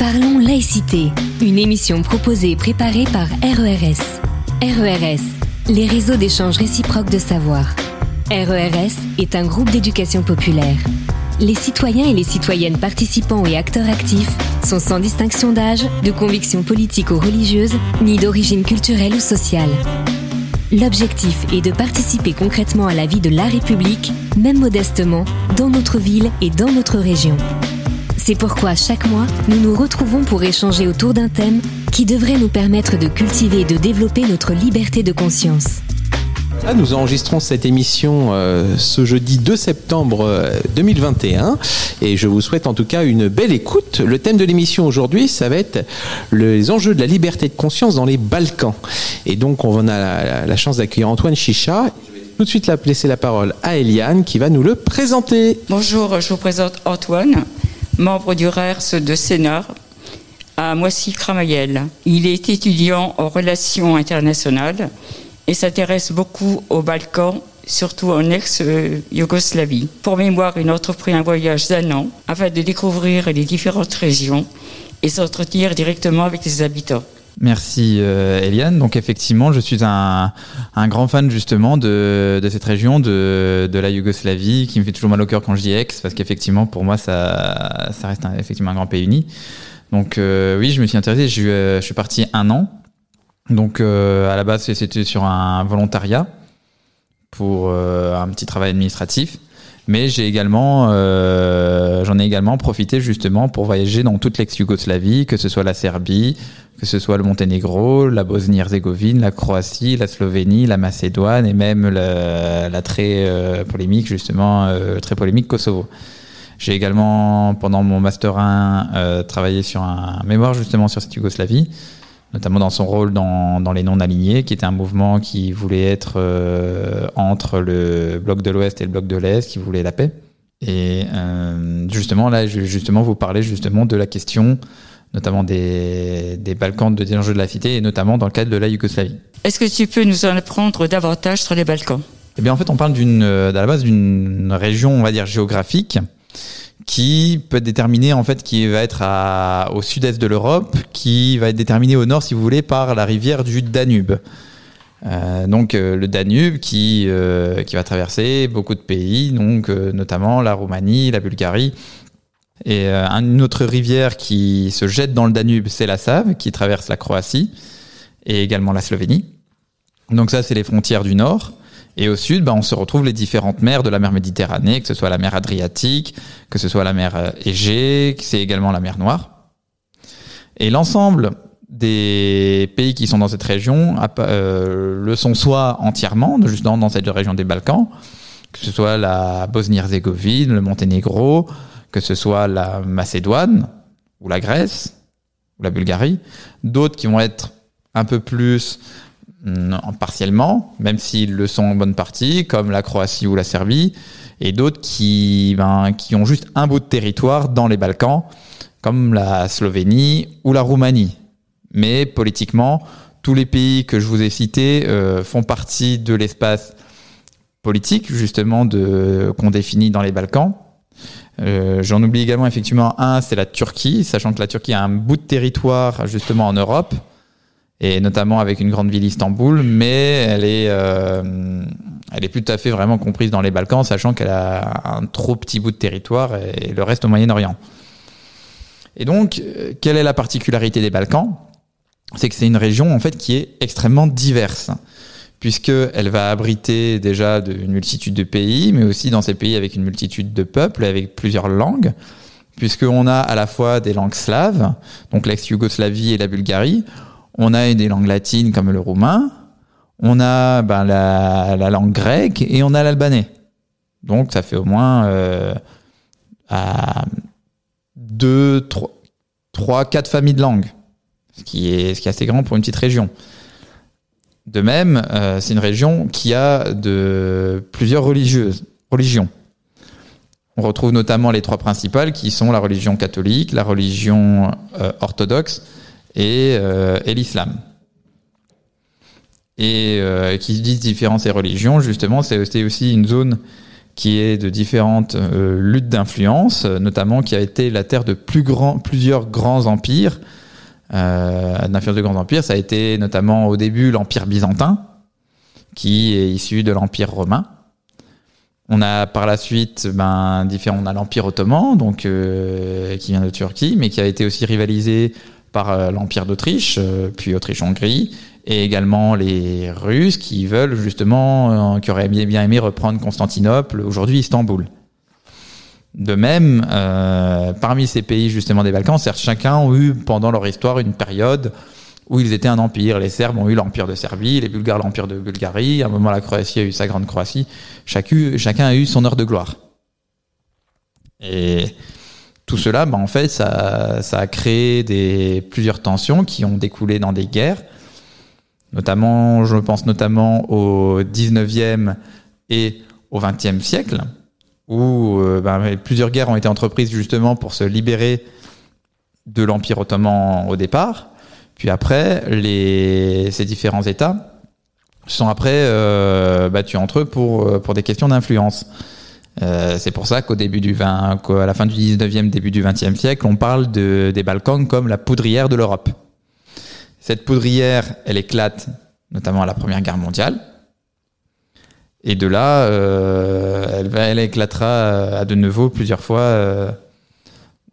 Parlons laïcité, une émission proposée et préparée par RERS. RERS, les réseaux d'échange réciproque de savoir. RERS est un groupe d'éducation populaire. Les citoyens et les citoyennes participants et acteurs actifs sont sans distinction d'âge, de conviction politique ou religieuse, ni d'origine culturelle ou sociale. L'objectif est de participer concrètement à la vie de la République, même modestement, dans notre ville et dans notre région. C'est pourquoi chaque mois, nous nous retrouvons pour échanger autour d'un thème qui devrait nous permettre de cultiver et de développer notre liberté de conscience. Là, nous enregistrons cette émission euh, ce jeudi 2 septembre euh, 2021 et je vous souhaite en tout cas une belle écoute. Le thème de l'émission aujourd'hui, ça va être les enjeux de la liberté de conscience dans les Balkans. Et donc, on a la, la chance d'accueillir Antoine Chicha. Je vais tout de suite la, laisser la parole à Eliane qui va nous le présenter. Bonjour, je vous présente Antoine, membre du RERS de Sénat à Moissy-Cramayel. Il est étudiant en relations internationales et s'intéresse beaucoup aux Balkans, surtout en ex-Yougoslavie. Pour mémoire, il a entrepris un voyage d'un an afin de découvrir les différentes régions et s'entretenir directement avec les habitants. Merci euh, Eliane. Donc effectivement, je suis un, grand fan justement de, cette région de, la Yougoslavie qui me fait toujours mal au cœur quand je dis ex parce qu'effectivement pour moi ça, reste un, effectivement un grand pays uni. Donc euh, oui, je me suis intéressé. Je, euh, suis parti un an donc euh, à la base c'était sur un volontariat pour euh, un petit travail administratif, mais euh, j'en ai également profité justement pour voyager dans toute l'ex-Yougoslavie, que ce soit la Serbie, que ce soit le Monténégro, la Bosnie-Herzégovine, la Croatie, la Slovénie, la Macédoine et même la, la très euh, polémique justement euh, très polémique Kosovo. J'ai également pendant mon master 1 euh, travaillé sur un mémoire justement sur cette Yougoslavie notamment dans son rôle dans, dans les non-alignés, qui était un mouvement qui voulait être euh, entre le bloc de l'Ouest et le bloc de l'Est, qui voulait la paix. Et euh, justement, là, je, justement, vous parlez justement de la question, notamment des, des Balkans, de enjeux de la cité, et notamment dans le cadre de la Yougoslavie. Est-ce que tu peux nous en apprendre davantage sur les Balkans? Eh bien, en fait, on parle d'une, à la base d'une région, on va dire, géographique, qui peut être déterminé en fait qui va être à, au sud-est de l'Europe, qui va être déterminé au nord si vous voulez par la rivière du Danube. Euh, donc euh, le Danube qui euh, qui va traverser beaucoup de pays, donc euh, notamment la Roumanie, la Bulgarie. Et euh, une autre rivière qui se jette dans le Danube, c'est la Save, qui traverse la Croatie et également la Slovénie. Donc ça, c'est les frontières du nord. Et au sud, bah, on se retrouve les différentes mers de la mer Méditerranée, que ce soit la mer Adriatique, que ce soit la mer Égée, que c'est également la mer Noire. Et l'ensemble des pays qui sont dans cette région euh, le sont soit entièrement, juste dans, dans cette région des Balkans, que ce soit la Bosnie-Herzégovine, le Monténégro, que ce soit la Macédoine, ou la Grèce, ou la Bulgarie, d'autres qui vont être un peu plus non, partiellement, même s'ils le sont en bonne partie, comme la Croatie ou la Serbie, et d'autres qui, ben, qui ont juste un bout de territoire dans les Balkans, comme la Slovénie ou la Roumanie. Mais politiquement, tous les pays que je vous ai cités euh, font partie de l'espace politique, justement, de, qu'on définit dans les Balkans. Euh, J'en oublie également effectivement un, c'est la Turquie, sachant que la Turquie a un bout de territoire justement en Europe, et notamment avec une grande ville Istanbul, mais elle est, euh, elle est plus tout à fait vraiment comprise dans les Balkans, sachant qu'elle a un trop petit bout de territoire et le reste au Moyen-Orient. Et donc, quelle est la particularité des Balkans? C'est que c'est une région en fait qui est extrêmement diverse, puisqu'elle va abriter déjà de, une multitude de pays, mais aussi dans ces pays avec une multitude de peuples, avec plusieurs langues, puisqu'on a à la fois des langues slaves, donc l'ex-Yougoslavie et la Bulgarie, on a des langues latines comme le roumain, on a ben, la, la, langue grecque et on a l'albanais. Donc ça fait au moins euh, à deux, trois, trois, quatre familles de langues, ce qui est assez grand pour une petite région. De même, euh, c'est une région qui a de plusieurs religieuses, religions. On retrouve notamment les trois principales qui sont la religion catholique, la religion euh, orthodoxe et, euh, et l'islam. Et qui dit différence et religion, justement, c'est aussi une zone qui est de différentes luttes d'influence, notamment qui a été la terre de plus plusieurs grands empires, euh, d'influence de grands empires. Ça a été notamment au début l'empire byzantin, qui est issu de l'empire romain. On a par la suite, ben, différents, on a l'empire ottoman, donc euh, qui vient de Turquie, mais qui a été aussi rivalisé par euh, l'empire d'Autriche, euh, puis Autriche-Hongrie, et également les Russes qui veulent justement, euh, qui auraient bien, bien aimé reprendre Constantinople, aujourd'hui Istanbul. De même, euh, parmi ces pays justement des Balkans, chacun ont eu pendant leur histoire une période où ils étaient un empire. Les Serbes ont eu l'empire de Serbie, les Bulgares l'empire de Bulgarie, à un moment la Croatie a eu sa grande Croatie. Chacun, chacun a eu son heure de gloire. Et tout cela, ben, en fait, ça, ça a créé des, plusieurs tensions qui ont découlé dans des guerres. Notamment, je pense notamment au 19e et au 20e siècle, où euh, ben, plusieurs guerres ont été entreprises justement pour se libérer de l'Empire ottoman au départ. Puis après, ces différents États sont après euh, battus entre eux pour, euh, pour des questions d'influence. C'est pour ça qu'au début du 20, qu'à la fin du 19e, début du 20e siècle, on parle de, des Balkans comme la poudrière de l'Europe. Cette poudrière, elle éclate notamment à la Première Guerre mondiale. Et de là, euh, elle, va, elle éclatera à de nouveau plusieurs fois euh,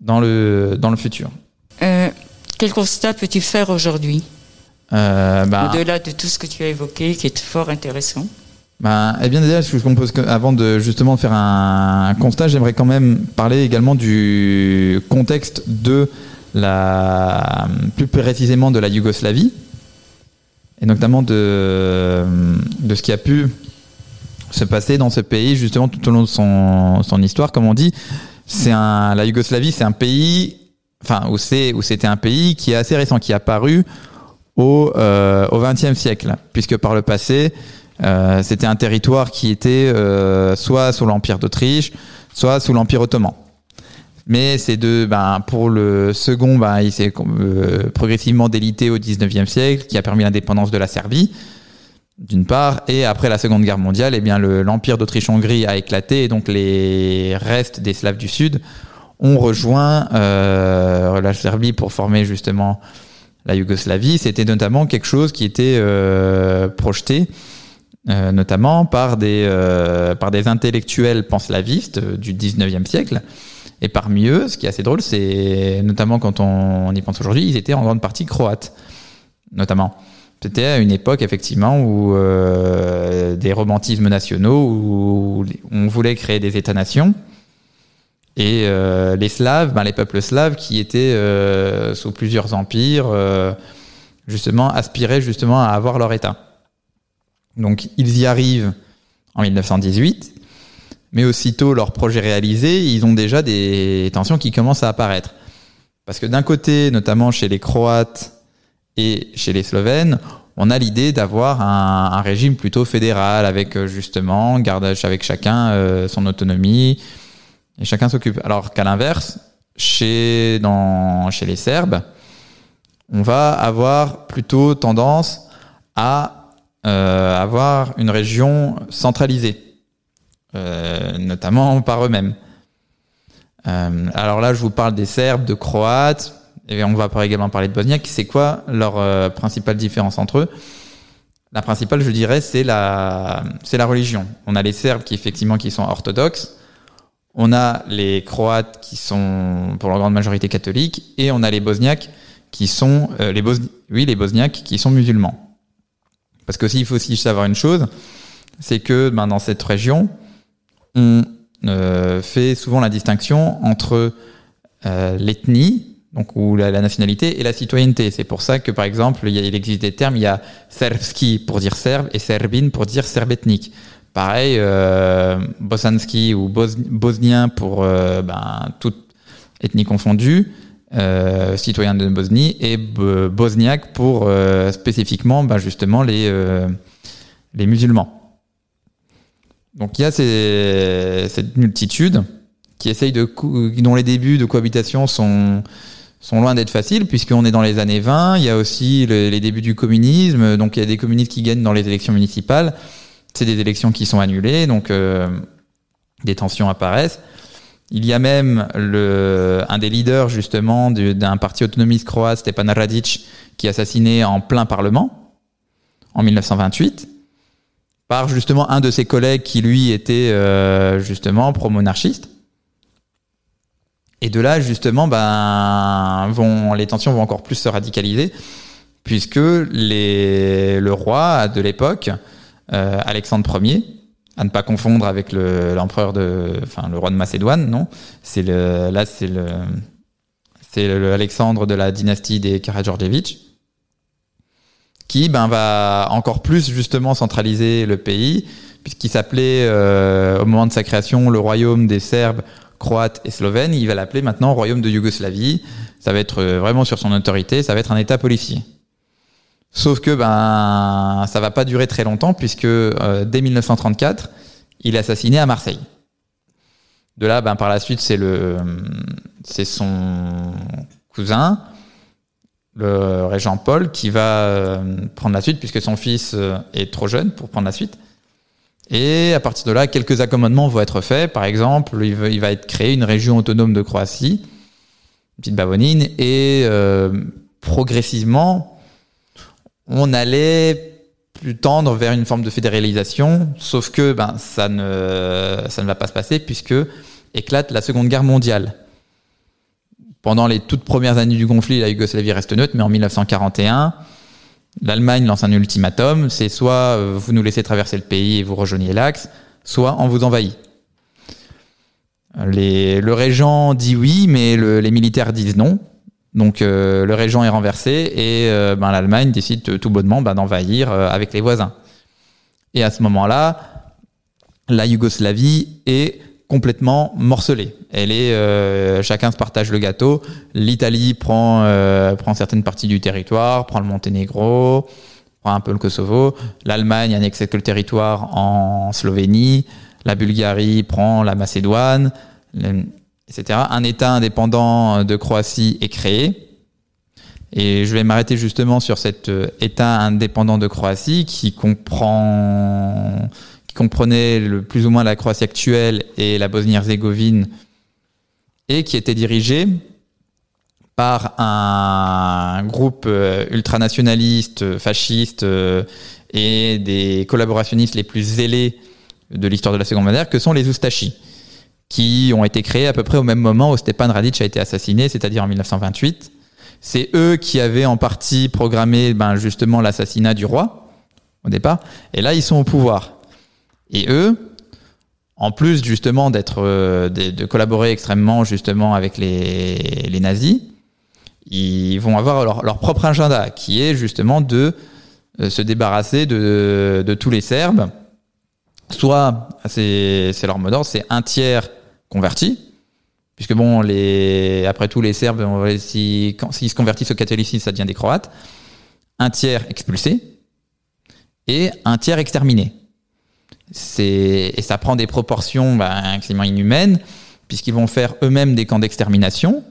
dans, le, dans le futur. Euh, quel constat peux-tu faire aujourd'hui? Euh, bah, Au-delà de tout ce que tu as évoqué, qui est fort intéressant. Ben, eh bien déjà, je compose que, avant de justement faire un, un constat, j'aimerais quand même parler également du contexte de la, plus précisément de la Yougoslavie, et notamment de, de ce qui a pu se passer dans ce pays justement tout au long de son, histoire. Comme on dit, c'est un, la Yougoslavie, c'est un pays, enfin où c'est où c'était un pays qui est assez récent, qui est apparu au euh, au XXe siècle, puisque par le passé euh, c'était un territoire qui était euh, soit sous l'Empire d'Autriche, soit sous l'Empire ottoman. Mais ces deux, ben, pour le second, ben, il s'est euh, progressivement délité au 19e siècle, qui a permis l'indépendance de la Serbie, d'une part, et après la Seconde Guerre mondiale, eh bien, le- l'Empire d'Autriche-Hongrie a éclaté, et donc les restes des Slaves du Sud ont rejoint euh, la Serbie pour former justement la Yougoslavie. C'était notamment quelque chose qui était euh, projeté euh, notamment par des, euh, par des intellectuels panslavistes euh, du 19e siècle. Et parmi eux, ce qui est assez drôle, c'est notamment quand on y pense aujourd'hui, ils étaient en grande partie croates, notamment. C'était à une époque, effectivement, où euh, des romantismes nationaux, où on voulait créer des États-nations. Et euh, les Slaves, ben, les peuples slaves qui étaient euh, sous plusieurs empires, justement, aspiraient justement à avoir leur État. Donc ils y arrivent en 1918, mais aussitôt leur projet réalisé, ils ont déjà des tensions qui commencent à apparaître. Parce que d'un côté, notamment chez les Croates et chez les Slovènes, on a l'idée d'avoir un, régime plutôt fédéral, avec euh, justement, garde avec chacun euh, son autonomie, et chacun s'occupe. Alors qu'à l'inverse, chez, dans, chez les Serbes, on va avoir plutôt tendance à euh, avoir une région centralisée, notamment par eux-mêmes. Alors là, je vous parle des Serbes, de Croates, et on va également parler de Bosniaques. C'est quoi leur euh, principale différence entre eux? La principale, je dirais, c'est la, c'est la religion. On a les Serbes qui effectivement qui sont orthodoxes, on a les Croates qui sont pour leur grande majorité catholiques, et on a les Bosniaques qui sont euh, les Bos- oui les Bosniaques qui sont musulmans. Parce que aussi, faut aussi savoir une chose, c'est que ben, dans cette région, on euh, fait souvent la distinction entre euh, l'ethnie, donc ou la, nationalité, et la citoyenneté. C'est pour ça que, par exemple, il, existe des termes, il y a serbski pour dire serbe et serbin pour dire serbe ethnique. Pareil, euh, bosanski ou bos- bosnien pour euh, ben, toute ethnie confondue, euh, citoyen de Bosnie, et bosniaque pour euh, spécifiquement ben, justement les, euh, les musulmans. Donc il y a cette multitude qui essaye de dont les débuts de cohabitation sont sont loin d'être faciles puisqu'on est dans les années 20, il y a aussi le- les débuts du communisme, donc il y a des communistes qui gagnent dans les élections municipales, c'est des élections qui sont annulées, donc euh, des tensions apparaissent. Il y a même un des leaders justement du- d'un parti autonomiste croate, Stepan Radic, qui est assassiné en plein Parlement en 1928 par justement un de ses collègues qui lui était euh, justement pro-monarchiste. Et de là justement, ben, vont, les tensions vont encore plus se radicaliser puisque les, le roi de l'époque, euh, Alexandre Ier, à ne pas confondre avec le- l'empereur de, enfin le roi de Macédoine, non, c'est le, là c'est le, c'est le Alexandre de la dynastie des Karađorđević, qui ben va encore plus justement centraliser le pays, puisqu'il s'appelait euh, au moment de sa création le royaume des Serbes, Croates et Slovènes, il va l'appeler maintenant royaume de Yougoslavie. Ça va être euh, vraiment sur son autorité, ça va être un État policier. Sauf que ben ça va pas durer très longtemps puisque euh, dès 1934, il est assassiné à Marseille. De là, ben par la suite, c'est le c'est son cousin, le régent Paul, qui va euh, prendre la suite puisque son fils euh, est trop jeune pour prendre la suite. Et à partir de là, quelques accommodements vont être faits. Par exemple, il va, être créé une région autonome de Croatie, une petite Bavonine, et euh, progressivement, on allait plus tendre vers une forme de fédéralisation, sauf que ben, ça, ne, ça ne va pas se passer puisque éclate la Seconde Guerre mondiale. Pendant les toutes premières années du conflit, la Yougoslavie reste neutre, mais en 1941, l'Allemagne lance un ultimatum, c'est soit euh, vous nous laissez traverser le pays et vous rejoignez l'Axe, soit on vous envahit. Le régent dit oui, mais le- les militaires disent non. Donc euh, le régent est renversé et euh, ben, l'Allemagne décide tout bonnement ben, d'envahir avec les voisins. Et à ce moment-là, la Yougoslavie est complètement morcelée. Elle est, euh, chacun se partage le gâteau. L'Italie prend euh, prend certaines parties du territoire, prend le Monténégro, prend un peu le Kosovo. L'Allemagne annexe quelques territoires en Slovénie. La Bulgarie prend la Macédoine, le- etc. Un État indépendant de Croatie est créé. Et je vais m'arrêter justement sur cet euh, État indépendant de Croatie qui comprend, comprenait le plus ou moins la Croatie actuelle et la Bosnie-Herzégovine et qui était dirigé par un groupe euh, ultranationaliste, euh, fasciste euh, et des collaborationnistes les plus zélés de l'histoire de la Seconde Guerre que sont les Oustachis qui ont été créés à peu près au même moment où Stepan Radic a été assassiné, c'est-à-dire en 1928. C'est eux qui avaient en partie programmé ben, justement l'assassinat du roi au départ, et là ils sont au pouvoir. Et eux, en plus justement d'être euh, de, de collaborer extrêmement justement avec les, les nazis, ils vont avoir leur, leur propre agenda qui est justement de euh, se débarrasser de, de tous les Serbes. Soit, c'est leur mot d'ordre, c'est un tiers converti, puisque bon, les, après tout, les Serbes, s'ils se convertissent au catholicisme, ça devient des Croates. Un tiers expulsé et un tiers exterminé. Et ça prend des proportions ben, extrêmement inhumaines, puisqu'ils vont faire eux-mêmes des camps d'extermination.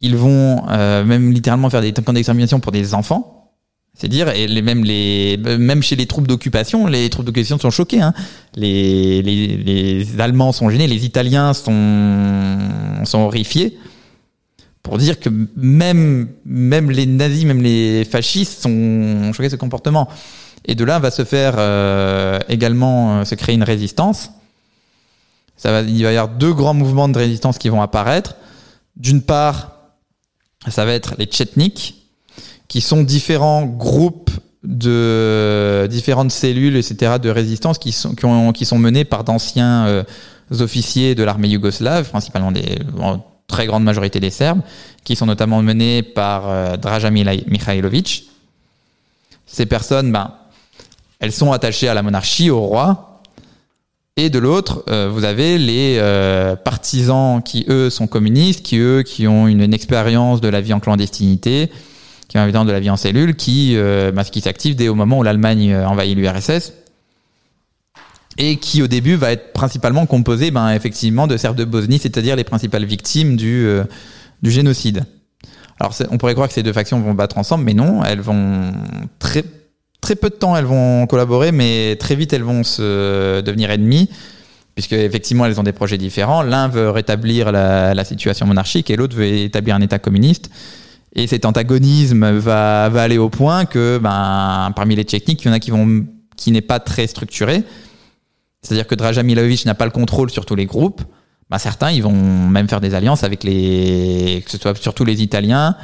Ils vont euh, même littéralement faire des camps d'extermination pour des enfants. C'est dire, et les, même, les, même chez les troupes d'occupation, les troupes d'occupation sont choquées. Hein. Les, les, les Allemands sont gênés, les Italiens sont, sont horrifiés. Pour dire que même, même les nazis, même les fascistes sont choqués de ce comportement. Et de là va se faire euh, également euh, se créer une résistance. Il va y avoir deux grands mouvements de résistance qui vont apparaître. D'une part, ça va être les tchetniks, qui sont différents groupes de différentes cellules, etc., de résistance qui sont, qui par d'anciens euh, officiers de l'armée yougoslave, principalement des, en très grande majorité des Serbes, qui sont notamment menés par euh, Mihailovic. Ces personnes, ben, elles sont attachées à la monarchie, au roi, et de l'autre, euh, vous avez les euh, partisans qui, eux, sont communistes, qui, eux, qui ont une, expérience de la vie en clandestinité, qui ont évidemment de la vie en cellule, qui, euh, bah, qui s'active dès au moment où l'Allemagne envahit l'URSS, et qui, au début, va être principalement composé, ben, effectivement, de Serbes de Bosnie, c'est-à-dire les principales victimes du, du génocide. Alors, on pourrait croire que ces deux factions vont battre ensemble, mais non, elles vont très très peu de temps, elles vont collaborer, mais très vite, elles vont se devenir ennemies, puisque effectivement elles ont des projets différents. L'un veut rétablir la, situation monarchique et l'autre veut établir un État communiste. Et cet antagonisme va, aller au point que ben, parmi les techniques, il y en a qui, qui n'est pas très structuré. C'est-à-dire que Draja Milovic n'a pas le contrôle sur tous les groupes. Ben, certains, ils vont même faire des alliances avec les, que ce soit surtout les Italiens,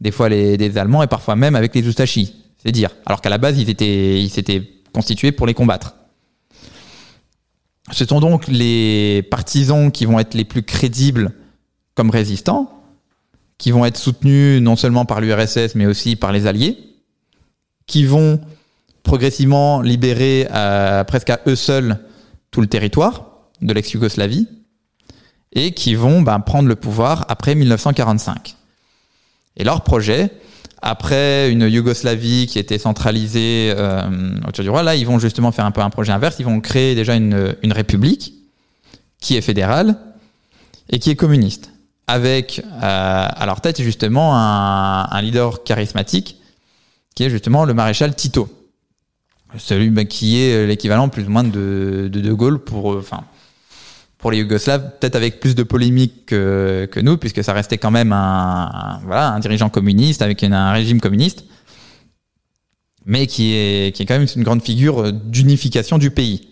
des fois les, des Allemands et parfois même avec les Ustashi. C'est dire. Alors qu'à la base, ils étaient, s'étaient constitués pour les combattre. Ce sont donc les partisans qui vont être les plus crédibles comme résistants, qui vont être soutenus non seulement par l'URSS, mais aussi par les Alliés, qui vont progressivement libérer euh, presque à eux seuls tout le territoire de l'ex-Yougoslavie, et qui vont ben, prendre le pouvoir après 1945. Et leur projet, après une Yougoslavie qui était centralisée euh, autour du roi, là, ils vont justement faire un peu un projet inverse. Ils vont créer déjà une, une république qui est fédérale et qui est communiste, avec euh, à leur tête justement un, un, leader charismatique qui est justement le maréchal Tito, celui bah, qui est l'équivalent plus ou moins de De, de Gaulle pour, euh, enfin, pour les Yougoslaves, peut-être avec plus de polémique que, que, nous, puisque ça restait quand même un, voilà, un dirigeant communiste avec un régime communiste, mais qui est, qui est quand même une grande figure d'unification du pays.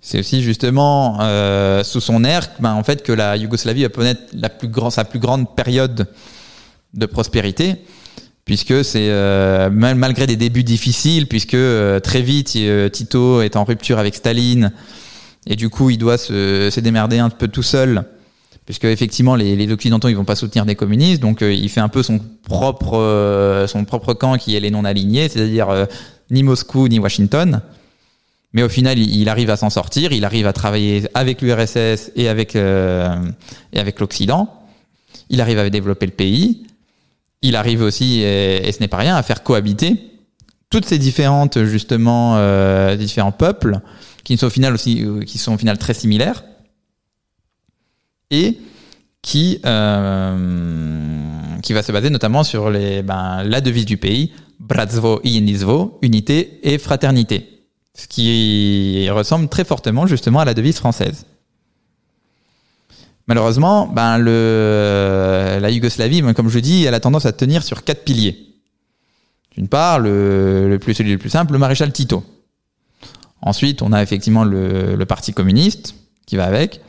C'est aussi justement euh, sous son air, ben, en fait, que la Yougoslavie va connaître la plus grand, sa plus grande période de prospérité, puisque c'est euh, mal, malgré des débuts difficiles, puisque euh, très vite euh, Tito est en rupture avec Staline et du coup il doit se, démerder un peu tout seul, puisque effectivement les, occidentaux ils vont pas soutenir des communistes, donc euh, il fait un peu son propre euh, son propre camp qui est les non alignés, c'est-à-dire euh, ni Moscou ni Washington. Mais au final, il, arrive à s'en sortir, il arrive à travailler avec l'URSS et avec et avec l'Occident. Il arrive à développer le pays il arrive aussi, et, et ce n'est pas rien, à faire cohabiter toutes ces différentes justement différents peuples qui sont au final aussi qui sont au final très similaires et qui euh, qui va se baser notamment sur les ben, la devise du pays Bratstvo i jedinstvo, unité et fraternité ce qui ressemble très fortement justement à la devise française Malheureusement, ben le, la Yougoslavie, comme je dis, elle a tendance à tenir sur quatre piliers. D'une part, le, le, plus celui le plus simple, le maréchal Tito. Ensuite, on a effectivement le, parti communiste qui va avec.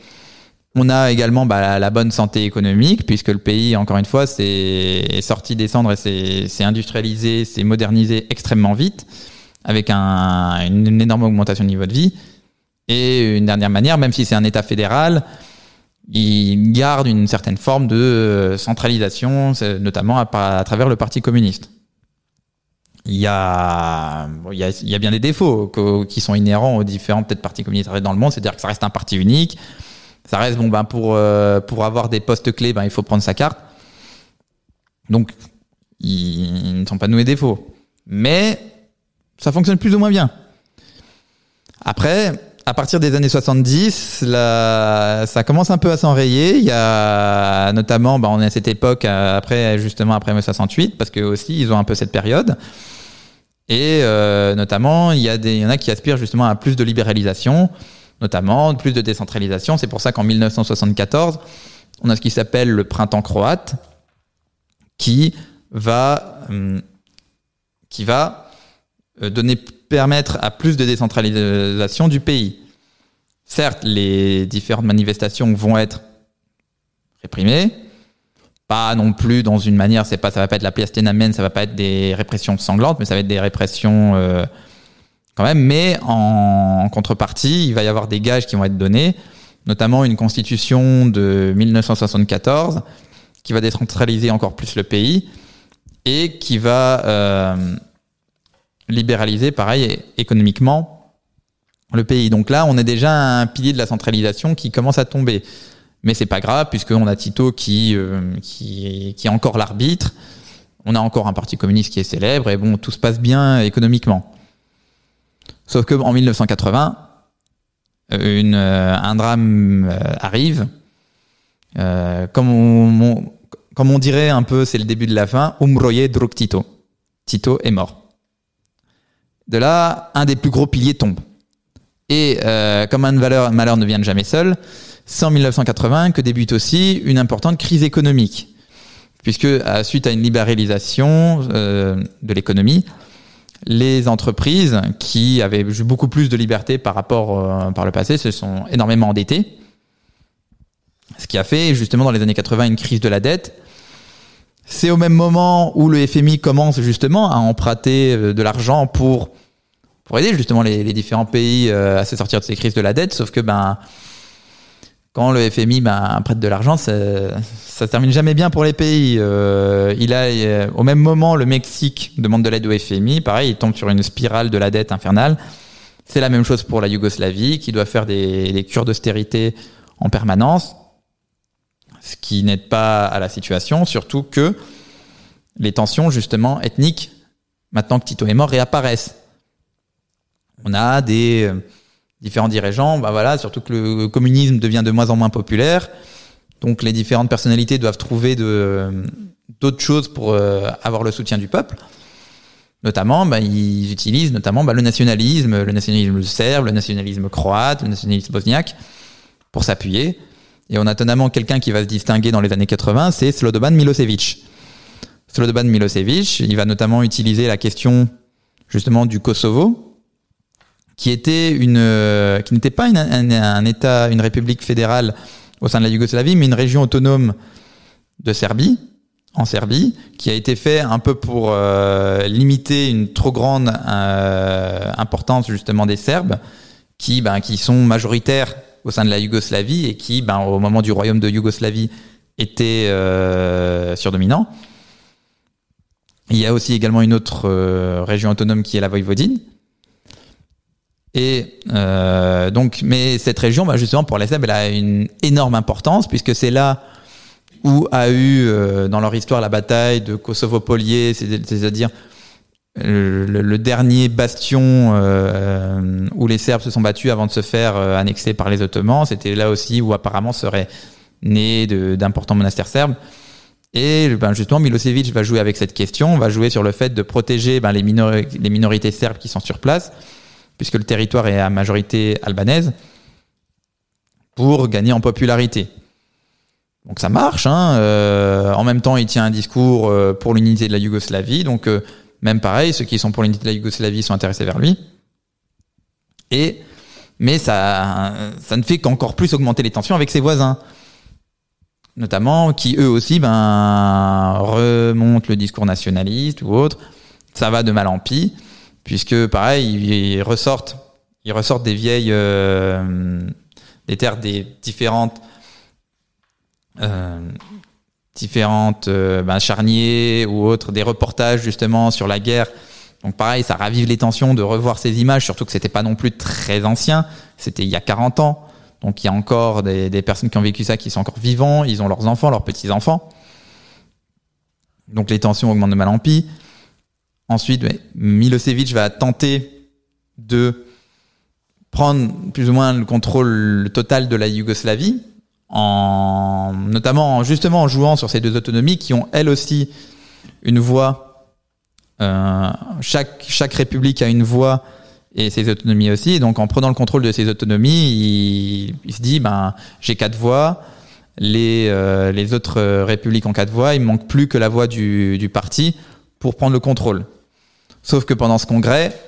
On a également bah, la, bonne santé économique, puisque le pays, encore une fois, est sorti des cendres et s'est industrialisé, s'est modernisé extrêmement vite, avec un, une, énorme augmentation du niveau de vie. Et une dernière manière, même si c'est un État fédéral, il garde une certaine forme de centralisation, notamment à travers le Parti communiste. Il y, a, il, y a, bien des défauts qui sont inhérents aux différents peut-être partis communistes dans le monde, c'est-à-dire que ça reste un parti unique, ça reste bon ben pour euh, pour avoir des postes clés, ben il faut prendre sa carte. Donc ils ne sont pas noués défauts, mais ça fonctionne plus ou moins bien. Après, à partir des années 70, la, ça commence un peu à s'enrayer. Il y a notamment, bah, on est à cette époque après, justement après mai 68, parce que aussi ils ont un peu cette période. Et euh, notamment, il y, a des, y en a qui aspirent justement à plus de libéralisation, notamment plus de décentralisation. C'est pour ça qu'en 1974, on a ce qui s'appelle le printemps croate, qui va, hum, qui va euh, donner permettre à plus de décentralisation du pays. Certes, les différentes manifestations vont être réprimées, pas non plus dans une manière, c'est pas, ça va pas être la pièce Tiananmen, ça va pas être des répressions sanglantes, mais ça va être des répressions euh, quand même. Mais en, contrepartie, il va y avoir des gages qui vont être donnés, notamment une constitution de 1974 qui va décentraliser encore plus le pays et qui va euh, libéraliser, pareil, économiquement, le pays. Donc là, on est déjà un pilier de la centralisation qui commence à tomber. Mais c'est pas grave, puisqu'on a Tito qui, euh, qui, qui est encore l'arbitre. On a encore un parti communiste qui est célèbre, et bon, tout se passe bien économiquement. Sauf que en 1980, une, euh, un drame euh, arrive. Euh, comme, on, comme on dirait un peu, c'est le début de la fin. Umroye druk Tito. Tito est mort. De là, un des plus gros piliers tombe. Et euh, comme un malheur, ne vient jamais seul, c'est en 1980 que débute aussi une importante crise économique, puisque suite à une libéralisation euh, de l'économie, les entreprises qui avaient beaucoup plus de liberté par rapport euh, par le passé se sont énormément endettées, ce qui a fait justement dans les années 80 une crise de la dette. C'est au même moment où le FMI commence justement à emprunter euh, de l'argent pour pour aider justement les, différents pays à se sortir de ces crises de la dette, sauf que ben quand le FMI ben, prête de l'argent, ça, ça termine jamais bien pour les pays. Euh, il a euh, au même moment le Mexique demande de l'aide au FMI, pareil, il tombe sur une spirale de la dette infernale. C'est la même chose pour la Yougoslavie, qui doit faire des, des cures d'austérité en permanence, ce qui n'aide pas à la situation, surtout que les tensions justement ethniques, maintenant que Tito est mort, réapparaissent. On a des euh, différents dirigeants, bah voilà, surtout que le communisme devient de moins en moins populaire. Donc les différentes personnalités doivent trouver d'autres choses pour euh, avoir le soutien du peuple. Notamment, bah, ils utilisent notamment bah, le nationalisme, le nationalisme serbe, le nationalisme croate, le nationalisme bosniaque, pour s'appuyer. Et on a étonnamment quelqu'un qui va se distinguer dans les années 80, c'est Slobodan Milosevic. Slobodan Milosevic, il va notamment utiliser la question justement du Kosovo, euh, qui n'était pas une, un, État, une république fédérale au sein de la Yougoslavie, mais une région autonome de Serbie, en Serbie, qui a été fait un peu pour euh, limiter une trop grande euh, importance justement des Serbes, qui, ben, qui sont majoritaires au sein de la Yougoslavie et qui, ben, au moment du royaume de Yougoslavie, étaient surdominants. Il y a aussi également une autre région autonome qui est la Voïvodine, et euh, donc, mais cette région, bah justement, pour les Serbes, elle a une énorme importance puisque c'est là où a eu euh, dans leur histoire la bataille de Kosovo-Polier, c'est-à-dire le, dernier bastion euh, où les Serbes se sont battus avant de se faire annexer par les Ottomans. C'était là aussi où apparemment serait né d'importants monastères serbes. Et ben justement, Milosevic va jouer avec cette question, va jouer sur le fait de protéger ben, les minorités serbes qui sont sur place puisque le territoire est à majorité albanaise, pour gagner en popularité. Donc ça marche. Hein euh, en même temps, il tient un discours euh, pour l'unité de la Yougoslavie. Donc euh, même pareil, ceux qui sont pour l'unité de la Yougoslavie sont intéressés vers lui. Et mais ça, ça ne fait qu'encore plus augmenter les tensions avec ses voisins, notamment qui eux aussi ben remontent le discours nationaliste ou autre. Ça va de mal en pis puisque pareil, ils ressortent, ils ressortent des vieilles, euh, des terres des différentes, euh, différentes euh, ben, charniers ou autres, des reportages justement sur la guerre. Donc pareil, ça ravive les tensions de revoir ces images, surtout que c'était pas non plus très ancien, c'était il y a 40 ans. Donc il y a encore des, des, personnes qui ont vécu ça qui sont encore vivants, ils ont leurs enfants, leurs petits-enfants. Donc les tensions augmentent de mal en pis. Ensuite, Milosevic va tenter de prendre plus ou moins le contrôle total de la Yougoslavie, en, notamment justement en jouant sur ces deux autonomies qui ont elles aussi une voix. Euh, chaque, chaque république a une voix et ses autonomies aussi. Donc en prenant le contrôle de ces autonomies, il, se dit ben j'ai quatre voix. Les, euh, les autres républiques ont quatre voix, il me manque plus que la voix du, du parti pour prendre le contrôle. Sauf que pendant ce congrès,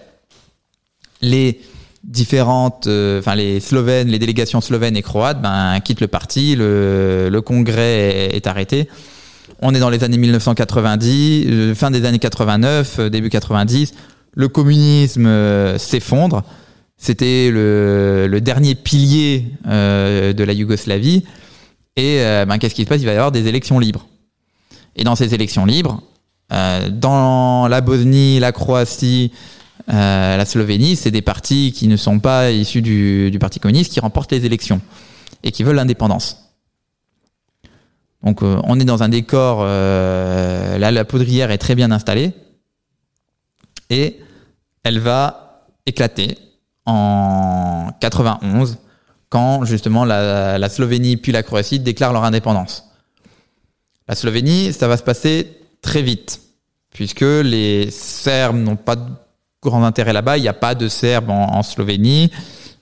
les différentes, euh, les Slovènes, les délégations slovènes et croates, ben quittent le parti, le, congrès est, arrêté. On est dans les années 1990, euh, fin des années 89, euh, début 90. Le communisme s'effondre. C'était le, le, dernier pilier de la Yougoslavie. Et ben, qu'est-ce qui se passe? Il va y avoir des élections libres. Et dans ces élections libres, euh, dans la Bosnie, la Croatie, euh, la Slovénie, c'est des partis qui ne sont pas issus du, du, Parti communiste qui remportent les élections et qui veulent l'indépendance. Donc euh, on est dans un décor, euh, là la poudrière est très bien installée et elle va éclater en 91 quand justement la, la Slovénie puis la Croatie déclarent leur indépendance. La Slovénie, ça va se passer très vite, puisque les Serbes n'ont pas de grand intérêt là-bas. Il n'y a pas de Serbes en, Slovénie.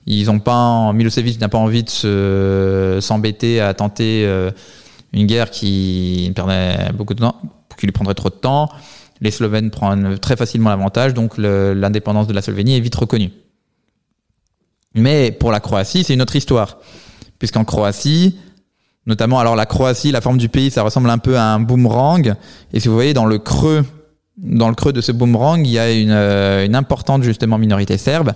Ils ont pas, Milosevic n'a pas envie de se, s'embêter à tenter euh, une guerre qui beaucoup de temps, qui lui prendrait trop de temps. Les Slovènes prennent très facilement l'avantage, donc l'indépendance de la Slovénie est vite reconnue. Mais pour la Croatie, c'est une autre histoire, puisqu'en Croatie, notamment, alors la Croatie, la forme du pays, ça ressemble un peu à un boomerang, et si vous voyez dans le creux, dans le creux de ce boomerang, il y a une, euh, une importante justement minorité serbe.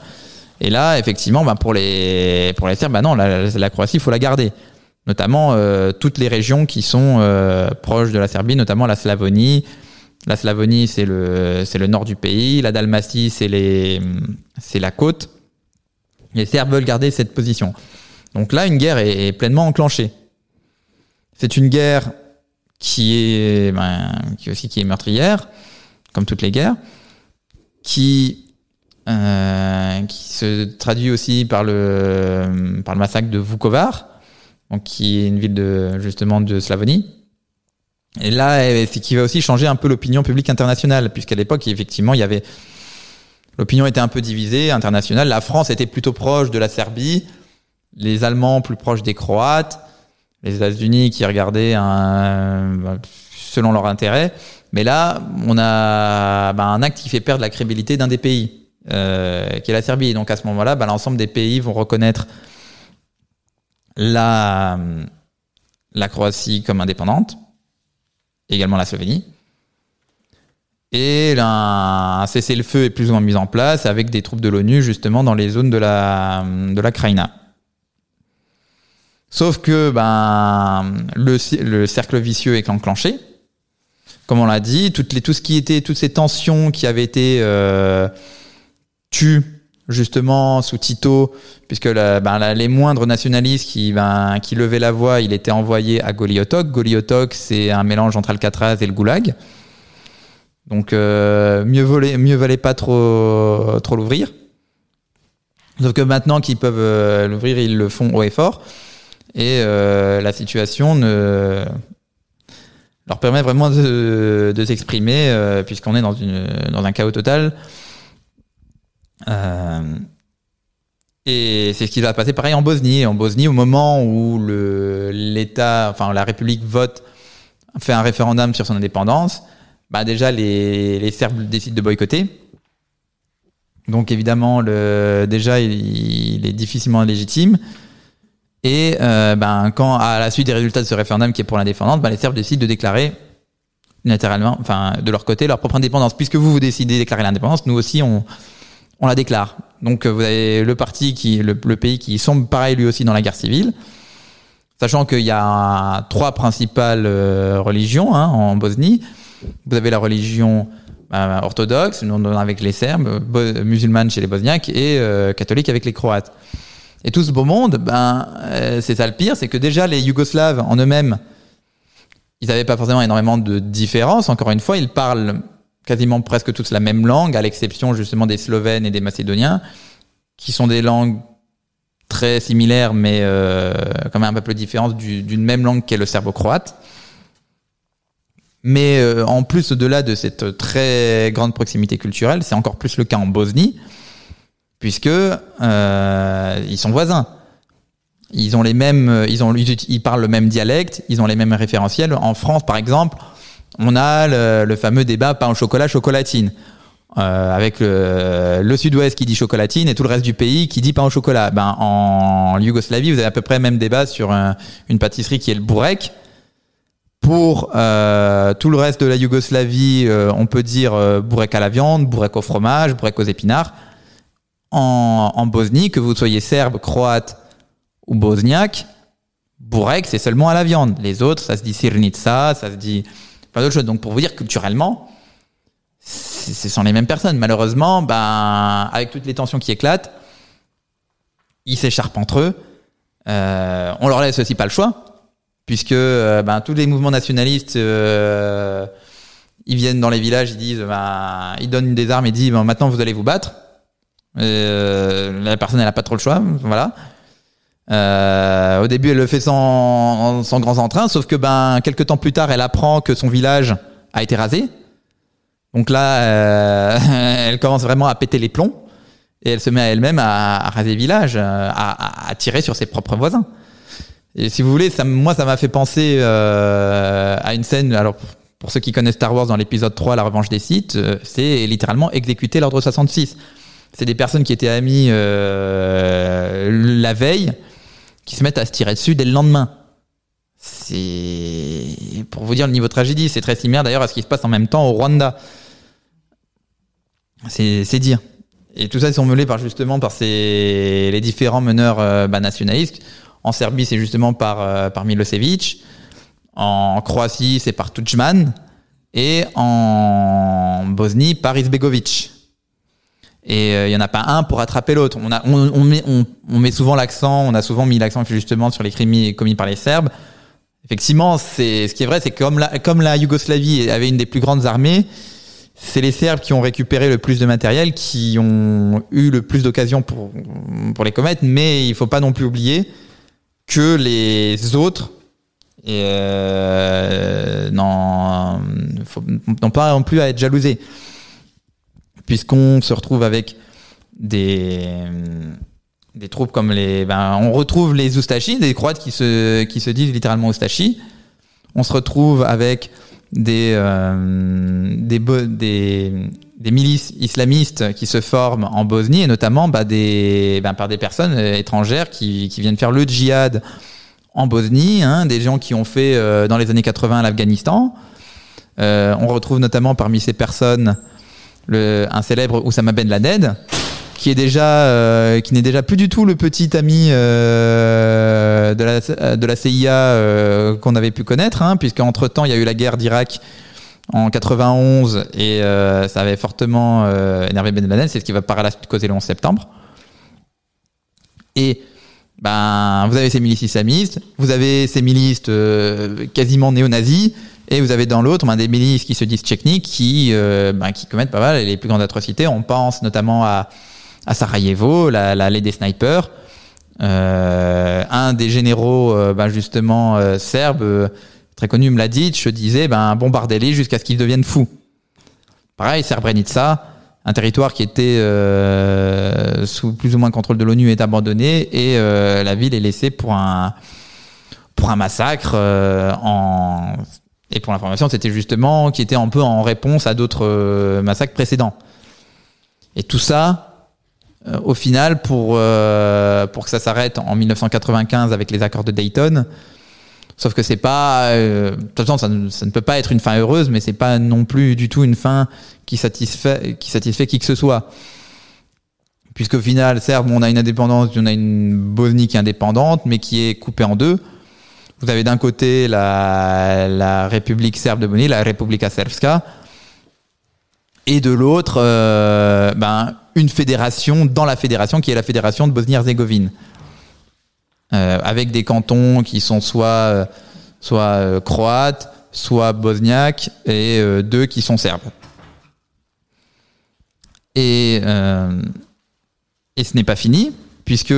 Et là, effectivement, ben, pour les pour les Serbes, ben non, la, Croatie, il faut la garder. Notamment euh, toutes les régions qui sont euh, proches de la Serbie, notamment la Slavonie. La Slavonie, c'est le c'est le nord du pays. La Dalmatie, c'est les c'est la côte. Les Serbes veulent garder cette position. Donc là, une guerre est pleinement enclenchée. C'est une guerre qui est ben, qui aussi qui est meurtrière, comme toutes les guerres, qui euh, qui se traduit aussi par le par le massacre de Vukovar, donc qui est une ville de justement de Slavonie. Et là, c'est qui va aussi changer un peu l'opinion publique internationale, puisqu'à l'époque, effectivement, il y avait l'opinion était un peu divisée internationale. La France était plutôt proche de la Serbie, les Allemands plus proches des Croates, les États-Unis qui regardaient un, selon leur intérêt. Mais là, on a bah, un acte qui fait perdre la crédibilité d'un des pays, euh, qui est la Serbie. Donc à ce moment-là, bah, l'ensemble des pays vont reconnaître la, la Croatie comme indépendante, également la Slovénie. Et là, un cessez-le-feu est plus ou moins mis en place avec des troupes de l'ONU justement dans les zones de la, de la. Sauf que ben, le, le cercle vicieux est enclenché. Comme on l'a dit, toutes tout ce qui était, toutes ces tensions qui avaient été euh, tues justement sous Tito, puisque ben, les moindres nationalistes qui, ben, qui levaient la voix, il était envoyé à Goliotok. Goliotok, c'est un mélange entre Alcatraz et le Goulag. Donc euh, mieux valait pas trop, trop l'ouvrir. Sauf que maintenant qu'ils peuvent euh, l'ouvrir, ils le font haut et fort. Et euh, la situation leur permet vraiment de, s'exprimer, euh, puisqu'on est dans, un chaos total. Euh, et c'est ce qui va passer pareil en Bosnie. En Bosnie, au moment où l'État, enfin la République vote, fait un référendum sur son indépendance, bah déjà les, Serbes décident de boycotter. Donc évidemment, déjà il, il est difficilement légitime. Et euh, ben, quand à la suite des résultats de ce référendum qui est pour l'indépendance, ben, les Serbes décident de déclarer unilatéralement, enfin de leur côté, leur propre indépendance. Puisque vous vous décidez de déclarer l'indépendance, nous aussi on, on la déclare. Donc vous avez le parti qui, le, le pays qui sombre pareil lui aussi dans la guerre civile, sachant qu'il y a trois principales euh, religions hein, en Bosnie. Vous avez la religion euh, orthodoxe, avec les Serbes, musulmane chez les Bosniaques et euh, catholique avec les Croates. Et tout ce beau monde, ben, euh, c'est ça le pire, c'est que déjà les Yougoslaves en eux-mêmes, ils n'avaient pas forcément énormément de différences. Encore une fois, ils parlent quasiment presque tous la même langue, à l'exception justement des Slovènes et des Macédoniens, qui sont des langues très similaires, mais euh, quand même un peu plus différentes d'une même langue qu'est le serbo-croate. Mais euh, en plus, au-delà de cette très grande proximité culturelle, c'est encore plus le cas en Bosnie, puisque euh, ils sont voisins. Ils ont les mêmes, ils ont, ils parlent le même dialecte, ils ont les mêmes référentiels. En France, par exemple, on a le, le fameux débat pain au chocolat, chocolatine, euh, avec le, le Sud-Ouest qui dit chocolatine et tout le reste du pays qui dit pain au chocolat. Ben en Yougoslavie, vous avez à peu près le même débat sur un, une pâtisserie qui est le bourrek. Pour euh, tout le reste de la Yougoslavie, euh, on peut dire euh, bourrek à la viande, bourrek au fromage, bourrek aux épinards. En, en Bosnie, que vous soyez serbe, croate ou bosniaque, bourrek, c'est seulement à la viande. Les autres, ça se dit sirnica, ça se dit plein d'autres choses. Donc pour vous dire culturellement, ce sont les mêmes personnes. Malheureusement, ben, avec toutes les tensions qui éclatent, ils s'écharpent entre eux. Euh, on leur laisse aussi pas le choix puisque euh, ben, tous les mouvements nationalistes, euh, ils viennent dans les villages, ils disent, ben, ils donnent des armes et disent, ben, maintenant vous allez vous battre. Euh, la personne, elle n'a pas trop le choix, voilà. Euh, au début, elle le fait sans, sans grand entrain, sauf que ben, quelques temps plus tard, elle apprend que son village a été rasé. Donc là, elle commence vraiment à péter les plombs. et elle se met à elle-même à, raser village, à, tirer sur ses propres voisins. Et si vous voulez, ça, moi, ça m'a fait penser euh, à une scène. Alors, pour ceux qui connaissent Star Wars, dans l'épisode 3, La Revanche des Sith, euh, c'est littéralement exécuter l'ordre 66. C'est des personnes qui étaient amies euh, la veille, qui se mettent à se tirer dessus dès le lendemain. C'est pour vous dire le niveau de tragédie, c'est très similaire d'ailleurs à ce qui se passe en même temps au Rwanda. C'est dire. Et tout ça, ils sont menés par justement par ces les différents meneurs euh, bah, nationalistes. En Serbie, c'est justement par euh, par Milosevic. En Croatie, c'est par Tudjman. Et en Bosnie, par Izbegovic. Et il y en a pas un pour attraper l'autre. On, on, on, met, on, on met souvent l'accent, on a souvent mis l'accent justement sur les crimes commis par les Serbes. Effectivement, c'est ce qui est vrai, c'est comme la, comme la Yougoslavie avait une des plus grandes armées, c'est les Serbes qui ont récupéré le plus de matériel, qui ont eu le plus d'occasions pour, pour les commettre, mais il faut pas non plus oublier que les autres euh, n'ont pas non plus à être jalousés. Puisqu'on se retrouve avec des, des troupes comme les. Ben, on retrouve les Oustachis, des Croates qui se, qui se disent littéralement Oustachis. On se retrouve avec des, euh, des, des, milices islamistes qui se forment en Bosnie et notamment bah, des, ben, par des personnes euh, étrangères qui, qui viennent faire le djihad en Bosnie, hein, des gens qui ont fait euh, dans les années 80 l'Afghanistan. On retrouve notamment parmi ces personnes le, un célèbre Oussama Ben Laden, qui est déjà, euh, qui n'est déjà plus du tout le petit ami euh, de, la, de la CIA euh, qu'on avait pu connaître, hein, puisqu'entre temps il y a eu la guerre d'Irak en 91 et euh, ça avait fortement euh, énervé Ben Laden. C'est ce qui va par la suite causer le 11 septembre. Et ben, vous avez ces milices islamistes, vous avez ces milices euh, quasiment néo-nazis, et vous avez dans l'autre ben, des milices qui se disent techniques, qui, euh, ben, qui commettent pas mal les plus grandes atrocités. On pense notamment à, Sarajevo, la, la des snipers. Euh, un des généraux, euh, ben, justement, euh, serbes, euh, très connu, Mladic, disait ben, bombardez-les jusqu'à ce qu'ils deviennent fous. Pareil, Srebrenica, un territoire qui était sous plus ou moins contrôle de l'ONU est abandonné et la ville est laissée pour un pour un massacre en et pour l'information c'était justement qui était un peu en réponse à d'autres euh, massacres précédents et tout ça euh, au final pour euh, pour que ça s'arrête en 1995 avec les accords de Dayton Sauf que c'est pas, de toute façon, ça ne, ça ne peut pas être une fin heureuse, mais c'est pas non plus du tout une fin qui satisfait, qui satisfait qui que ce soit. Puisqu'au final, certes, on a une indépendance, on a une Bosnie qui est indépendante, mais qui est coupée en deux. Vous avez d'un côté la, République serbe de Bosnie, la Republika Srpska, et de l'autre, euh, ben, une fédération dans la fédération qui est la fédération de Bosnie-Herzégovine. Euh, avec des cantons qui sont soit, euh, soit croates, soit bosniaques, et deux qui sont serbes. Et, et ce n'est pas fini, puisque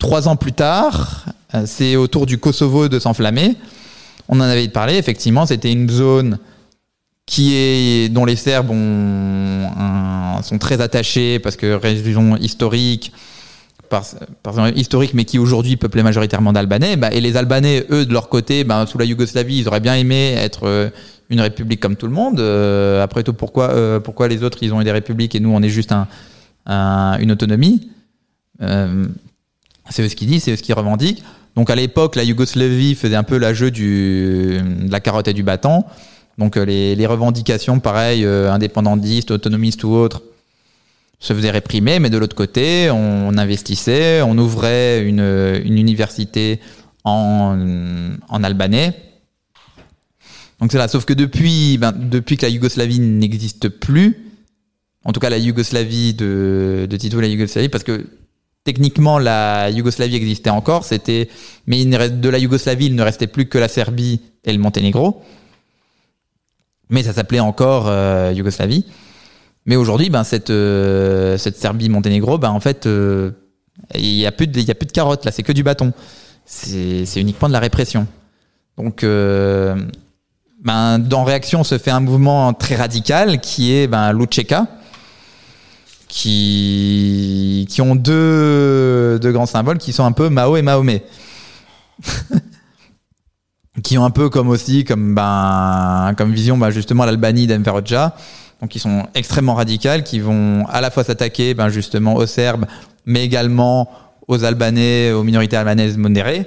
trois ans plus tard, euh, c'est au tour du Kosovo de s'enflammer. On en avait parlé, effectivement, c'était une zone qui est dont les Serbes sont très attachés parce que raison historique, historique, mais qui aujourd'hui peuplait majoritairement d'Albanais. Bah, et les Albanais, eux, de leur côté, bah, sous la Yougoslavie, ils auraient bien aimé être euh, une république comme tout le monde. Euh, après tout, pourquoi, les autres, ils ont des républiques et nous, on est juste un, un- une autonomie? C'est eux ce qu'ils disent, c'est eux ce qu'ils revendiquent. Donc à l'époque, la Yougoslavie faisait un peu la jeu du, de la carotte et du bâton. Donc euh, les, les revendications, pareil, euh, indépendantistes, autonomistes ou autres, se faisaient réprimer, mais de l'autre côté, on, investissait, on ouvrait une, une université en, en albanais. Donc c'est là. Sauf que depuis, ben, depuis que la Yougoslavie n'existe plus, en tout cas la Yougoslavie de, de Tito, la Yougoslavie, parce que techniquement la Yougoslavie existait encore, c'était, mais de la Yougoslavie, il ne restait plus que la Serbie et le Monténégro. Mais ça s'appelait encore euh, Yougoslavie. Mais aujourd'hui, ben, cette, euh, cette Serbie-Monténégro, ben, en fait, euh, il n'y a, plus de- il a plus de carottes, là, c'est que du bâton. C'est uniquement de la répression. Donc, euh, ben, dans réaction, se fait un mouvement très radical qui est ben, l'Ucheka, qui, qui ont deux, deux grands symboles qui sont un peu Mao et Mahomet. qui ont un peu comme aussi, comme, ben, comme vision, ben, justement, l'Albanie d'Enver. Donc, ils sont extrêmement radicales, qui vont à la fois s'attaquer, ben, justement, aux Serbes, mais également aux Albanais, aux minorités albanaises modérées.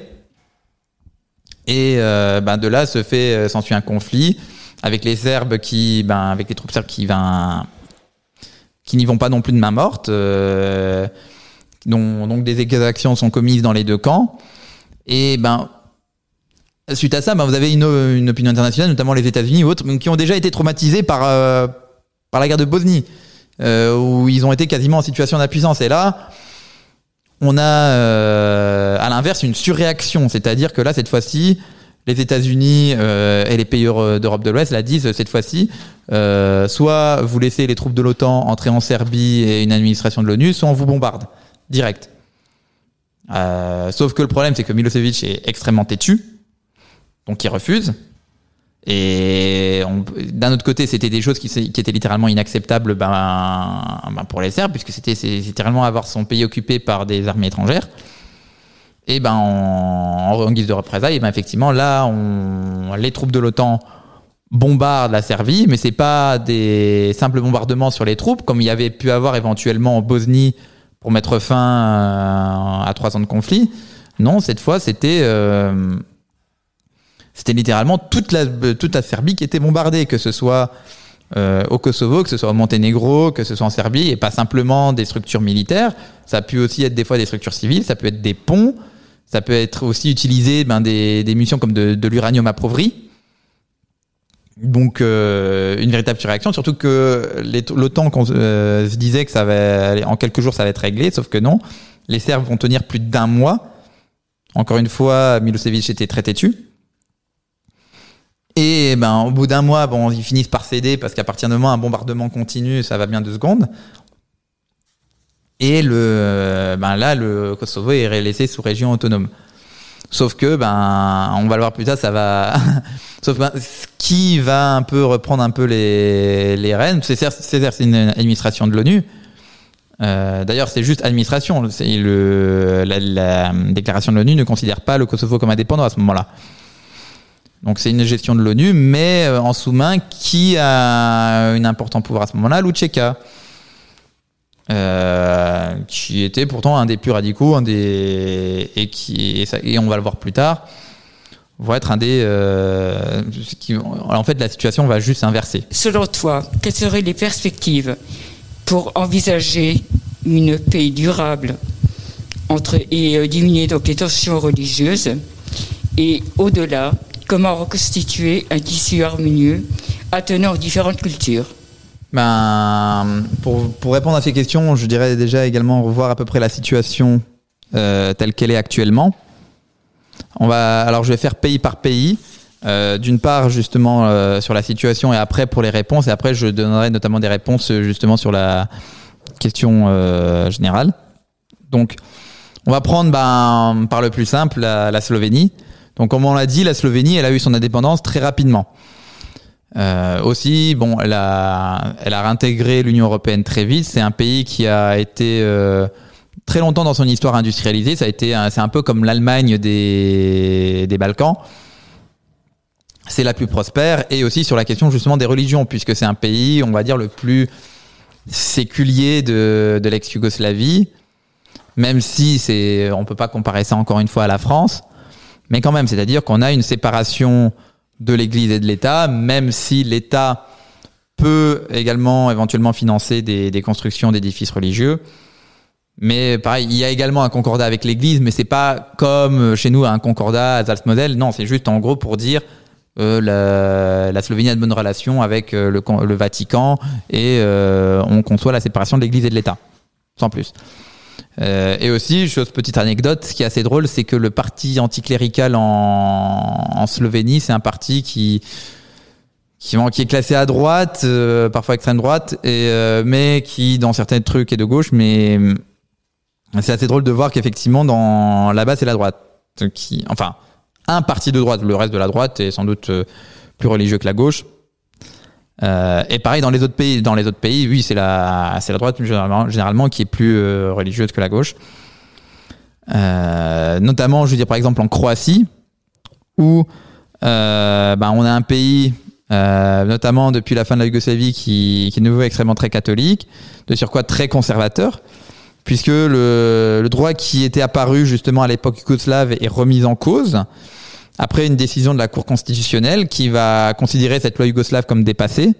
Et euh, ben, de là se fait euh, s'ensuit un conflit avec les Serbes qui, ben, avec les troupes serbes qui, ben, qui n'y vont pas non plus de main morte. Euh, dont, donc des exactions sont commises dans les deux camps. Et ben suite à ça, ben, vous avez une, opinion internationale, notamment les États-Unis ou autres, qui ont déjà été traumatisés par euh, par la guerre de Bosnie, euh, où ils ont été quasiment en situation d'impuissance. Et là, on a euh, à l'inverse une surréaction, c'est-à-dire que là cette fois-ci, les États-Unis euh, et les pays d'Europe de l'Ouest la disent cette fois-ci, euh, soit vous laissez les troupes de l'OTAN entrer en Serbie et une administration de l'ONU, soit on vous bombarde direct. Euh, sauf que le problème, c'est que Milosevic est extrêmement têtu, donc il refuse. Et d'un autre côté, c'était des choses qui, qui étaient littéralement inacceptables ben, ben, pour les Serbes, puisque c'était littéralement avoir son pays occupé par des armées étrangères. Et ben en, guise de représailles, et ben effectivement là, les troupes de l'OTAN bombardent la Serbie, mais c'est pas des simples bombardements sur les troupes, comme il y avait pu avoir éventuellement en Bosnie pour mettre fin euh, à trois ans de conflit. Non, cette fois, c'était euh, c'était littéralement toute la, toute la Serbie qui était bombardée, que ce soit euh, au Kosovo, que ce soit au Monténégro, que ce soit en Serbie, et pas simplement des structures militaires. Ça a pu aussi être des fois des structures civiles, ça peut être des ponts, ça peut être aussi utilisé ben, des, des munitions comme de, l'uranium appauvri. Donc euh, une véritable surréaction, surtout que l'OTAN euh, se disait que ça va en quelques jours ça va être réglé, sauf que non. Les Serbes vont tenir plus d'un mois. Encore une fois, Milosevic était très têtu. Et ben, au bout d'un mois, bon, ils finissent par céder parce qu'à partir de moment, un bombardement continu, ça va bien deux secondes. Et le, ben là, le Kosovo est laissé sous région autonome. Sauf que, ben, on va le voir plus tard, ça va. Sauf ben, qui va un peu reprendre un peu les, les rênes, c'est c'est une administration de l'ONU. Euh, D'ailleurs, c'est juste administration. La, la déclaration de l'ONU ne considère pas le Kosovo comme indépendant à ce moment-là. Donc c'est une gestion de l'ONU, mais euh, en sous-main, qui a un important pouvoir à ce moment-là Lucheka, euh, qui était pourtant un des plus radicaux, un des et qui et, ça- et on va le voir plus tard, va être un des euh, qui, en fait la situation va juste s'inverser. Selon toi, quelles seraient les perspectives pour envisager une paix durable entre, et euh, diminuer donc les tensions religieuses? Et au-delà, comment reconstituer un tissu harmonieux attenant aux différentes cultures? Ben, pour, pour répondre à ces questions, je dirais déjà également revoir à peu près la situation euh, telle qu'elle est actuellement. On va, alors je vais faire pays par pays. Euh, D'une part, justement, euh, sur la situation et après pour les réponses. Et après, je donnerai notamment des réponses euh, justement sur la question euh, générale. Donc, on va prendre ben, par le plus simple la, la Slovénie. Donc, comme on l'a dit, la Slovénie, elle a eu son indépendance très rapidement. Euh, aussi, bon, elle a, elle a réintégré l'Union européenne très vite. C'est un pays qui a été euh, très longtemps dans son histoire industrialisée. Ça a été, c'est un peu comme l'Allemagne des, des Balkans. C'est la plus prospère et aussi sur la question justement des religions, puisque c'est un pays, on va dire, le plus séculier de, de l'ex-Yougoslavie. Même si c'est, on peut pas comparer ça encore une fois à la France, mais quand même, c'est-à-dire qu'on a une séparation de l'Église et de l'État, même si l'État peut également éventuellement financer des, des constructions d'édifices religieux. Mais pareil, il y a également un concordat avec l'Église, mais c'est pas comme chez nous un concordat à Salzmodel. Non, c'est juste en gros pour dire euh, la, Slovénie a de bonnes relations avec euh, le Vatican et euh, on conçoit la séparation de l'Église et de l'État, sans plus. Euh, et aussi, chose petite anecdote, ce qui est assez drôle, c'est que le parti anticlérical en, Slovénie, c'est un parti qui est classé à droite, euh, parfois extrême droite, et, euh, mais qui dans certains trucs est de gauche. Mais c'est assez drôle de voir qu'effectivement, dans là-bas, c'est la droite. Enfin, un parti de droite, le reste de la droite est sans doute plus religieux que la gauche. Euh, et pareil dans les autres pays. Dans les autres pays, oui, c'est la, c'est la droite généralement, qui est plus euh, religieuse que la gauche. Euh, notamment, je veux dire par exemple en Croatie, où ben, on a un pays, notamment depuis la fin de la Yougoslavie, qui, qui est nouveau extrêmement très catholique, de surcroît très conservateur, puisque le, le droit qui était apparu justement à l'époque yougoslave est remis en cause après une décision de la Cour constitutionnelle qui va considérer cette loi yougoslave comme dépassée.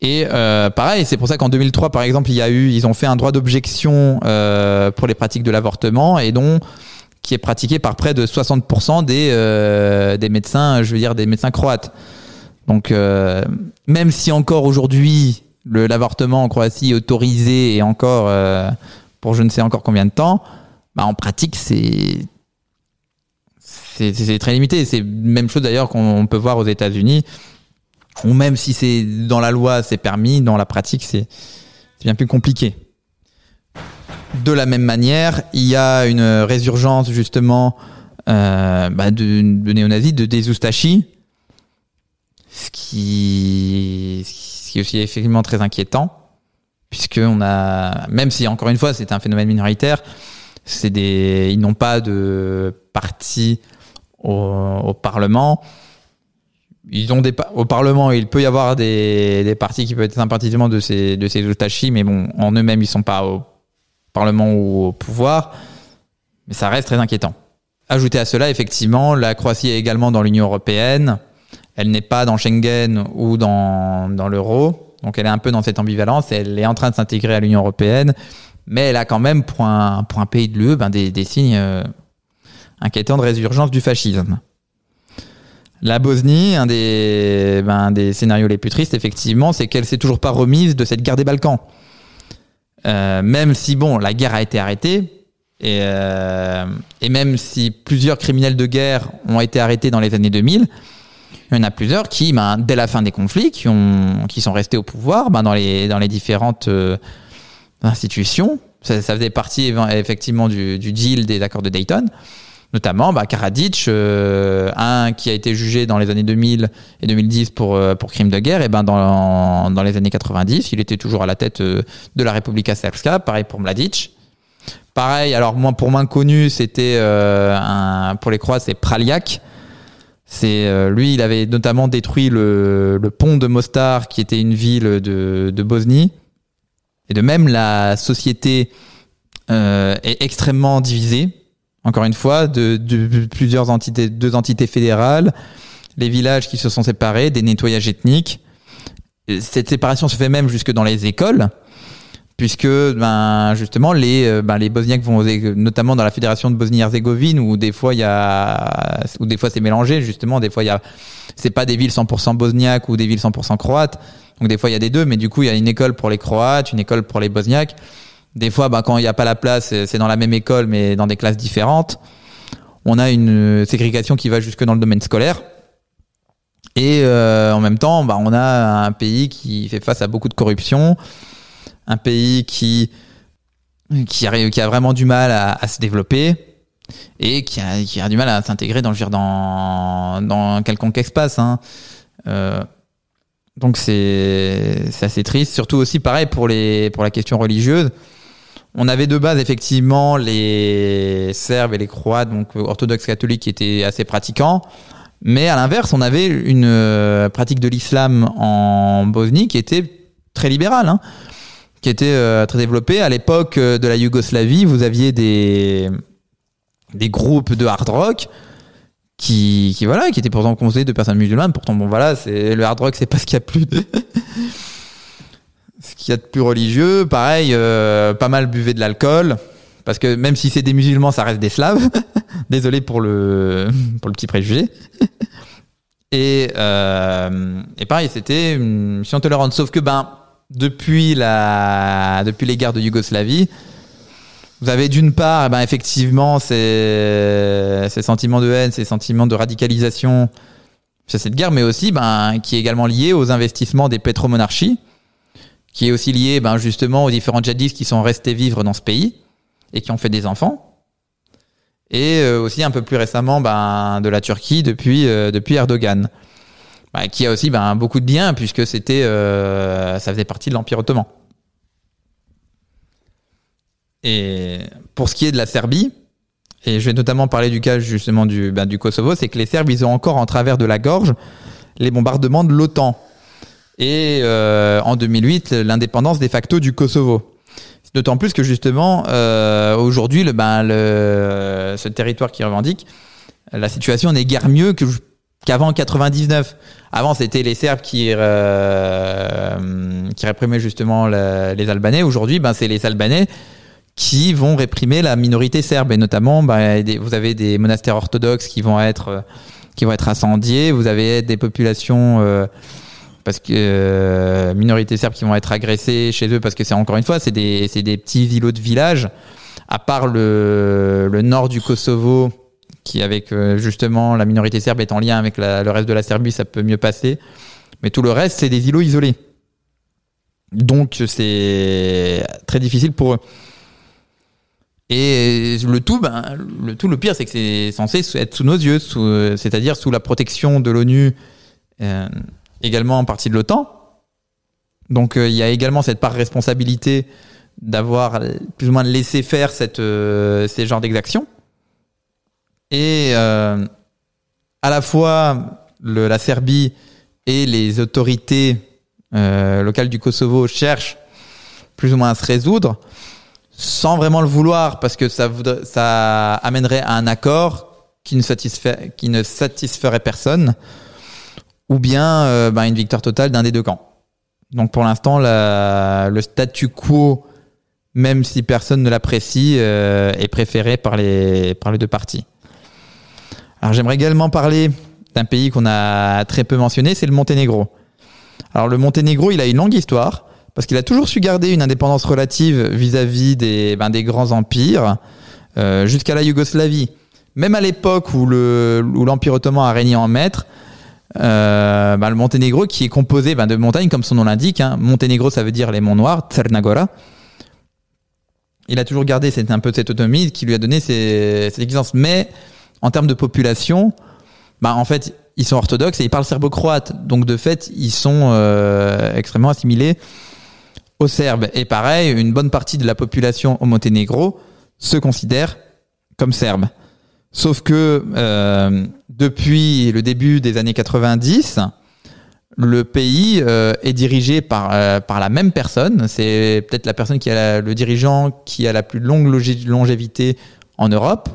Et euh, pareil, c'est pour ça qu'en 2003, par exemple, il y a eu, ils ont fait un droit d'objection euh, pour les pratiques de l'avortement et dont qui est pratiqué par près de 60% des euh, des médecins, je veux dire des médecins croates. Donc même si encore aujourd'hui l'avortement en Croatie est autorisé et encore pour je ne sais encore combien de temps, bah en pratique c'est c'est très limité. C'est même chose d'ailleurs qu'on peut voir aux États-Unis, ou même si c'est dans la loi c'est permis, dans la pratique c'est bien plus compliqué. De la même manière, il y a une résurgence justement euh, bah, de, de néo-nazis, de des Ustashi, ce qui, ce qui est aussi effectivement très inquiétant, puisque on a, même si encore une fois c'est un phénomène minoritaire, c'est des, ils n'ont pas de parti au, au Parlement. Ils ont des au Parlement, il peut y avoir des, des partis qui peuvent être sympathisants de ces de ces Ustashi, mais bon, en eux-mêmes, ils sont pas au Parlement ou au pouvoir. Mais ça reste très inquiétant. Ajouté à cela, effectivement, la Croatie est également dans l'Union européenne. Elle n'est pas dans Schengen ou dans, dans l'euro. Donc elle est un peu dans cette ambivalence. Elle est en train de s'intégrer à l'Union européenne. Mais elle a quand même, pour un, pour un pays de l'UE, ben des, des signes euh, inquiétants de résurgence du fascisme. La Bosnie, un des, ben, scénarios les plus tristes, effectivement, c'est qu'elle s'est toujours pas remise de cette guerre des Balkans. Euh, même si, bon, la guerre a été arrêtée, et, euh, et même si plusieurs criminels de guerre ont été arrêtés dans les années 2000, il y en a plusieurs qui, ben, dès la fin des conflits, qui, ont, qui sont restés au pouvoir ben, dans, les, différentes euh, institutions. Ça, faisait partie effectivement du deal des accords de Dayton. Notamment bah, Karadzic, euh, un qui a été jugé dans les années 2000 et 2010 pour, euh, pour crime de guerre, et ben dans, dans les années 90, il était toujours à la tête euh, de la Republika Srpska, pareil pour Mladic. Pareil, alors pour moins connu, c'était pour les Croates, c'est Praljak. C'est lui, il avait notamment détruit le, pont de Mostar, qui était une ville de, Bosnie. Et de même, la société est extrêmement divisée. Encore une fois, de, de plusieurs entités, deux entités fédérales, les villages qui se sont séparés, des nettoyages ethniques. Et Cette séparation se fait même jusque dans les écoles, puisque ben justement les euh, ben, les Bosniaques vont notamment dans la fédération de Bosnie-Herzégovine où des fois il y a où des fois c'est mélangé justement. Des fois il y a c'est pas des villes 100% bosniaques ou des villes 100% croates. Donc des fois il y a des deux mais du coup il y a une école pour les croates une école pour les bosniaques des fois ben, quand il n'y a pas la place c'est dans la même école mais dans des classes différentes on a une ségrégation qui va jusque dans le domaine scolaire et euh, en même temps ben, on a un pays qui fait face à beaucoup de corruption un pays qui qui a, vraiment du mal à, se développer et qui a, du mal à s'intégrer dans, dans, dans quelconque espace. Hein. Euh, donc c'est c'est assez triste, surtout aussi pareil pour, les, pour la question religieuse. On avait de base effectivement les Serbes et les Croates, donc orthodoxes catholiques, qui étaient assez pratiquants. Mais à l'inverse, on avait une euh, pratique de l'islam en Bosnie qui était très libérale. Hein qui était euh, très développé. À l'époque euh, de la Yougoslavie, vous aviez des, des groupes de hard rock qui, voilà, qui étaient pourtant composés de personnes musulmanes. Pourtant, bon, voilà, c'est le hard rock, c'est pas ce qu'il y a plus de, ce qu'il y a de plus religieux. Pareil, euh, pas mal buvaient de l'alcool. Parce que même si c'est des musulmans, ça reste des slaves. Désolé pour le, pour le petit préjugé. Et, euh, et pareil, c'était une mission tolérante. Sauf que, ben, depuis, la, depuis les guerres de Yougoslavie, vous avez d'une part, eh ben, effectivement, ces, ces sentiments de haine, ces sentiments de radicalisation sur cette guerre, mais aussi ben, qui est également lié aux investissements des pétromonarchies, qui est aussi lié ben, justement aux différents djihadistes qui sont restés vivre dans ce pays et qui ont fait des enfants. Et euh, aussi un peu plus récemment ben, de la Turquie depuis, euh, depuis Erdogan. bah, qui a aussi ben, beaucoup de biens puisque c'était, euh, ça faisait partie de l'Empire ottoman. Et pour ce qui est de la Serbie, et je vais notamment parler du cas justement du, ben, du Kosovo, c'est que les Serbes, ils ont encore en travers de la gorge les bombardements de l'OTAN. Et euh, en 2008, l'indépendance de facto du Kosovo. D'autant plus que justement, euh, aujourd'hui, ben, ce territoire qui revendique, la situation n'est guère mieux qu'avant 99. Avant, c'était les Serbes qui, euh, réprimaient justement les Albanais. Aujourd'hui, ben, c'est les Albanais qui vont réprimer la minorité serbe. Et notamment, ben, vous avez des monastères orthodoxes qui vont être, incendiés. Vous avez des populations... parce que euh, minorités serbes qui vont être agressées chez eux parce que c'est encore une fois c'est des, des petits îlots de village à part le, le nord du Kosovo qui avec euh, justement la minorité serbe est en lien avec le reste de la Serbie ça peut mieux passer. Mais tout le reste c'est des îlots isolés. Donc c'est très difficile pour eux. Et le tout, ben, le tout, le pire, c'est que c'est censé être sous nos yeux, c'est-à-dire sous la protection de l'ONU, euh, également en partie de l'OTAN. Donc euh, il y a également cette part responsabilité d'avoir plus ou moins laissé faire cette, euh, ces genres d'exactions. Et euh, à la fois le, la Serbie et les autorités locales du Kosovo cherchent plus ou moins à se résoudre sans vraiment le vouloir parce que ça, voudrait, ça amènerait à un accord qui ne, satisfait, qui ne satisferait personne ou bien euh, bah, une victoire totale d'un des deux camps. Donc pour l'instant, le statu quo, même si personne ne l'apprécie, euh, est préféré par les, par les deux parties. Alors j'aimerais également parler d'un pays qu'on a très peu mentionné, c'est le Monténégro. Alors le Monténégro, il a une longue histoire, parce qu'il a toujours su garder une indépendance relative vis-à-vis des, ben, des grands empires, euh, jusqu'à la Yougoslavie. Même à l'époque où l'Empire ottoman a régné en maître, euh, bah, le Monténégro qui est composé bah, de montagnes comme son nom l'indique. Hein. Monténégro ça veut dire les monts noirs, Tsernagora. Il a toujours gardé un peu cette autonomie qui lui a donné cette existence. Mais en termes de population, bah, en fait ils sont orthodoxes et ils parlent serbo-croate. Donc de fait ils sont euh, extrêmement assimilés aux Serbes. Et pareil, une bonne partie de la population au Monténégro se considère comme serbe. Sauf que euh, depuis le début des années 90, le pays euh, est dirigé par, euh, par la même personne. C'est peut-être la personne qui a le dirigeant qui a la plus longue longévité en Europe,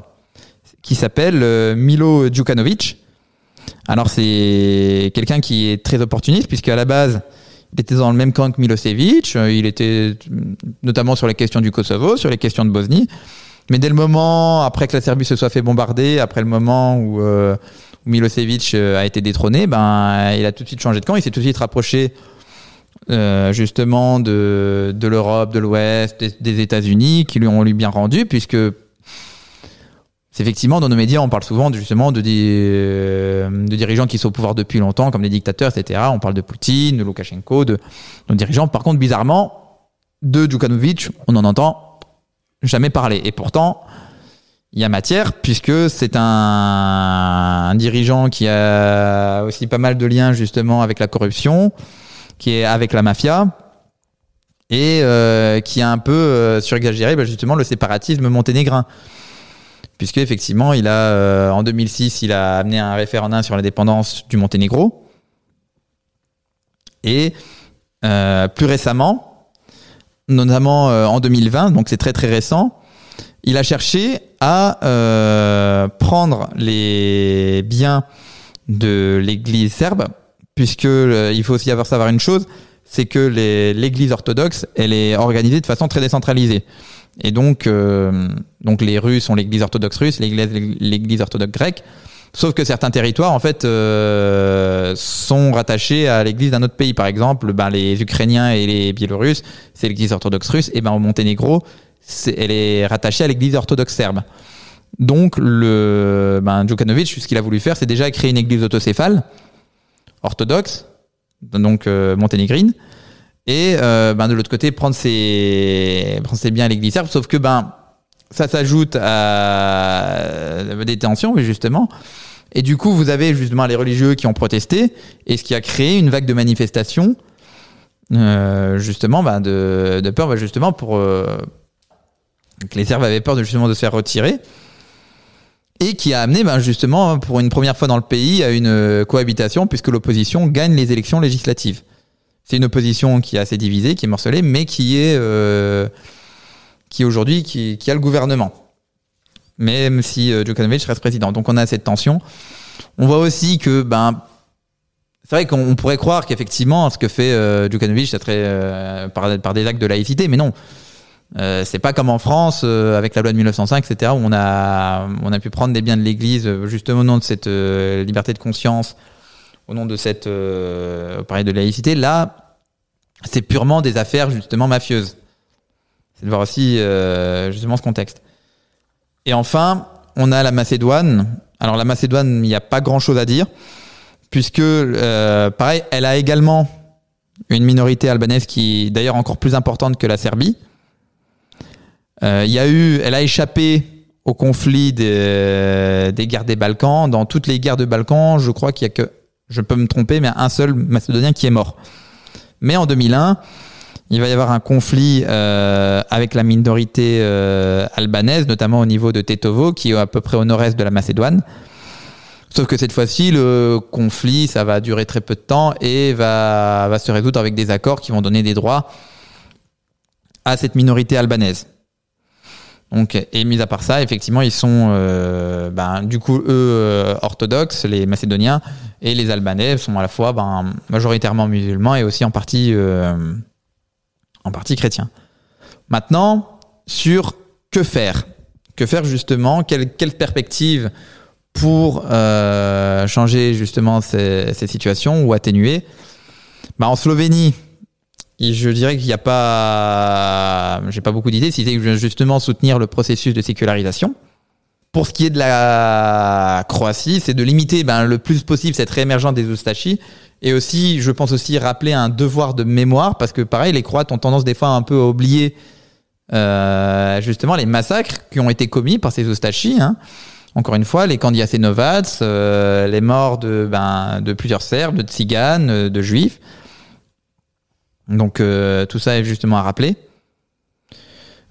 qui s'appelle Milo Djukanovic. Alors c'est quelqu'un qui est très opportuniste puisque à la base il était dans le même camp que Milosevic. Il était notamment sur les questions du Kosovo, sur les questions de Bosnie. Mais dès le moment, après que la Serbie se soit fait bombarder, après le moment où, euh, Milosevic euh, a été détrôné, ben, il a tout de suite changé de camp, il s'est tout de suite rapproché euh, justement de, de l'Europe, de l'Ouest, des, États-Unis, qui lui ont lui bien rendu, puisque effectivement dans nos médias on parle souvent justement de, de, de, dirigeants qui sont au pouvoir depuis longtemps, comme les dictateurs, etc. On parle de Poutine, de Loukachenko, de nos dirigeants. Par contre, bizarrement, de Djukanovic, on en entend jamais parlé. Et pourtant, il y a matière puisque c'est un, dirigeant qui a aussi pas mal de liens justement avec la corruption, qui est avec la mafia et euh, qui a un peu euh, surexagéré bah, justement le séparatisme monténégrin. Puisque effectivement, il a euh, en 2006, il a amené un référendum sur l'indépendance du Monténégro. Et plus récemment, notamment euh, en 2020, donc c'est très très récent, il a cherché à euh, prendre les biens de l'Église serbe, puisque euh, il faut aussi avoir savoir une chose, c'est que l'Église orthodoxe, elle est organisée de façon très décentralisée. Et donc, donc les Russes ont l'Église orthodoxe russe, l'Église orthodoxe grecque. Sauf que certains territoires, en fait, euh, sont rattachés à l'église d'un autre pays. Par exemple, ben, les Ukrainiens et les Biélorusses, c'est l'église orthodoxe russe. Et ben, au Monténégro, elle est rattachée à l'église orthodoxe serbe. Donc, le, ben, Djukanovic, ce qu'il a voulu faire, c'est déjà créer une église autocéphale, orthodoxe, donc euh, monténégrine. Et euh, ben, de l'autre côté, prendre ses, prendre ses biens à l'église serbe. Sauf que, ben, ça s'ajoute à des tensions, justement. Et du coup, vous avez justement les religieux qui ont protesté, et ce qui a créé une vague de manifestations, euh, justement, bah, de, peur, bah, justement, pour euh, que les Serbes avaient peur de, justement de se faire retirer, et qui a amené, bah, justement, pour une première fois dans le pays, à une euh, cohabitation, puisque l'opposition gagne les élections législatives. C'est une opposition qui est assez divisée, qui est morcelée, mais qui est, qui aujourd'hui, qui a le gouvernement même si euh, Djukanovic reste président. Donc on a cette tension. On voit aussi que ben c'est vrai qu'on pourrait croire qu'effectivement ce que fait euh, Djukanovic ça serait euh, par, des actes de laïcité, mais non. Euh, c'est pas comme en France euh, avec la loi de 1905, etc. où on a on a pu prendre des biens de l'Église justement au nom de cette liberté de conscience, au nom de cette pareil de laïcité. Là, c'est purement des affaires justement mafieuses. C'est de voir aussi justement ce contexte. Et enfin, on a la Macédoine. Alors la Macédoine, il n'y a pas grand-chose à dire, puisque, euh, pareil, elle a également une minorité albanaise qui est d'ailleurs encore plus importante que la Serbie. Euh, y a eu, elle a échappé au conflit des, des, guerres des Balkans. Dans toutes les guerres de Balkans, je crois qu'il y a que, je peux me tromper, mais un seul Macédonien qui est mort. Mais en 2001, il va y avoir un conflit euh, avec la minorité euh, albanaise, notamment au niveau de Tetovo, qui est à peu près au nord-est de la Macédoine. Sauf que cette fois-ci, le conflit, ça va durer très peu de temps et va, se résoudre avec des accords qui vont donner des droits à cette minorité albanaise. Donc, et mis à part ça, effectivement, ils sont, euh, ben, du coup, eux, orthodoxes, les Macédoniens, et les Albanais sont à la fois ben, majoritairement musulmans et aussi en partie en partie chrétien. Maintenant, sur que faire? Que faire justement? Quelle, perspective pour euh, changer justement ces, ces, situations ou atténuer? Bah, En Slovénie, je dirais qu'il n'y a pas, j'ai pas beaucoup d'idées, si c'est justement soutenir le processus de sécularisation. Pour ce qui est de la Croatie, c'est de limiter ben, le plus possible cette réémergence des Oustachis et aussi, je pense aussi rappeler un devoir de mémoire, parce que pareil, les Croates ont tendance des fois un peu à oublier euh, justement les massacres qui ont été commis par ces Oustachis. Hein. Encore une fois, les candidats Novads, euh, les morts de, ben, de plusieurs Serbes, de Tziganes, de Juifs. Donc euh, tout ça est justement à rappeler.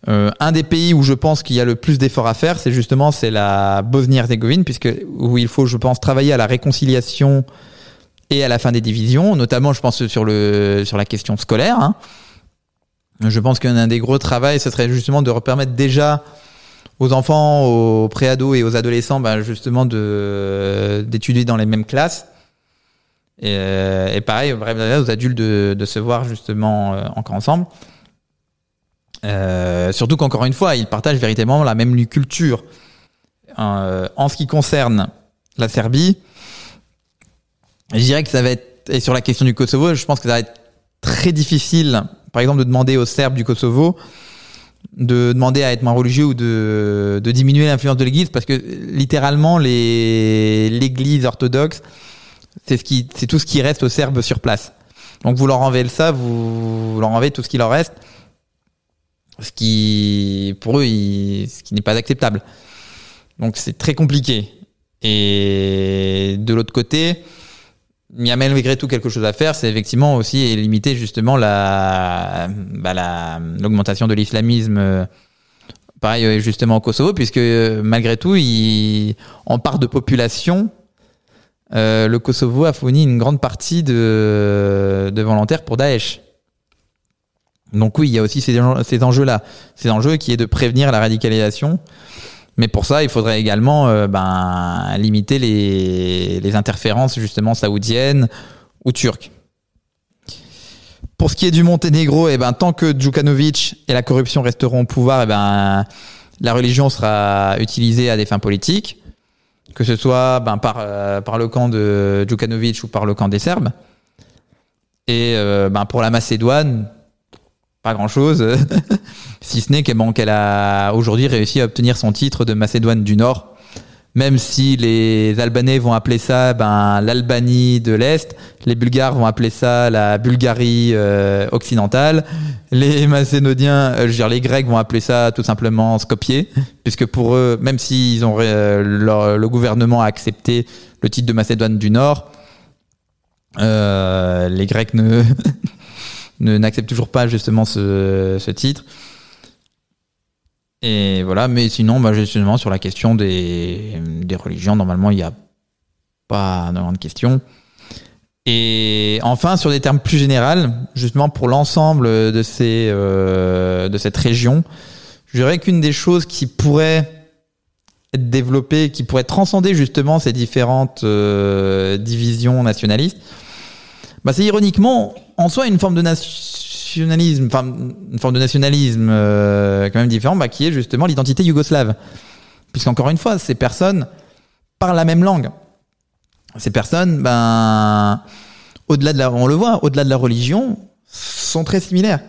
Euh, un des pays où je pense qu'il y a le plus d'efforts à faire, c'est justement la Bosnie-Herzégovine, puisque où il faut, je pense, travailler à la réconciliation et à la fin des divisions, notamment je pense sur, la question scolaire. Hein. Je pense qu'un des gros travaux, ce serait justement de permettre déjà aux enfants, aux préados et aux adolescents, ben justement d'étudier dans les mêmes classes. Et, et pareil, aux adultes de, de, se voir justement euh, encore ensemble. Euh, surtout qu'encore une fois, ils partagent véritablement la même culture. Euh, en ce qui concerne la Serbie, je dirais que ça va être, et sur la question du Kosovo, je pense que ça va être très difficile, par exemple, de demander aux Serbes du Kosovo de demander à être moins religieux ou de, diminuer l'influence de l'Église, parce que littéralement, l'Église orthodoxe, c'est ce tout ce qui reste aux Serbes sur place. Donc vous leur enlevez ça, vous, vous leur enlevez tout ce qui leur reste, ce qui, pour eux, il, ce qui n'est pas acceptable. Donc c'est très compliqué. Et de l'autre côté, il y a malgré tout quelque chose à faire, c'est effectivement aussi limiter justement la, bah la l'augmentation de l'islamisme. Euh, pareil euh, justement au Kosovo, puisque euh, malgré tout, il, en part de population, le Kosovo a fourni une grande partie de, de volontaires pour Daesh. Donc oui, il y a aussi ces, ces enjeux-là, ces enjeux qui est de prévenir la radicalisation mais pour ça, il faudrait également euh, ben, limiter les, les, interférences justement saoudiennes ou turques. Pour ce qui est du Monténégro, eh ben, tant que Djukanovic et la corruption resteront au pouvoir, eh ben, la religion sera utilisée à des fins politiques, que ce soit ben, par, euh, par le camp de Djukanovic ou par le camp des Serbes. Et euh, ben, pour la Macédoine, pas grand chose, si ce n'est qu'elle a aujourd'hui réussi à obtenir son titre de Macédoine du Nord. Même si les Albanais vont appeler ça ben, l'Albanie de l'Est, les Bulgares vont appeler ça la Bulgarie euh, occidentale, les Macédoniens, euh, je veux les Grecs vont appeler ça tout simplement Skopje, puisque pour eux, même s'ils ont euh, le gouvernement a accepté le titre de Macédoine du Nord. Euh, les Grecs ne n'acceptent toujours pas justement ce, ce, titre. Et voilà, mais sinon, bah, justement, sur la question des, des religions, normalement, il n'y a pas de grande question. Et enfin, sur des termes plus généraux, justement pour l'ensemble de, euh, de cette région, je dirais qu'une des choses qui pourrait être développée, qui pourrait transcender justement ces différentes euh, divisions nationalistes, bah, c'est ironiquement en soi une forme de nationalisme, enfin une forme de nationalisme euh, quand même différent, bah, qui est justement l'identité yougoslave. Puisqu'encore une fois, ces personnes parlent la même langue. Ces personnes, ben, au-delà de la, on le voit, au-delà de la religion, sont très similaires.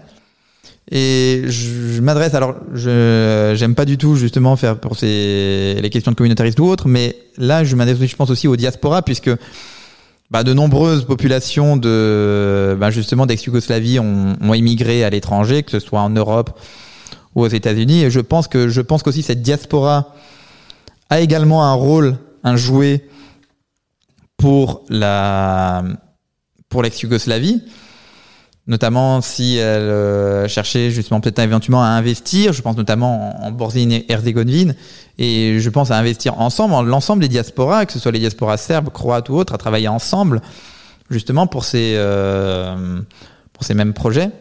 Et je, m'adresse, alors je j'aime pas du tout justement faire pour ces, les questions de communautarisme ou autre, mais là je m'adresse, je pense aussi aux diaspora puisque bah, de nombreuses populations de bah, justement d'ex-Yougoslavie ont, ont immigré à l'étranger, que ce soit en Europe ou aux États-Unis. Et je pense que je pense qu'aussi cette diaspora a également un rôle à jouer pour la pour l'ex-Yougoslavie notamment si elle euh, cherchait justement peut-être éventuellement à investir, je pense notamment en, Bosnie et Herzégovine, et je pense à investir ensemble, l'ensemble des diasporas, que ce soit les diasporas serbes, croates ou autres, à travailler ensemble, justement pour ces, euh, pour ces mêmes projets.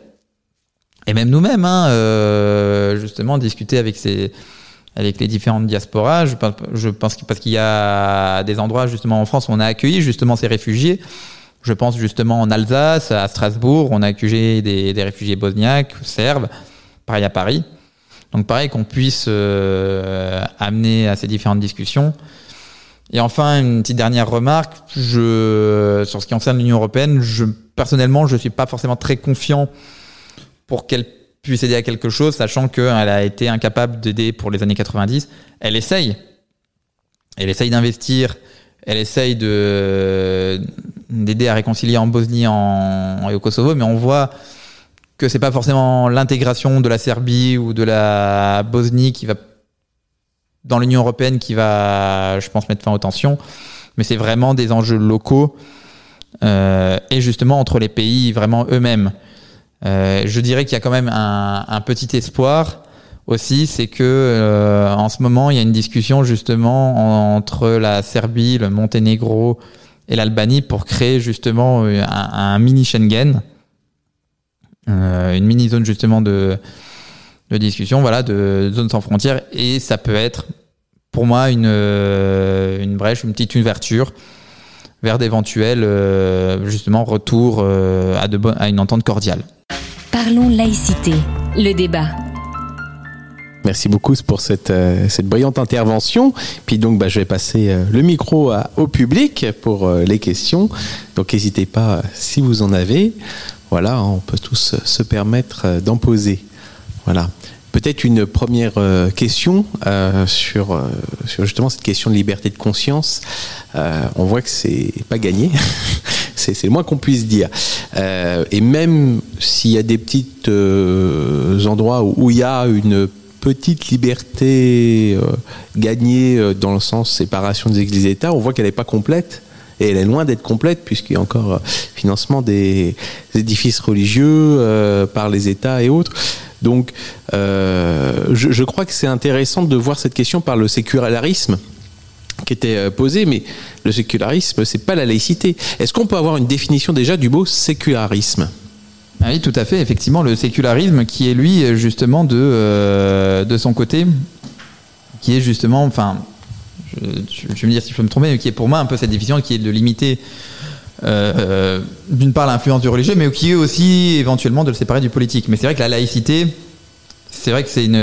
Et même nous-mêmes, hein, euh, justement, discuter avec ces avec les différentes diasporas. Je pense, je pense parce qu'il y a des endroits justement en France où on a accueilli justement ces réfugiés je pense justement en Alsace, à Strasbourg, on a accusé des, réfugiés bosniaques, serbes, pareil à Paris. Donc pareil qu'on puisse euh, amener à ces différentes discussions. Et enfin, une petite dernière remarque, je, sur ce qui concerne l'Union européenne, je, personnellement, je suis pas forcément très confiant pour qu'elle puisse aider à quelque chose, sachant qu'elle a été incapable d'aider pour les années 90. Elle essaye. Elle essaye d'investir elle essaye de d'aider à réconcilier en Bosnie en, et au Kosovo, mais on voit que c'est pas forcément l'intégration de la Serbie ou de la Bosnie qui va dans l'Union européenne qui va, je pense, mettre fin aux tensions, mais c'est vraiment des enjeux locaux euh, et justement entre les pays vraiment eux-mêmes. Euh, je dirais qu'il y a quand même un petit espoir aussi, c'est que euh, en ce moment, il y a une discussion justement entre la Serbie, le Monténégro et l'Albanie pour créer justement euh, un, mini Schengen, euh, une mini zone justement de, discussion, voilà, de zone sans frontières, et ça peut être pour moi une, une brèche, une petite ouverture vers d'éventuels justement retours à, à une entente cordiale. Parlons laïcité, le débat Merci beaucoup pour cette, euh, cette brillante intervention. Puis donc, bah, je vais passer euh, le micro au public pour euh, les questions. Donc, n'hésitez pas si vous en avez. Voilà, on peut tous se permettre d'en poser. Voilà. Peut-être une première question sur justement cette question de liberté de conscience. on voit que c'est pas gagné. c'est le moins qu'on puisse dire. et même s'il y a des petits endroits où il y a une petite liberté euh, gagnée euh, dans le sens séparation des églises et États, on voit qu'elle n'est pas complète. Et elle est loin d'être complète puisqu'il y a encore euh, financement des, édifices religieux par les États et autres. Donc, je, crois que c'est intéressant de voir cette question par le sécularisme qui était posé, mais le sécularisme, c'est pas la laïcité. Est-ce qu'on peut avoir une définition déjà du mot sécularisme? Oui, tout à fait. Effectivement, le sécularisme qui est lui justement de euh, de son côté, qui est justement, enfin, je, vais me dire si je peux me tromper, mais qui est pour moi un peu cette division qui est de limiter euh, euh, d'une part l'influence du religieux, mais qui est aussi éventuellement de le séparer du politique. Mais c'est vrai que la laïcité, c'est vrai que c'est une,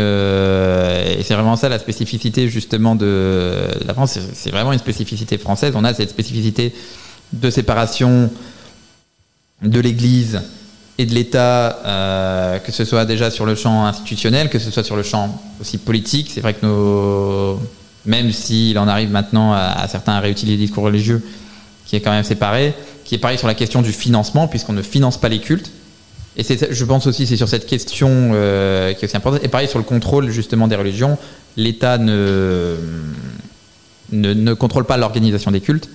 c'est vraiment ça la spécificité justement de la France. C'est vraiment une spécificité française. On a cette spécificité de séparation de l'Église et de l'État, euh, que ce soit déjà sur le champ institutionnel, que ce soit sur le champ aussi politique. C'est vrai que nos, même s'il en arrive maintenant à, certains à réutiliser le discours religieux, qui est quand même séparé, qui est pareil sur la question du financement, puisqu'on ne finance pas les cultes. Et je pense aussi c'est sur cette question euh, qui est aussi importante. Et pareil sur le contrôle justement des religions, l'État ne, ne, ne contrôle pas l'organisation des cultes,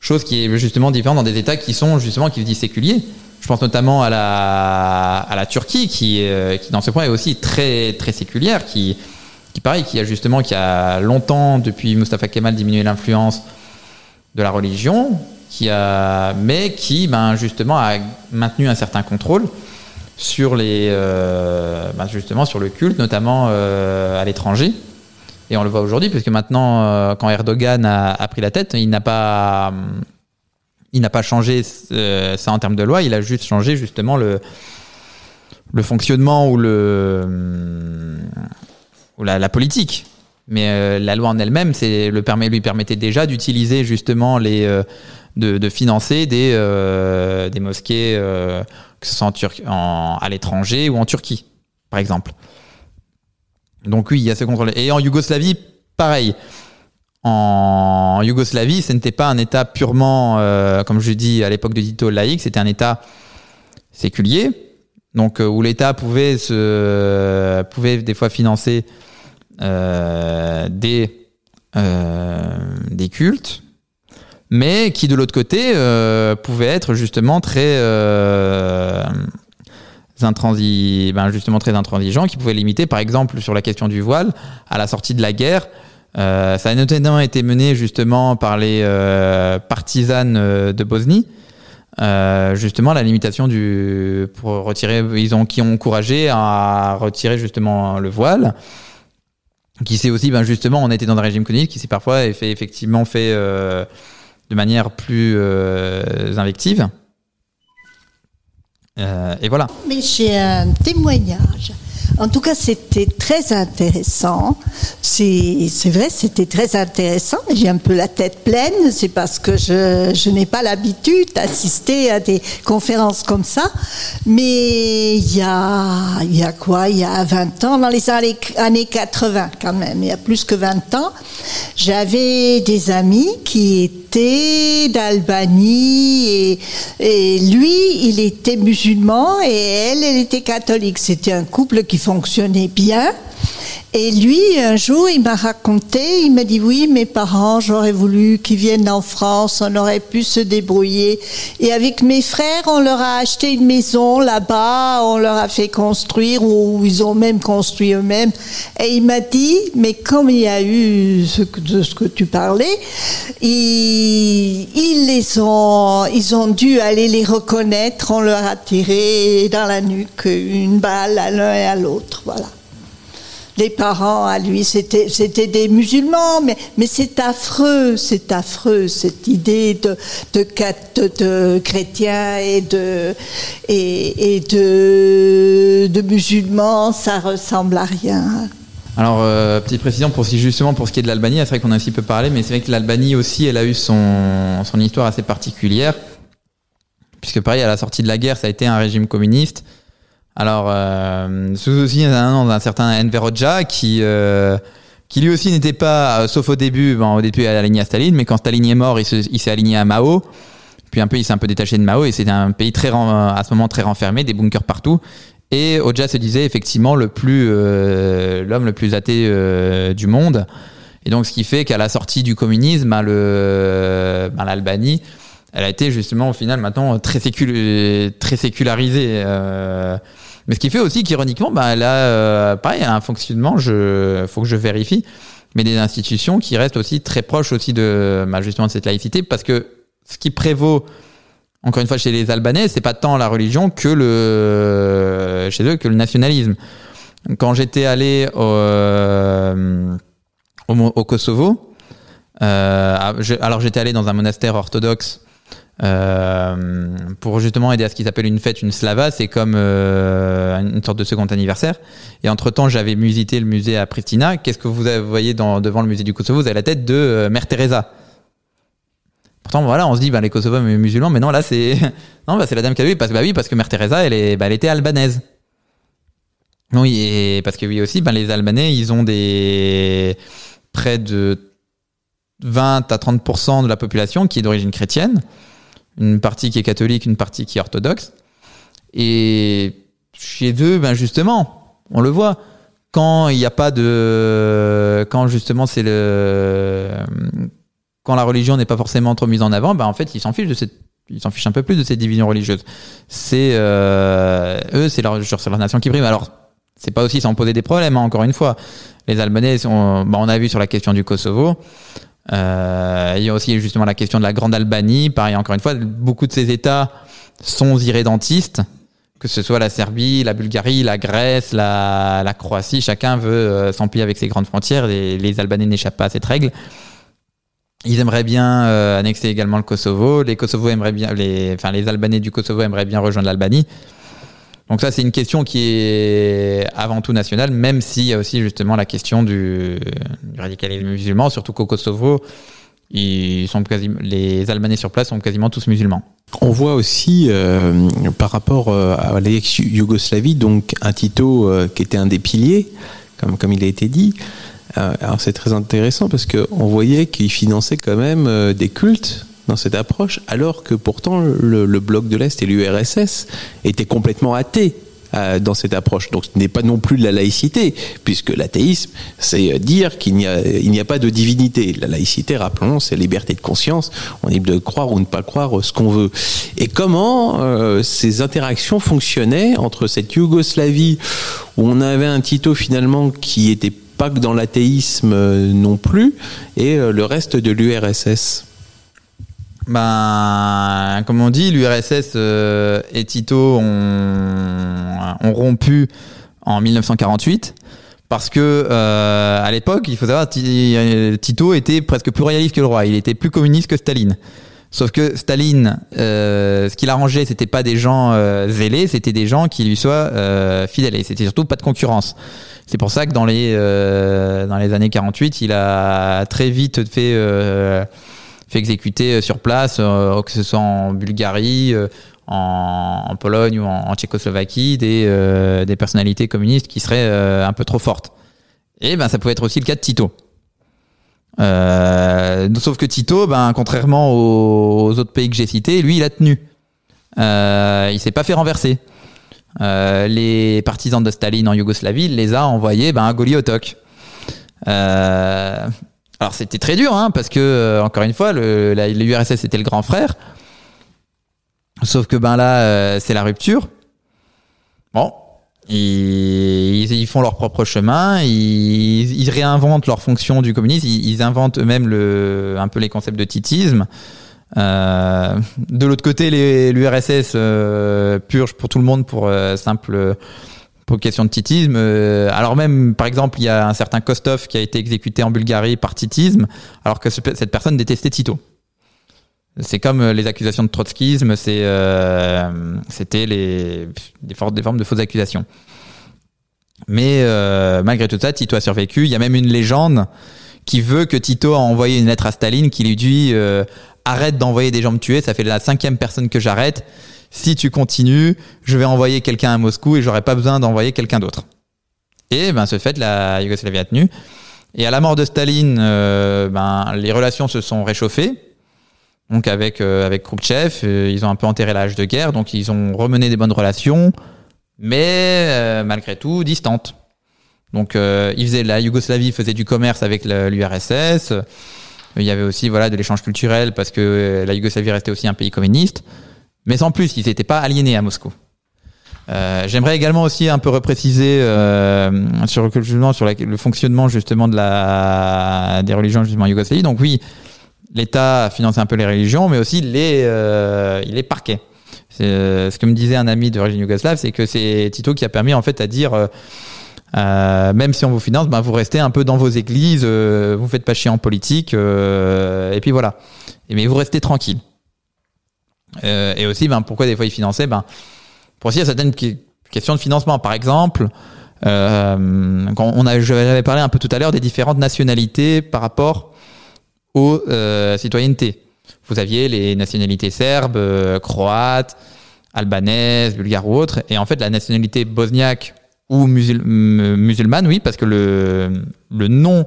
Chose qui est justement différente dans des États qui sont justement, qui se disent séculiers. Je pense notamment à la, Turquie, qui, euh, qui dans ce point est aussi très, très séculière, qui, pareil, qui a justement, qui a longtemps, depuis Mustafa Kemal, diminué l'influence de la religion, qui a, mais qui, ben, justement, a maintenu un certain contrôle sur les, euh, ben, justement, sur le culte, notamment euh, à l'étranger. Et on le voit aujourd'hui, puisque maintenant, quand Erdogan a, pris la tête, il n'a pas, il n'a pas changé euh, ça en termes de loi, il a juste changé justement le, le fonctionnement ou le, ou la, politique. Mais euh, la loi en elle-même, le permet, lui permettait déjà d'utiliser justement les, euh, de, financer des, des mosquées, que ce soit en Tur en, à l'étranger ou en Turquie, par exemple. Donc oui, il y a ce contrôle. Et en Yougoslavie, pareil. En Yougoslavie, ce n'était pas un État purement, euh, comme je dis à l'époque de Tito, laïque, c'était un État séculier, donc euh, où l'État pouvait pouvait des fois financer euh, des des cultes, mais qui de l'autre côté pouvait être justement très intransi ben justement très intransigeant, qui pouvait limiter, par exemple, sur la question du voile, à la sortie de la guerre. Euh, ça a notamment été mené justement par les euh, partisanes euh, de Bosnie. Euh, justement, la limitation du pour retirer, ils ont qui ont encouragé à retirer justement le voile. Qui s'est aussi, ben justement, on était dans un régime communiste qui s'est parfois fait effectivement fait euh, de manière plus euh, invective. Euh, et voilà. Mais j'ai un témoignage. En tout cas, c'était très intéressant. C'est vrai, c'était très intéressant. J'ai un peu la tête pleine. C'est parce que je, n'ai pas l'habitude d'assister à des conférences comme ça. Mais il y a, y a quoi? Il y a 20 ans, dans les années, années 80 quand même, il y a plus que 20 ans, j'avais des amis qui étaient d'Albanie et, et lui, il était musulman et elle, elle était catholique. C'était un couple qui fonctionnait bien. Et lui, un jour, il m'a raconté, il m'a dit oui, mes parents, j'aurais voulu qu'ils viennent en France, on aurait pu se débrouiller. Et avec mes frères, on leur a acheté une maison là-bas, on leur a fait construire, ou ils ont même construit eux-mêmes. Et il m'a dit, mais comme il y a eu ce que, de ce que tu parlais, ils, ils les ont, ils ont dû aller les reconnaître, on leur a tiré dans la nuque une balle à l'un et à l'autre, voilà les parents à lui, c'était, des musulmans, mais, mais c'est affreux, c'est affreux, cette idée de, de, de, de chrétiens et de, et, et de, de musulmans, ça ressemble à rien. Alors, euh, petite précision pour justement pour ce qui est de l'Albanie, c'est vrai qu'on a un petit peu parlé, mais c'est vrai que l'Albanie aussi, elle a eu son, son histoire assez particulière, puisque pareil, à la sortie de la guerre, ça a été un régime communiste. Alors, euh, sous aussi un, un certain Enver Hoxha qui, euh, qui lui aussi n'était pas, euh, sauf au début, au début aligné à Staline, mais quand Staline est mort, il, se, il s'est aligné à Mao. Puis un peu, il s'est un peu détaché de Mao et c'était un pays très à ce moment très renfermé, des bunkers partout. Et Hoxha se disait effectivement le plus euh, l'homme le plus athée du monde. Et donc ce qui fait qu'à la sortie du communisme, ben, le, ben, l'Albanie, elle a été justement au final maintenant très, sécul très sécularisée. Euh, mais ce qui fait aussi qu'ironiquement, bah, elle a euh, pareil, un fonctionnement, je faut que je vérifie, mais des institutions qui restent aussi très proches aussi de bah, justement de cette laïcité, parce que ce qui prévaut encore une fois chez les Albanais, c'est pas tant la religion que le chez eux que le nationalisme. Quand j'étais allé au, euh, au, Kosovo, euh, alors j'étais allé dans un monastère orthodoxe euh, pour justement aider à ce qu'ils appellent une fête, une slava, c'est comme euh, une sorte de second anniversaire. Et entre temps, j'avais visité le musée à Pristina. Qu'est-ce que vous voyez devant le musée du Kosovo? Vous avez la tête de euh, Mère Teresa. Pourtant, voilà, on se dit, bah, les Kosovars musulmans, mais non, là, c'est non, bah, c'est la dame qui a vu, parce que bah oui, parce que Mère Teresa, elle est, elle était albanaise. Oui, et parce que oui aussi, bah, les Albanais, ils ont des près de 20 à 30% de la population qui est d'origine chrétienne une partie qui est catholique, une partie qui est orthodoxe. Et chez eux, ben justement, on le voit. Quand il n'y a pas de, quand justement c'est le, quand la religion n'est pas forcément trop mise en avant, ben en fait, ils s'en fichent de cette ils s'en fichent un peu plus de cette division religieuse. C'est euh, eux, c'est leur, nation qui prime. Alors, c'est pas aussi sans poser des problèmes. Hein, encore une fois, les Albanais, sont, ben, on a vu sur la question du Kosovo. Euh, il y a aussi justement la question de la Grande Albanie. Pareil, encore une fois, beaucoup de ces États sont irrédentistes, que ce soit la Serbie, la Bulgarie, la Grèce, la, Croatie. Chacun veut euh, s'empiler avec ses grandes frontières. Les Albanais n'échappent pas à cette règle. Ils aimeraient bien euh, annexer également le Kosovo. Les Kosovo aimeraient bien, les, enfin les Albanais du Kosovo aimeraient bien rejoindre l'Albanie. Donc ça, c'est une question qui est avant tout nationale, même s'il y a aussi justement la question du, radicalisme musulman, surtout qu'au Kosovo, ils sont quasi, les Albanais sur place sont quasiment tous musulmans. On voit aussi euh, par rapport euh, à l'ex-Yougoslavie, donc un Tito euh, qui était un des piliers, comme, comme il a été dit, alors c'est très intéressant parce qu'on voyait qu'il finançait quand même des cultes dans cette approche, alors que pourtant le, bloc de l'Est et l'URSS étaient complètement athées euh, dans cette approche. Donc ce n'est pas non plus de la laïcité, puisque l'athéisme, c'est dire qu'il n'y a, pas de divinité. La laïcité, rappelons, c'est liberté de conscience. On est libre de croire ou ne pas croire ce qu'on veut. Et comment euh, ces interactions fonctionnaient entre cette Yougoslavie où on avait un Tito finalement qui était pas que dans l'athéisme euh, non plus, et euh, le reste de l'URSS ben, comme on dit, l'URSS euh, et Tito ont, rompu en 1948 parce que euh, à l'époque, il faut savoir, Tito était presque plus royaliste que le roi. Il était plus communiste que Staline. Sauf que Staline, euh, ce qu'il arrangeait, c'était pas des gens zélés, c'était des gens qui lui soient fidèles. Et c'était surtout pas de concurrence. C'est pour ça que dans les dans les années 48, il a très vite fait fait exécuter euh, sur place, euh, que ce soit en Bulgarie, euh, en, Pologne ou en, Tchécoslovaquie, des euh, personnalités communistes qui seraient un peu trop fortes. Et ben ça pouvait être aussi le cas de Tito. sauf que Tito, ben contrairement aux, autres pays que j'ai cités, lui il a tenu. il s'est pas fait renverser. Euh, les partisans de Staline en Yougoslavie les a envoyés ben, à Goliotok. Euh, alors c'était très dur, hein, parce que, euh, encore une fois, l'URSS était le grand frère. Sauf que ben là, euh, c'est la rupture. Bon, ils, ils, font leur propre chemin, ils, ils, réinventent leur fonction du communisme, ils, ils inventent eux-mêmes le, un peu les concepts de titisme. Euh, de l'autre côté, l'URSS euh, purge pour tout le monde pour euh, simple pour question de titisme. Euh, alors même, par exemple, il y a un certain Kostov qui a été exécuté en Bulgarie par titisme, alors que ce, cette personne détestait Tito. C'est comme les accusations de trotskisme, c'est c'était des, for des formes de fausses accusations. Mais malgré tout ça, Tito a survécu. Il y a même une légende qui veut que Tito a envoyé une lettre à Staline qui lui dit euh, arrête d'envoyer des gens me tuer, ça fait la cinquième personne que j'arrête. Si tu continues, je vais envoyer quelqu'un à Moscou et j'aurai pas besoin d'envoyer quelqu'un d'autre. Et ben ce fait, la Yougoslavie a tenu. Et à la mort de Staline, euh, ben les relations se sont réchauffées. Donc avec euh, avec Khrouchtchev, euh, ils ont un peu enterré l'âge de guerre, donc ils ont remené des bonnes relations, mais euh, malgré tout distantes. Donc ils faisaient la Yougoslavie faisait du commerce avec l'URSS. Il y avait aussi voilà de l'échange culturel parce que la Yougoslavie restait aussi un pays communiste. Mais sans plus, ils n'étaient pas aliénés à Moscou. Euh, J'aimerais également aussi un peu repréciser euh, sur, sur la, le fonctionnement justement de la, des religions justement en Yougoslavie. Donc oui, l'État finance un peu les religions, mais aussi les, euh, les parquets. Euh, ce que me disait un ami d'origine yougoslave, c'est que c'est Tito qui a permis en fait à dire euh, euh, même si on vous finance, ben, vous restez un peu dans vos églises, euh, vous faites pas chier en politique, et puis voilà. Mais vous restez tranquille. Euh, et aussi, ben, pourquoi des fois ils finançaient ben, Pour aussi, il y a certaines questions de financement. Par exemple, euh, quand on a, j'avais parlé un peu tout à l'heure des différentes nationalités par rapport aux citoyennetés. Vous aviez les nationalités serbes, croates, albanaises, bulgares ou autres. Et en fait, la nationalité bosniaque ou musul musulmane, oui, parce que le, le nom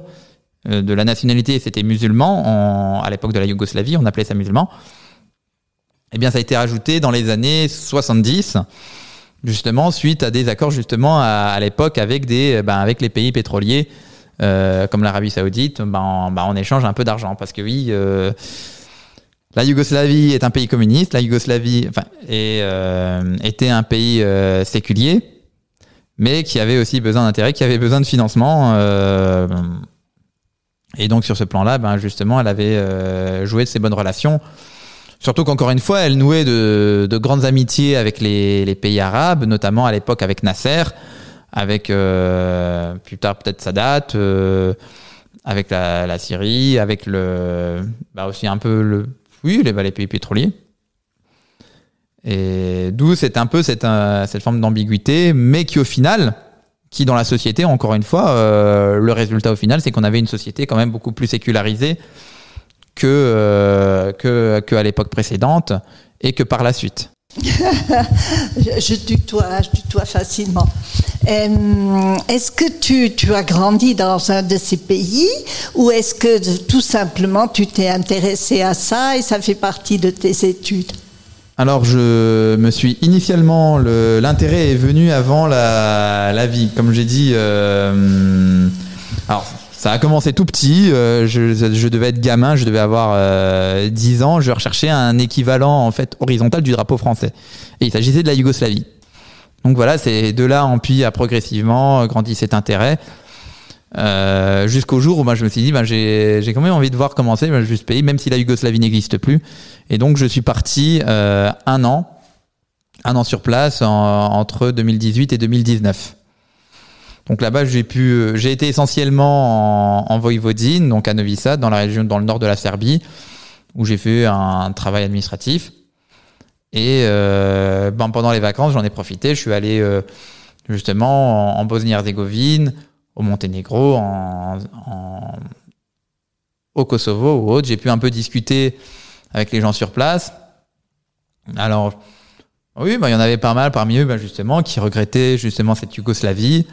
de la nationalité, c'était musulman. À l'époque de la Yougoslavie, on appelait ça musulman. Eh bien, ça a été rajouté dans les années 70, justement, suite à des accords, justement, à, l'époque avec, des, ben, avec les pays pétroliers euh, comme l'Arabie Saoudite, ben, en, ben, échange un peu d'argent parce que oui. Euh, la Yougoslavie est un pays communiste. La Yougoslavie enfin, euh, était un pays euh, séculier, mais qui avait aussi besoin d'intérêt, qui avait besoin de financement. Euh, et donc sur ce plan-là, ben, justement, elle avait euh, joué de ses bonnes relations. Surtout qu'encore une fois, elle nouait de, de grandes amitiés avec les, pays arabes, notamment à l'époque avec Nasser, avec euh, plus tard peut-être Sadat, euh, avec la, Syrie, avec le, bah aussi un peu le, bah, les pays pétroliers. Et d'où c'est un peu cette, euh, cette forme d'ambiguïté, mais qui au final, qui dans la société, encore une fois, le résultat au final, c'est qu'on avait une société quand même beaucoup plus sécularisée que, euh, que, que à l'époque précédente et que par la suite. je, je, tutoie, je tutoie facilement. Euh, est-ce que tu, tu, as grandi dans un de ces pays ou est-ce que tout simplement tu t'es intéressé à ça et ça fait partie de tes études? Alors je me suis initialement l'intérêt est venu avant la, la vie comme j'ai dit euh, alors ça a commencé tout petit euh, je, devais être gamin je devais avoir euh, 10 ans je recherchais un équivalent en fait horizontal du drapeau français. Et il s'agissait de la Yougoslavie. Donc voilà c'est de là en puis à progressivement grandi cet intérêt. Euh, jusqu'au jour où moi je me suis dit ben, j'ai quand même envie de voir comment c'est ben, juste pays même si la Yougoslavie n'existe plus. Et donc je suis parti euh, un an un an sur place en, entre 2018 et 2019 donc là-bas j'ai pu j'ai été essentiellement en, en Voïvodine donc à Novi dans la région dans le nord de la Serbie où j'ai fait un travail administratif et euh, ben, pendant les vacances j'en ai profité je suis allé euh, justement en, Bosnie-Herzégovine au Monténégro, en, au Kosovo ou autre. J'ai pu un peu discuter avec les gens sur place. Alors, oui, bah, il y en avait pas mal parmi eux, bah, justement, qui regrettaient justement cette Yougoslavie.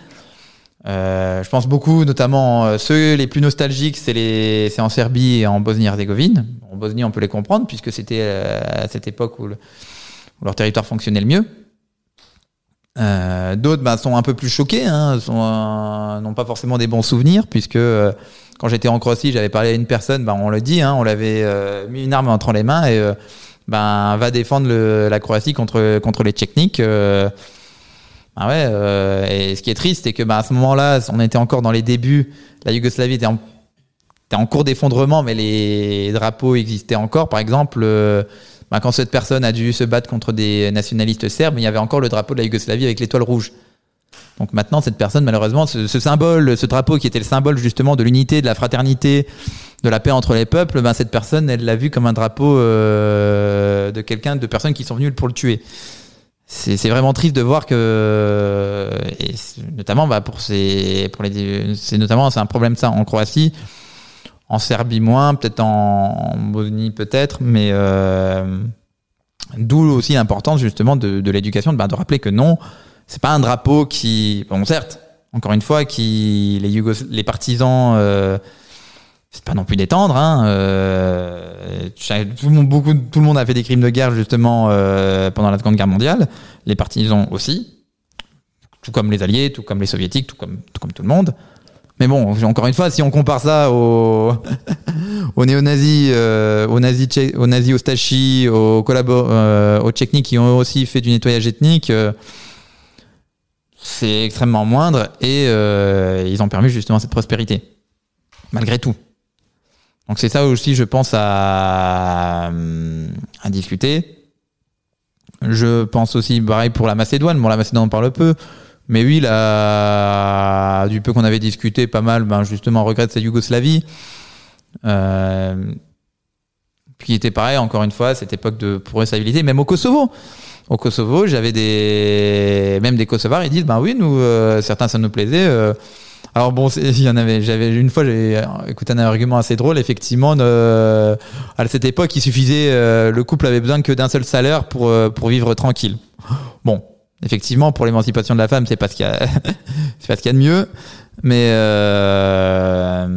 Euh, je pense beaucoup, notamment euh, ceux les plus nostalgiques, c'est les, c'est en Serbie et en Bosnie-Herzégovine. En Bosnie, on peut les comprendre puisque c'était euh, à cette époque où, le, où leur territoire fonctionnait le mieux. Euh, D'autres bah, sont un peu plus choqués, hein, n'ont pas forcément des bons souvenirs, puisque euh, quand j'étais en Croatie, j'avais parlé à une personne, bah, on le dit, hein, on l'avait mis une arme entre les mains et bah, va défendre le, la Croatie contre, contre les Tchèques. Bah ouais, et ce qui est triste, c'est que bah, à ce moment-là, on était encore dans les débuts, la Yougoslavie était en, était en cours d'effondrement, mais les drapeaux existaient encore. Par exemple, bah, quand cette personne a dû se battre contre des nationalistes serbes, il y avait encore le drapeau de la Yougoslavie avec l'étoile rouge. Donc maintenant, cette personne, malheureusement, ce, ce, symbole, ce drapeau qui était le symbole justement de l'unité, de la fraternité, de la paix entre les peuples, ben, cette personne, elle l'a vu comme un drapeau euh, de quelqu'un, de personnes qui sont venues pour le tuer. C'est vraiment triste de voir que, et notamment bah, pour ces, pour les, c'est notamment c'est un problème ça en Croatie. En Serbie moins, peut-être en, en, Bosnie peut-être, mais euh, d'où aussi l'importance justement de, de l'éducation, de, ben, de rappeler que non, c'est pas un drapeau qui, bon certes, encore une fois, qui les, Yugos, les partisans, euh, c'est pas non plus détendre. Hein, euh, tout, le monde, beaucoup, tout le monde a fait des crimes de guerre justement euh, pendant la Seconde Guerre mondiale, les partisans aussi, tout comme les Alliés, tout comme les Soviétiques, tout comme tout, comme tout le monde. Mais bon, encore une fois, si on compare ça aux, aux néo-nazis, euh, aux nazis, aux nazis Ostachi, aux euh, aux qui ont aussi fait du nettoyage ethnique, euh, c'est extrêmement moindre et euh, ils ont permis justement cette prospérité, malgré tout. Donc c'est ça aussi, je pense, à, à discuter. Je pense aussi, pareil pour la Macédoine. Bon, la Macédoine, on parle peu. Mais oui, là, du peu qu'on avait discuté, pas mal, ben justement, regrette cette Yougoslavie. Euh, qui était pareil, encore une fois, cette époque de progressabilité, même au Kosovo. Au Kosovo, j'avais des, même des Kosovars, ils disent, ben oui, nous, euh, certains, ça nous plaisait. Euh. Alors bon, il y en avait, j'avais une fois, j'ai écouté un argument assez drôle. Effectivement, euh, à cette époque, il suffisait, euh, le couple avait besoin que d'un seul salaire pour pour vivre tranquille. Bon, effectivement, pour l'émancipation de la femme, c'est pas ce qu'il y a, c'est pas ce qu'il y a de mieux. Mais euh,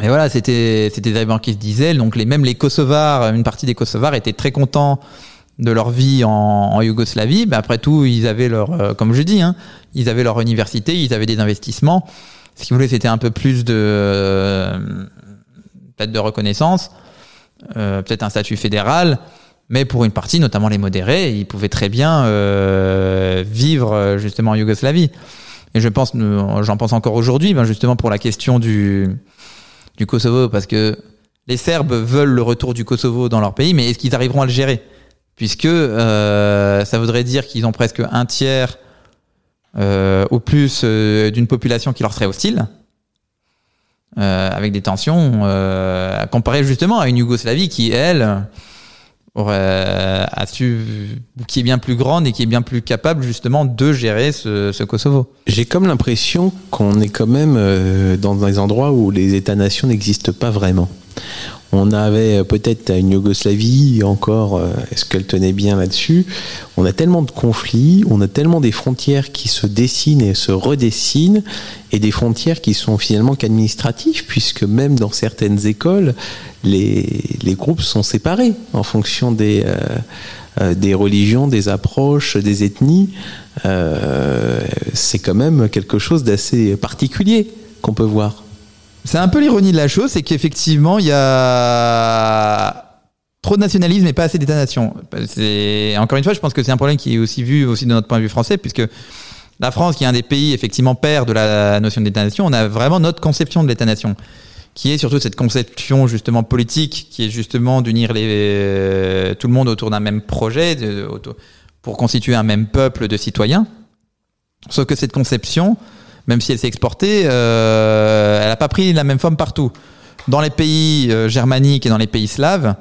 et voilà, c'était c'était des arguments qui se disaient. Donc les même les Kosovars, une partie des Kosovars étaient très contents de leur vie en, en Yougoslavie. Mais après tout, ils avaient leur, euh, comme je dis, hein, ils avaient leur université, ils avaient des investissements. Ce qu'ils voulaient, c'était un peu plus de euh, peut-être de reconnaissance, euh, peut-être un statut fédéral, mais pour une partie, notamment les modérés, ils pouvaient très bien euh, vivre euh, justement en Yougoslavie. Et je pense, euh, j'en pense encore aujourd'hui, ben justement pour la question du du Kosovo, parce que les Serbes veulent le retour du Kosovo dans leur pays, mais est-ce qu'ils arriveront à le gérer? Puisque euh, ça voudrait dire qu'ils ont presque un tiers euh, au plus euh, d'une population qui leur serait hostile, euh, avec des tensions, euh, comparé justement à une Yougoslavie qui, elle, a su, qui est bien plus grande et qui est bien plus capable justement de gérer ce, ce Kosovo. J'ai comme l'impression qu'on est quand même dans des endroits où les États-nations n'existent pas vraiment. On avait euh, peut-être une Yougoslavie encore, euh, est-ce qu'elle tenait bien là-dessus? On a tellement de conflits, on a tellement des frontières qui se dessinent et se redessinent, et des frontières qui sont finalement qu'administratives, puisque même dans certaines écoles, les, groupes sont séparés en fonction des, euh, religions, des approches, des ethnies. C'est quand même quelque chose d'assez particulier qu'on peut voir. C'est un peu l'ironie de la chose, c'est qu'effectivement, il y a trop de nationalisme et pas assez d'État-nation. Encore une fois, je pense que c'est un problème qui est aussi vu aussi de notre point de vue français, puisque la France, qui est un des pays effectivement père de la notion d'État-nation, on a vraiment notre conception de l'État-nation, qui est surtout cette conception justement politique, qui est justement d'unir euh, tout le monde autour d'un même projet, pour constituer un même peuple de citoyens. Sauf que cette conception, même si elle s'est exportée, euh, elle n'a pas pris la même forme partout. Dans les pays euh, germaniques et dans les pays slaves,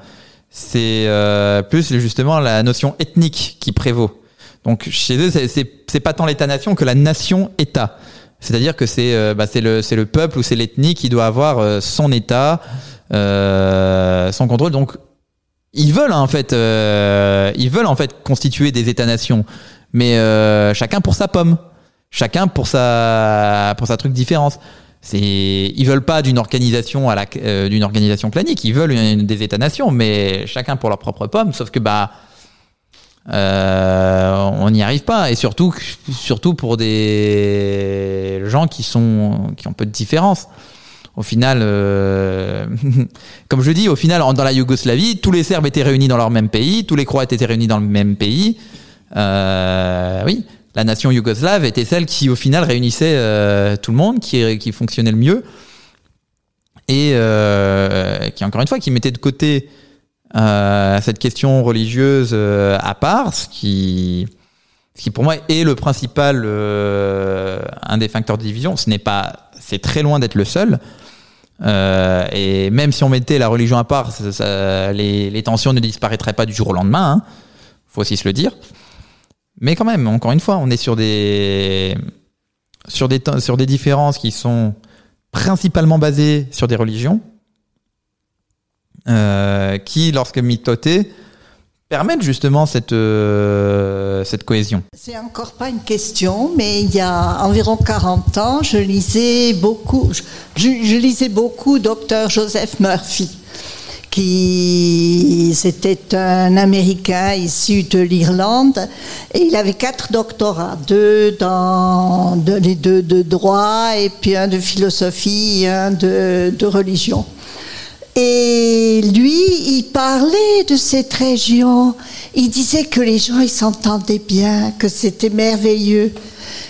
c'est euh, plus justement la notion ethnique qui prévaut. Donc chez eux, c'est- pas tant l'État-nation que la nation-État. C'est-à-dire que c'est bah, le, le peuple ou c'est l'ethnie qui doit avoir son État, son contrôle. Donc ils veulent hein, en fait, ils veulent en fait constituer des États-nations, mais chacun pour sa pomme, chacun pour sa pour sa truc différence. C'est ils veulent pas d'une organisation à la euh, d'une organisation clanique, ils veulent une- des États-nations, mais chacun pour leur propre pomme. Sauf que bah euh, on n'y arrive pas. Et surtout surtout pour des gens qui sont qui ont peu de différence. Au final euh, comme je dis au final dans la Yougoslavie tous les Serbes étaient réunis dans leur même pays tous les Croates étaient réunis dans le même pays. Euh, oui la nation yougoslave était celle qui au final réunissait euh, tout le monde qui fonctionnait le mieux et euh, qui encore une fois qui mettait de côté euh, cette question religieuse à part, ce qui, ce qui pour moi est le principal, un des facteurs de division. Ce n'est pas, c'est très loin d'être le seul. Et même si on mettait la religion à part, les tensions ne disparaîtraient pas du jour au lendemain. Hein. Faut aussi se le dire. Mais quand même, encore une fois, on est sur des, sur des, sur des différences qui sont principalement basées sur des religions euh, qui, lorsque mitotées, permettent justement cette, euh, cette cohésion. C'est encore pas une question, mais il y a environ 40 ans, je lisais beaucoup, je, je lisais beaucoup Dr Joseph Murphy, qui c'était un Américain issu de l'Irlande, et il avait quatre doctorats, deux dans de, les deux de droit, et puis un de philosophie, et un de, de religion. Et lui, il parlait de cette région. Il disait que les gens, ils s'entendaient bien, que c'était merveilleux.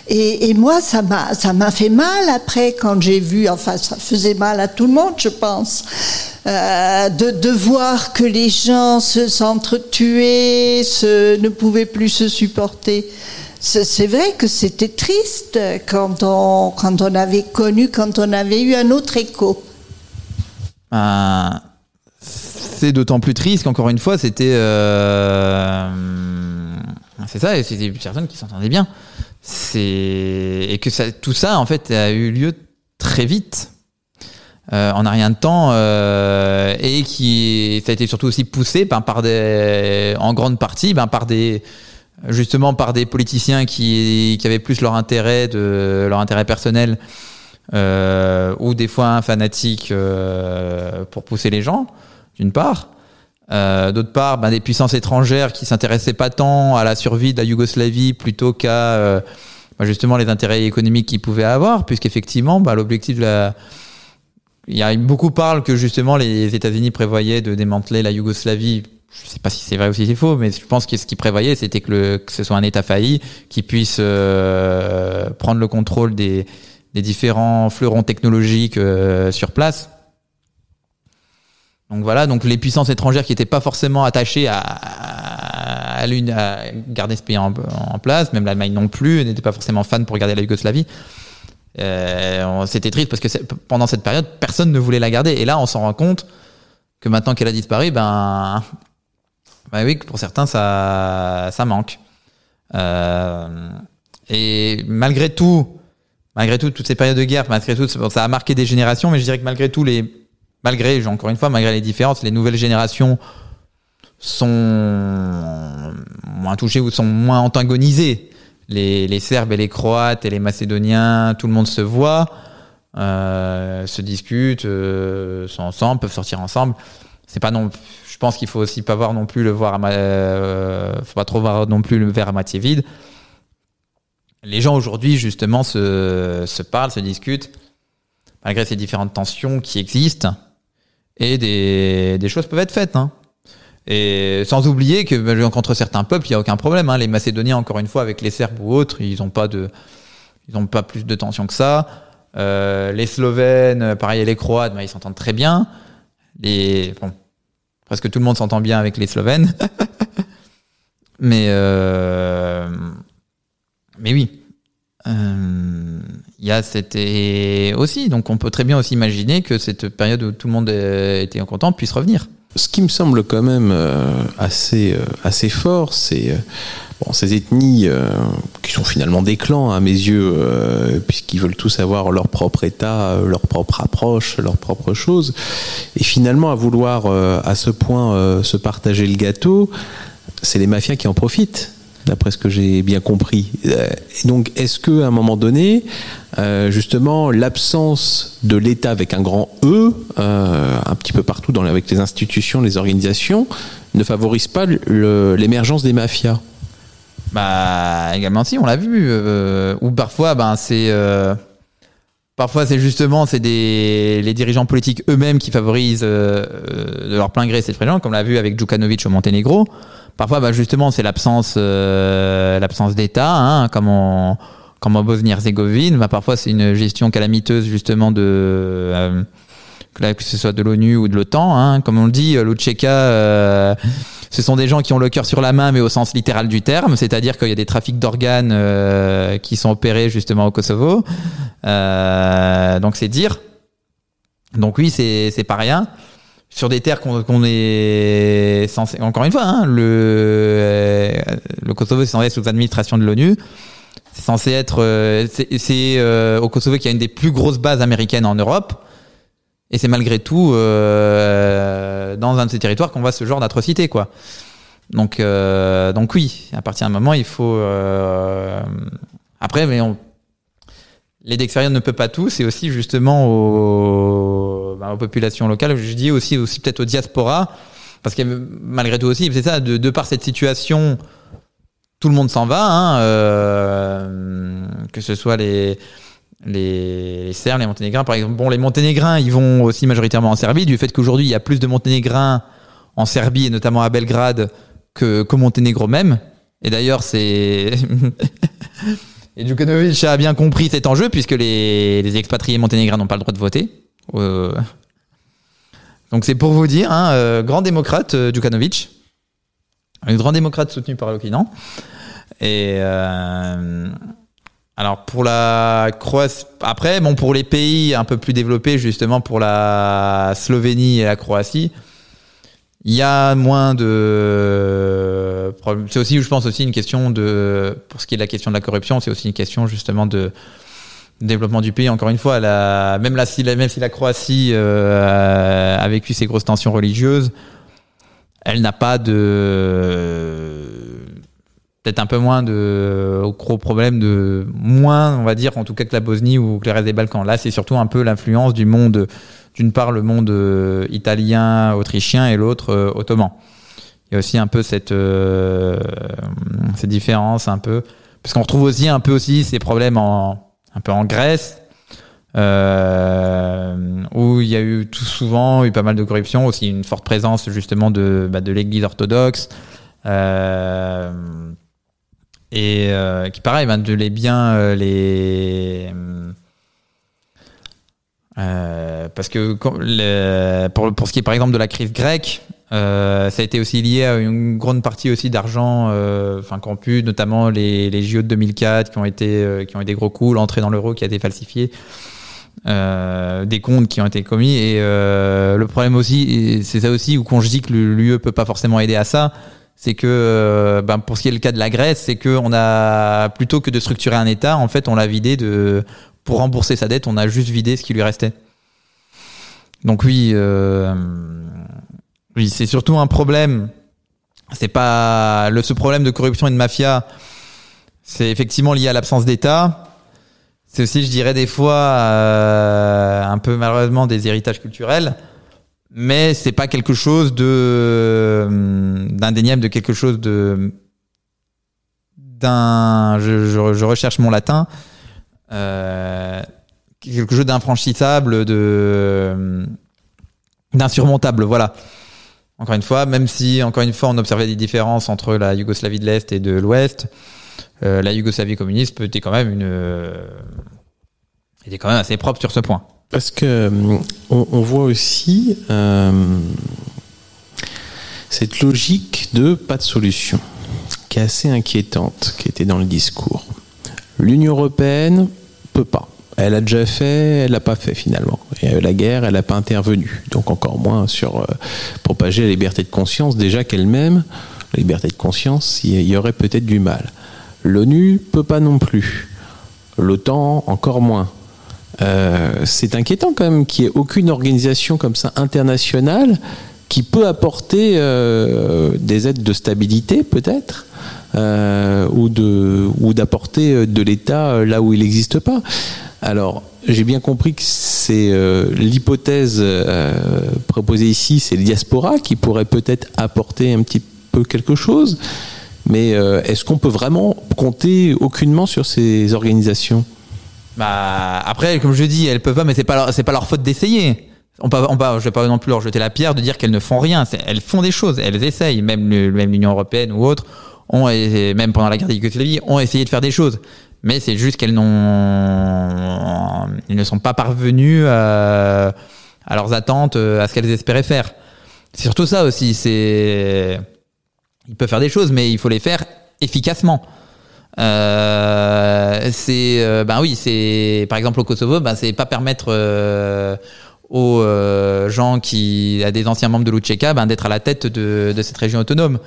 Et, et moi, ça m'a, ça m'a fait mal après quand j'ai vu, enfin, ça faisait mal à tout le monde, je pense, euh, de, de voir que les gens se s'entretuaient, se, ne pouvaient plus se supporter. C'est c'est vrai que c'était triste quand on, quand on avait connu, quand on avait eu un autre écho. Ben, c'est d'autant plus triste qu'encore une fois, c'était. euh, c'est ça, et c'était des personnes qui s'entendaient bien. C'est et que tout ça, en fait, a eu lieu très vite. Euh, en un rien de temps euh, et qui ça a été surtout aussi poussé ben, par en grande partie ben, par des justement par des politiciens qui, qui avaient plus leur intérêt de leur intérêt personnel euh, ou des fois un fanatique pour pousser les gens d'une part. D'autre part ben, des puissances étrangères qui s'intéressaient pas tant à la survie de la Yougoslavie plutôt qu'à justement les intérêts économiques qu'ils pouvaient avoir, puisqu'effectivement, bah, l'objectif de la il y a beaucoup parlent que justement les États-Unis prévoyaient de démanteler la Yougoslavie. Je sais pas si c'est vrai ou si c'est faux, mais je pense que ce qu'ils prévoyaient, c'était que, que ce soit un État failli qui puisse euh, prendre le contrôle des, des différents fleurons technologiques euh, sur place. Donc voilà, donc les puissances étrangères qui n'étaient pas forcément attachées à, à, l'une- à garder ce pays en, en place, même l'Allemagne non plus, n'était pas forcément fan pour garder la Yougoslavie. Euh, C'était triste parce que pendant cette période, personne ne voulait la garder. Et là, on s'en rend compte que maintenant qu'elle a disparu, ben, ben oui, pour certains, ça, manque. Euh, et malgré tout, malgré tout, toutes ces périodes de guerre, malgré tout, ça a marqué des générations, mais je dirais que malgré tout, les, malgré, encore une fois, malgré les différences, les nouvelles générations sont moins touchées ou sont moins antagonisées. Les, les Serbes et les Croates et les Macédoniens, tout le monde se voit, euh, se discute, euh, sont ensemble, peuvent sortir ensemble. C'est pas non. Je pense qu'il faut aussi pas voir non plus le voir. À euh, faut pas trop voir non plus le verre à moitié vide. Les gens aujourd'hui justement se, se parlent, se discutent malgré ces différentes tensions qui existent et des, des choses peuvent être faites. Hein. Et sans oublier que ben, contre certains peuples, il n'y a aucun problème. Hein. Les Macédoniens, encore une fois, avec les Serbes ou autres, ils n'ont pas de, ils ont pas plus de tension que ça. Euh, les Slovènes, pareil, les Croates, ben, ils s'entendent très bien. Les, bon, presque tout le monde s'entend bien avec les Slovènes. mais, euh, mais oui. Euh, Il y a cette et aussi, donc on peut très bien aussi imaginer que cette période où tout le monde euh, était content puisse revenir. Ce qui me semble quand même euh, assez, euh, assez fort, c'est euh, ces ethnies qui sont finalement des clans à mes yeux, puisqu'ils veulent tous avoir leur propre État, leur propre approche, leur propre chose. Et finalement, à vouloir à ce point se partager le gâteau, c'est les mafias qui en profitent. D'après ce que j'ai bien compris. Euh, donc, est-ce que à un moment donné, euh, justement, l'absence de l'État avec un grand E, euh, un petit peu partout avec les institutions, les organisations, ne favorise pas l'émergence des mafias? Bah également si, on l'a vu. Ou parfois, ben c'est parfois c'est justement c'est des les dirigeants politiques eux-mêmes qui favorisent de leur plein gré cette présence, comme on l'a vu avec Djukanovic au Monténégro. Parfois, bah, justement, c'est l'absence euh, l'absence d'État, hein, comme en comme en Bosnie-Herzégovine. Bah, parfois, c'est une gestion calamiteuse justement de euh, que ce soit de l'ONU ou de l'OTAN. Hein. Comme on le dit, l'Utcheka, euh, ce sont des gens qui ont le cœur sur la main, mais au sens littéral du terme. C'est-à-dire qu'il y a des trafics d'organes euh, qui sont opérés justement au Kosovo. Euh, donc c'est dire. Donc oui, c'est pas rien. Sur des terres qu'on est censé, encore une fois, hein, le euh, le Kosovo c'est censé être sous administration de l'ONU. C'est censé être, euh, c'est euh, au Kosovo qu'il y a une des plus grosses bases américaines en Europe. Et c'est malgré tout euh, dans un de ces territoires qu'on voit ce genre d'atrocité, quoi. Donc, euh, donc oui, à partir d'un moment, il faut. euh, Après, mais on... l'aide extérieure ne peut pas tout. C'est aussi justement aux... ben, aux populations locales. Je dis aussi, aussi peut-être aux diasporas, parce que malgré tout aussi, c'est ça. De, de par cette situation, tout le monde s'en va, hein, euh, que ce soit les les, les Serbes, les Monténégrins, par exemple. Bon, les Monténégrins, ils vont aussi majoritairement en Serbie, du fait qu'aujourd'hui, il y a plus de Monténégrins en Serbie, et notamment à Belgrade, que, qu'au Monténégro même. Et d'ailleurs, c'est... et Djukanovic a bien compris cet enjeu, puisque les, les expatriés monténégrins n'ont pas le droit de voter. Donc c'est pour vous dire, hein, euh, grand démocrate, euh, Djukanovic. Un grand démocrate soutenu par l'Occident. Et... Euh, alors pour la Croatie, après bon pour les pays un peu plus développés justement pour la Slovénie et la Croatie, il y a moins de. C'est aussi je pense aussi une question de pour ce qui est de la question de la corruption, c'est aussi une question justement de développement du pays. Encore une fois, la, même, la, même si la Croatie euh, a vécu ces grosses tensions religieuses, elle n'a pas de peut-être un peu moins de gros problèmes de moins on va dire en tout cas que la Bosnie ou que le reste des Balkans là c'est surtout un peu l'influence du monde d'une part le monde euh, italien autrichien et l'autre euh, ottoman il y a aussi un peu cette euh, cette différence un peu parce qu'on retrouve aussi un peu aussi ces problèmes en un peu en Grèce euh, où il y a eu tout souvent eu pas mal de corruption, aussi une forte présence justement de, bah, de l'Église orthodoxe. Euh, et euh, qui pareil, ben, de les bien euh, les parce que pour, pour ce qui est par exemple de la crise grecque, euh, ça a été aussi lié à une grande partie aussi d'argent, euh, enfin qu'on pu, notamment les, les JO de 2004 qui ont été euh, qui ont eu des gros coups, l'entrée dans l'euro qui a été falsifiée, euh, des comptes qui ont été commis et euh, le problème aussi, c'est ça aussi où quand je dis que l'UE peut pas forcément aider à ça, c'est que ben, pour ce qui est le cas de la Grèce, c'est que on a plutôt que de structurer un État, en fait, on l'a vidé de pour rembourser sa dette, on a juste vidé ce qui lui restait. Donc oui, oui, c'est surtout un problème. C'est pas le ce problème de corruption et de mafia. C'est effectivement lié à l'absence d'État. C'est aussi, je dirais, des fois euh, un peu malheureusement des héritages culturels mais c'est pas quelque chose de hum, d'indéniable, de quelque chose de d'un. Je, recherche mon latin. Euh, quelque chose d'infranchissable, hum, d'insurmontable. Voilà. Encore une fois, même si encore une fois on observait des différences entre la Yougoslavie de l'est et de l'ouest, euh, la Yougoslavie communiste était quand même une euh, était quand même assez propre sur ce point. Parce que hum, on, voit aussi euh, cette logique de pas de solution, qui est assez inquiétante, qui était dans le discours. L'Union européenne peut pas. Elle a déjà fait, elle l'a pas fait finalement. La guerre, elle n'a pas intervenu. Donc encore moins sur euh, propager la liberté de conscience, déjà qu'elle-même, la liberté de conscience, il y aurait peut-être du mal. L'ONU peut pas non plus. L'OTAN encore moins. Euh, c'est inquiétant quand même qu'il n'y ait aucune organisation comme ça internationale qui peut apporter euh, des aides de stabilité peut-être ou d'apporter de l'État là où il n'existe pas. Alors j'ai bien compris que c'est euh, l'hypothèse euh, proposée ici, c'est le diaspora qui pourrait peut-être apporter un petit peu quelque chose. Mais euh, est-ce qu'on peut vraiment compter aucunement sur ces organisations? Bah après, comme je dis, elles peuvent pas, mais c'est pas pas leur faute d'essayer. On peut, on vais pas non plus leur jeter la pierre de dire qu'elles ne font rien. Elles font des choses, elles essayent. Même le- même l'Union européenne ou autre, ont, même pendant la guerre de Yougoslavie, ont essayé de faire des choses. Mais c'est juste qu'elles n'ont, ils ne sont pas parvenus à, à leurs attentes, à ce qu'elles espéraient faire. C'est surtout ça aussi. C'est, ils peuvent faire des choses, mais il faut les faire efficacement. Euh, c'est euh, ben oui c'est par exemple au Kosovo ben c'est pas permettre euh, aux euh, gens qui à des anciens membres de l'UCK ben d'être à la tête de, de cette région autonome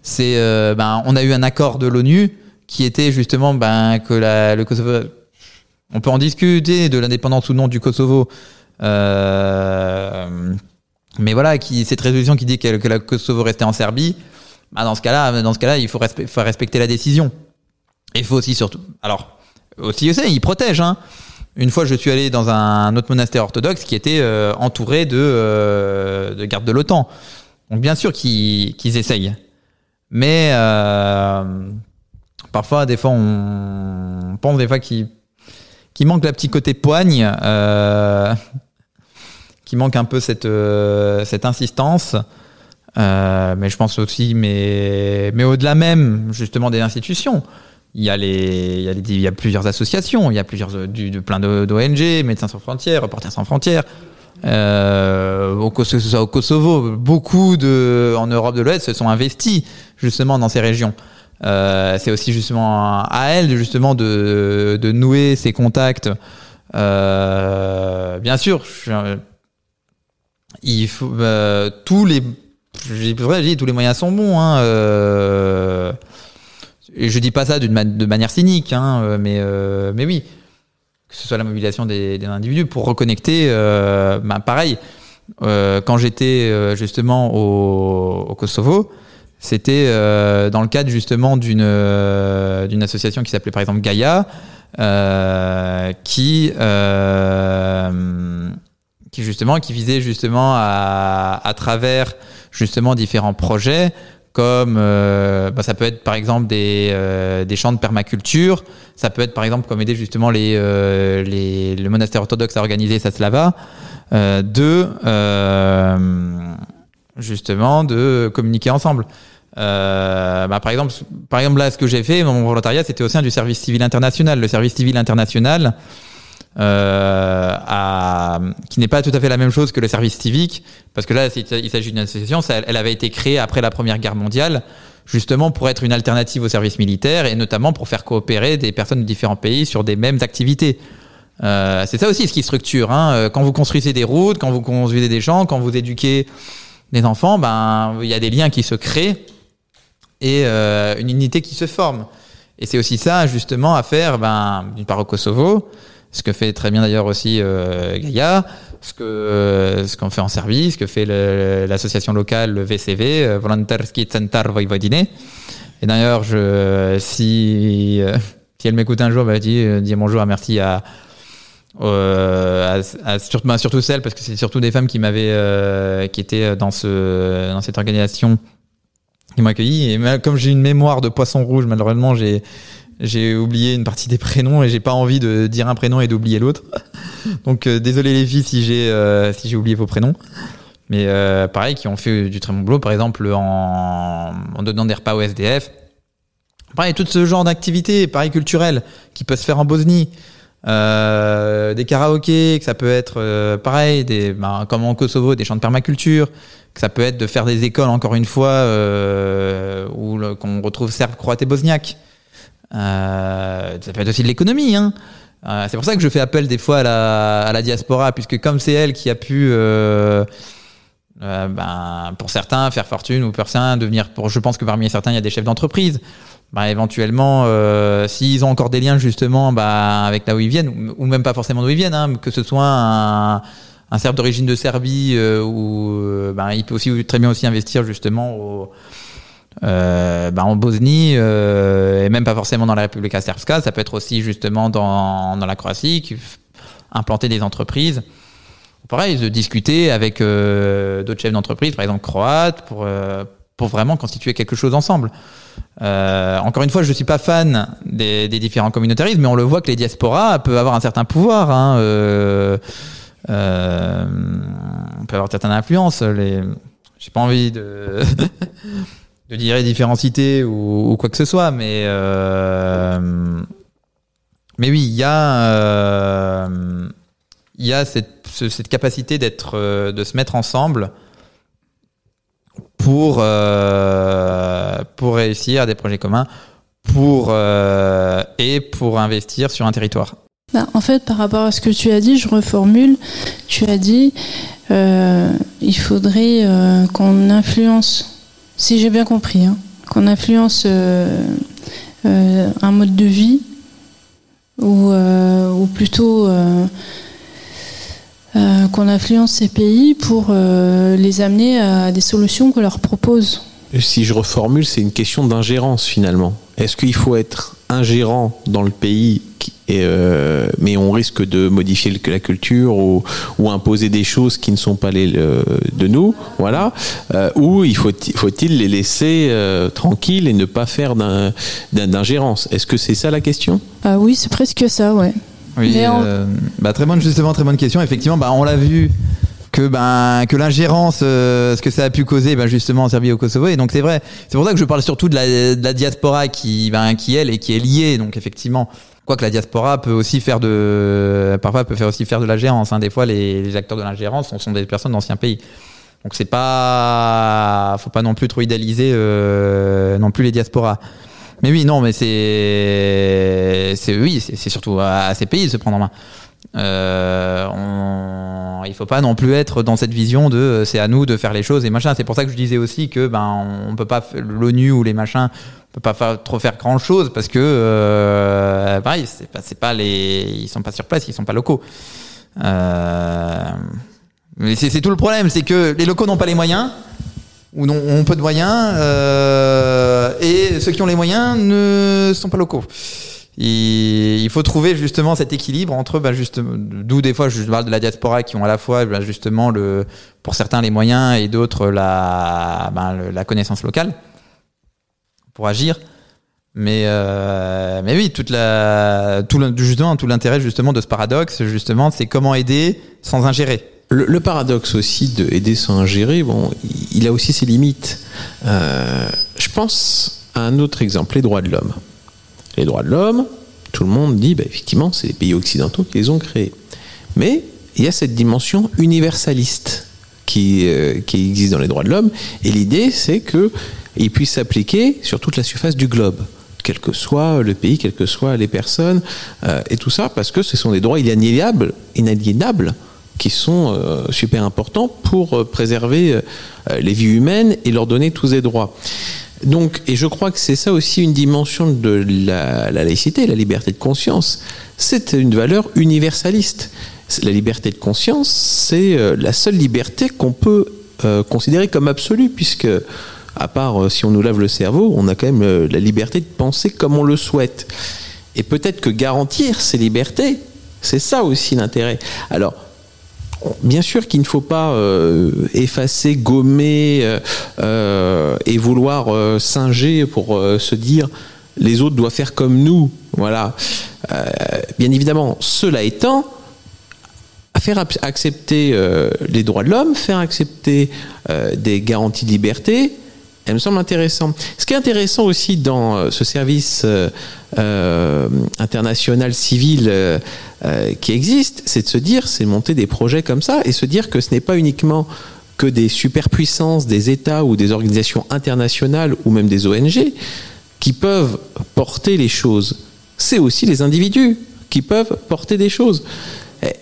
c'est euh, ben on a eu un accord de l'ONU qui était justement ben que la, le Kosovo on peut en discuter de l'indépendance ou non du Kosovo euh, mais voilà qui cette résolution qui dit que, que la Kosovo restait en Serbie ben dans ce cas-là dans ce cas-là il faut, respe- faut respecter la décision il faut aussi surtout. Alors, aussi, aussi, ils protègent. Hein. Une fois, je suis allé dans un autre monastère orthodoxe qui était euh, entouré de, euh, de gardes de l'OTAN. Donc, bien sûr qu'ils qu'ils essayent. Mais euh, parfois, des fois, on pense des fois qu'il manque la petite côté poigne, euh, qui manque un peu cette, euh, insistance. Euh, mais je pense aussi, mais, au-delà même, justement, des institutions. Il y a les, il y a plusieurs associations, il y a plusieurs, euh, plein d'ONG, Médecins sans frontières, Reporters sans frontières. Au, Kosovo, beaucoup en Europe de l'Ouest se sont investis justement dans ces régions. Euh, c'est aussi justement à elle justement de, nouer ces contacts. Euh, bien sûr, il faut euh, tous les tous les moyens sont bons. Hein, euh, et je dis pas ça de manière cynique, hein, mais mais oui, que ce soit la mobilisation des, individus pour reconnecter. Ben, pareil, quand j'étais justement au Kosovo, c'était euh, dans le cadre justement d'une euh, d'une association qui s'appelait par exemple Gaia, euh, qui euh, qui justement qui visait justement à, à travers justement différents projets comme euh, bah, ça peut être par exemple des, euh, des champs de permaculture, ça peut être par exemple comme aider justement les, euh, les le monastère orthodoxe à organiser sa slava, euh, de justement de communiquer ensemble. Euh, bah, par exemple, par exemple là, ce que j'ai fait, mon volontariat, c'était au sein du service civil international. Le service civil international, euh, qui n'est pas tout à fait la même chose que le service civique, parce que là, il s'agit d'une association. elle avait été créée après la Première Guerre mondiale, justement pour être une alternative au service militaire et notamment pour faire coopérer des personnes de différents pays sur des mêmes activités. Euh, c'est ça aussi ce qui structure. Hein. Quand vous construisez des routes, quand vous construisez des champs, quand vous éduquez des enfants, ben il y a des liens qui se créent et euh, une unité qui se forme. Et c'est aussi ça justement à faire, ben d'une part au Kosovo, ce que fait très bien d'ailleurs aussi euh, Gaïa, ce que euh, ce qu'on fait en service, ce que fait l'association locale le VCV, euh, Volontarski Centar Vojvodine. Et d'ailleurs, je si euh, si elle m'écoute un jour, bah, dis, euh, dis bonjour, et merci à euh, à, à- surtout, bah, surtout celles parce que c'est surtout des femmes qui m'avaient euh, qui étaient dans ce dans cette organisation qui m'ont accueilli. Et comme j'ai une mémoire de poisson rouge malheureusement j'ai j'ai oublié une partie des prénoms et j'ai pas envie de dire un prénom et d'oublier l'autre. Donc euh, désolé les filles si j'ai euh, si j'ai oublié vos prénoms. Mais euh, pareil qui ont fait du très bon boulot par exemple en, en donnant des repas au SDF pareil tout ce genre d'activités pareil culturelles qui peut se faire en Bosnie des karaokés, que ça peut être euh, pareil, des, ben, comme en Kosovo, des champs de permaculture, que ça peut être de faire des écoles, encore une fois, euh, où qu'on retrouve serbe, croate et bosniaque. Euh, ça peut être aussi de l'économie. Hein. Euh, c'est pour ça que je fais appel des fois à la, diaspora, puisque comme c'est elle qui a pu, euh, euh, ben, pour certains, faire fortune, ou pour certains, devenir, je pense que parmi certains, il y a des chefs d'entreprise bah, éventuellement, euh, s'ils ont encore des liens justement bah, avec là où ils viennent, ou même pas forcément d'où ils viennent, hein, que ce soit un, un Serbe d'origine de Serbie, euh, ou euh, bah, il peut aussi très bien aussi investir justement au, euh, bah, en Bosnie, euh, et même pas forcément dans la République Serbska, ça peut être aussi justement dans, dans la Croatie, implanter des entreprises. Pareil, de discuter avec euh, d'autres chefs d'entreprise, par exemple croates, pour, euh, pour vraiment constituer quelque chose ensemble. Euh, encore une fois, je suis pas fan des, différents communautarismes, mais on le voit que les diasporas peuvent avoir un certain pouvoir. Hein, euh, euh, on peut avoir une certaine influence. Les, j'ai pas envie de de dire les différencités ou, ou quoi que ce soit, mais mais oui, il y a cette, ce- cette capacité d'être de se mettre ensemble pour euh, pour réussir des projets communs pour euh, et pour investir sur un territoire. Bah, en fait, par rapport à ce que tu as dit, je reformule. Tu as dit, euh, il faudrait euh, qu'on influence, si j'ai bien compris, hein, qu'on influence un mode de vie, ou, ou plutôt euh, qu'on influence ces pays pour euh, les amener à des solutions qu'on leur propose. Si je reformule, c'est une question d'ingérence finalement. Est-ce qu'il faut être ingérant dans le pays, et, euh, mais on risque de modifier le- la culture ou, ou imposer des choses qui ne sont pas les, de nous, voilà. Euh, ou il faut, faut-il les laisser euh, tranquilles et ne pas faire d'ingérence? Est-ce que c'est ça la question? Ah oui, c'est presque ça, ouais. Oui, euh, bah, très bonne justement, très bonne question. Effectivement, bah, on l'a vu que ben que l'ingérence, euh, ce que ça a pu causer, ben, justement en Serbie et au Kosovo. Et donc c'est vrai. C'est pour ça que je parle surtout de la, de la diaspora qui, ben, qui elle et qui est liée. Donc effectivement, quoique la diaspora peut aussi faire de, parfois peut faire aussi faire de la gérance. Hein. Des fois, les, les acteurs de l'ingérence sont, sont des personnes d'anciens pays. Donc c'est pas, faut pas non plus trop idéaliser euh, non plus les diasporas. Mais oui, non, mais c'est, oui, c'est surtout à, ces pays de se prendre en main. Euh, on, il faut pas non plus être dans cette vision de euh, c'est à nous de faire les choses et machin. C'est pour ça que je disais aussi que ben on peut pas l'ONU ou les machins peut pas trop faire grand chose parce que euh, pareil c'est pas les ils sont pas sur place ils sont pas locaux. Euh, mais c'est tout le problème c'est que les locaux n'ont pas les moyens ou non, ont peu de moyens, euh, et ceux qui ont les moyens ne sont pas locaux. Il faut trouver justement cet équilibre entre, bah, justement, d'où des fois je parle de la diaspora qui ont à la fois bah, justement le, pour certains les moyens et d'autres la, le- la connaissance locale. pour agir. Mais euh, mais oui, toute la tout le- justement tout l'intérêt justement de ce paradoxe justement, c'est comment aider sans ingérer. Le, paradoxe aussi de aider sans ingérer, bon, il a aussi ses limites. Euh, je pense à un autre exemple, les droits de l'homme. Les droits de l'homme, tout le monde dit, bah, effectivement, c'est les pays occidentaux qui les ont créés. Mais il y a cette dimension universaliste qui, euh, qui existe dans les droits de l'homme, et l'idée, c'est qu'ils puissent s'appliquer sur toute la surface du globe quel que soit le pays, quelles que soient les personnes, euh, et tout ça, parce que ce sont des droits inaliénables, inaliénables qui sont euh, super importants pour euh, préserver euh, les vies humaines et leur donner tous ces droits. Donc, et je crois que c'est ça aussi une dimension de la, la laïcité, la liberté de conscience. C'est une valeur universaliste. La liberté de conscience, c'est la seule liberté qu'on peut euh, considérer comme absolue, puisque, à part si on nous lave le cerveau, on a quand même la liberté de penser comme on le souhaite. Et peut-être que garantir ces libertés, c'est ça aussi l'intérêt. Alors, Bien sûr qu'il ne faut pas euh, effacer, gommer euh, euh, et vouloir singer pour se dire les autres doivent faire comme nous. Voilà. Bien évidemment, cela étant, faire accepter les droits de l'homme, faire accepter des garanties de liberté, elle me semble intéressant. Ce qui est intéressant aussi dans euh, ce service euh, euh, international civil qui existe, c'est de se dire, c'est monter des projets comme ça et se dire que ce n'est pas uniquement que des superpuissances, des États ou des organisations internationales ou même des ONG qui peuvent porter les choses. C'est aussi les individus qui peuvent porter des choses.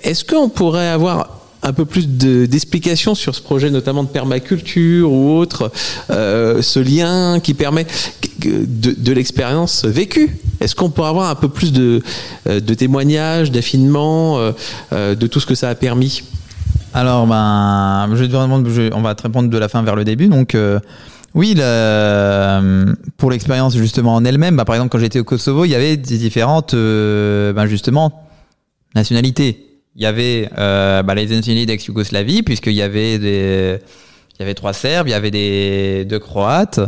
Est-ce qu'on pourrait avoir un peu plus de- d'explications sur ce projet, notamment de permaculture ou autre, euh, ce lien qui permet de, de l'expérience vécue Est-ce qu'on pourrait avoir un peu plus de, euh, de témoignages, d'affinement euh, euh, de tout ce que ça a permis? Alors, ben, je vais te on va te répondre de la fin vers le début. Donc, euh, oui, le- pour l'expérience justement en elle-même, bah, par exemple, quand j'étais au Kosovo, il y avait des différentes, euh, ben, justement, nationalités. Il y avait euh, bah, les nationalités d'ex-Yougoslavie, puisqu'il y avait des, il y avait trois Serbes, il y avait des deux Croates,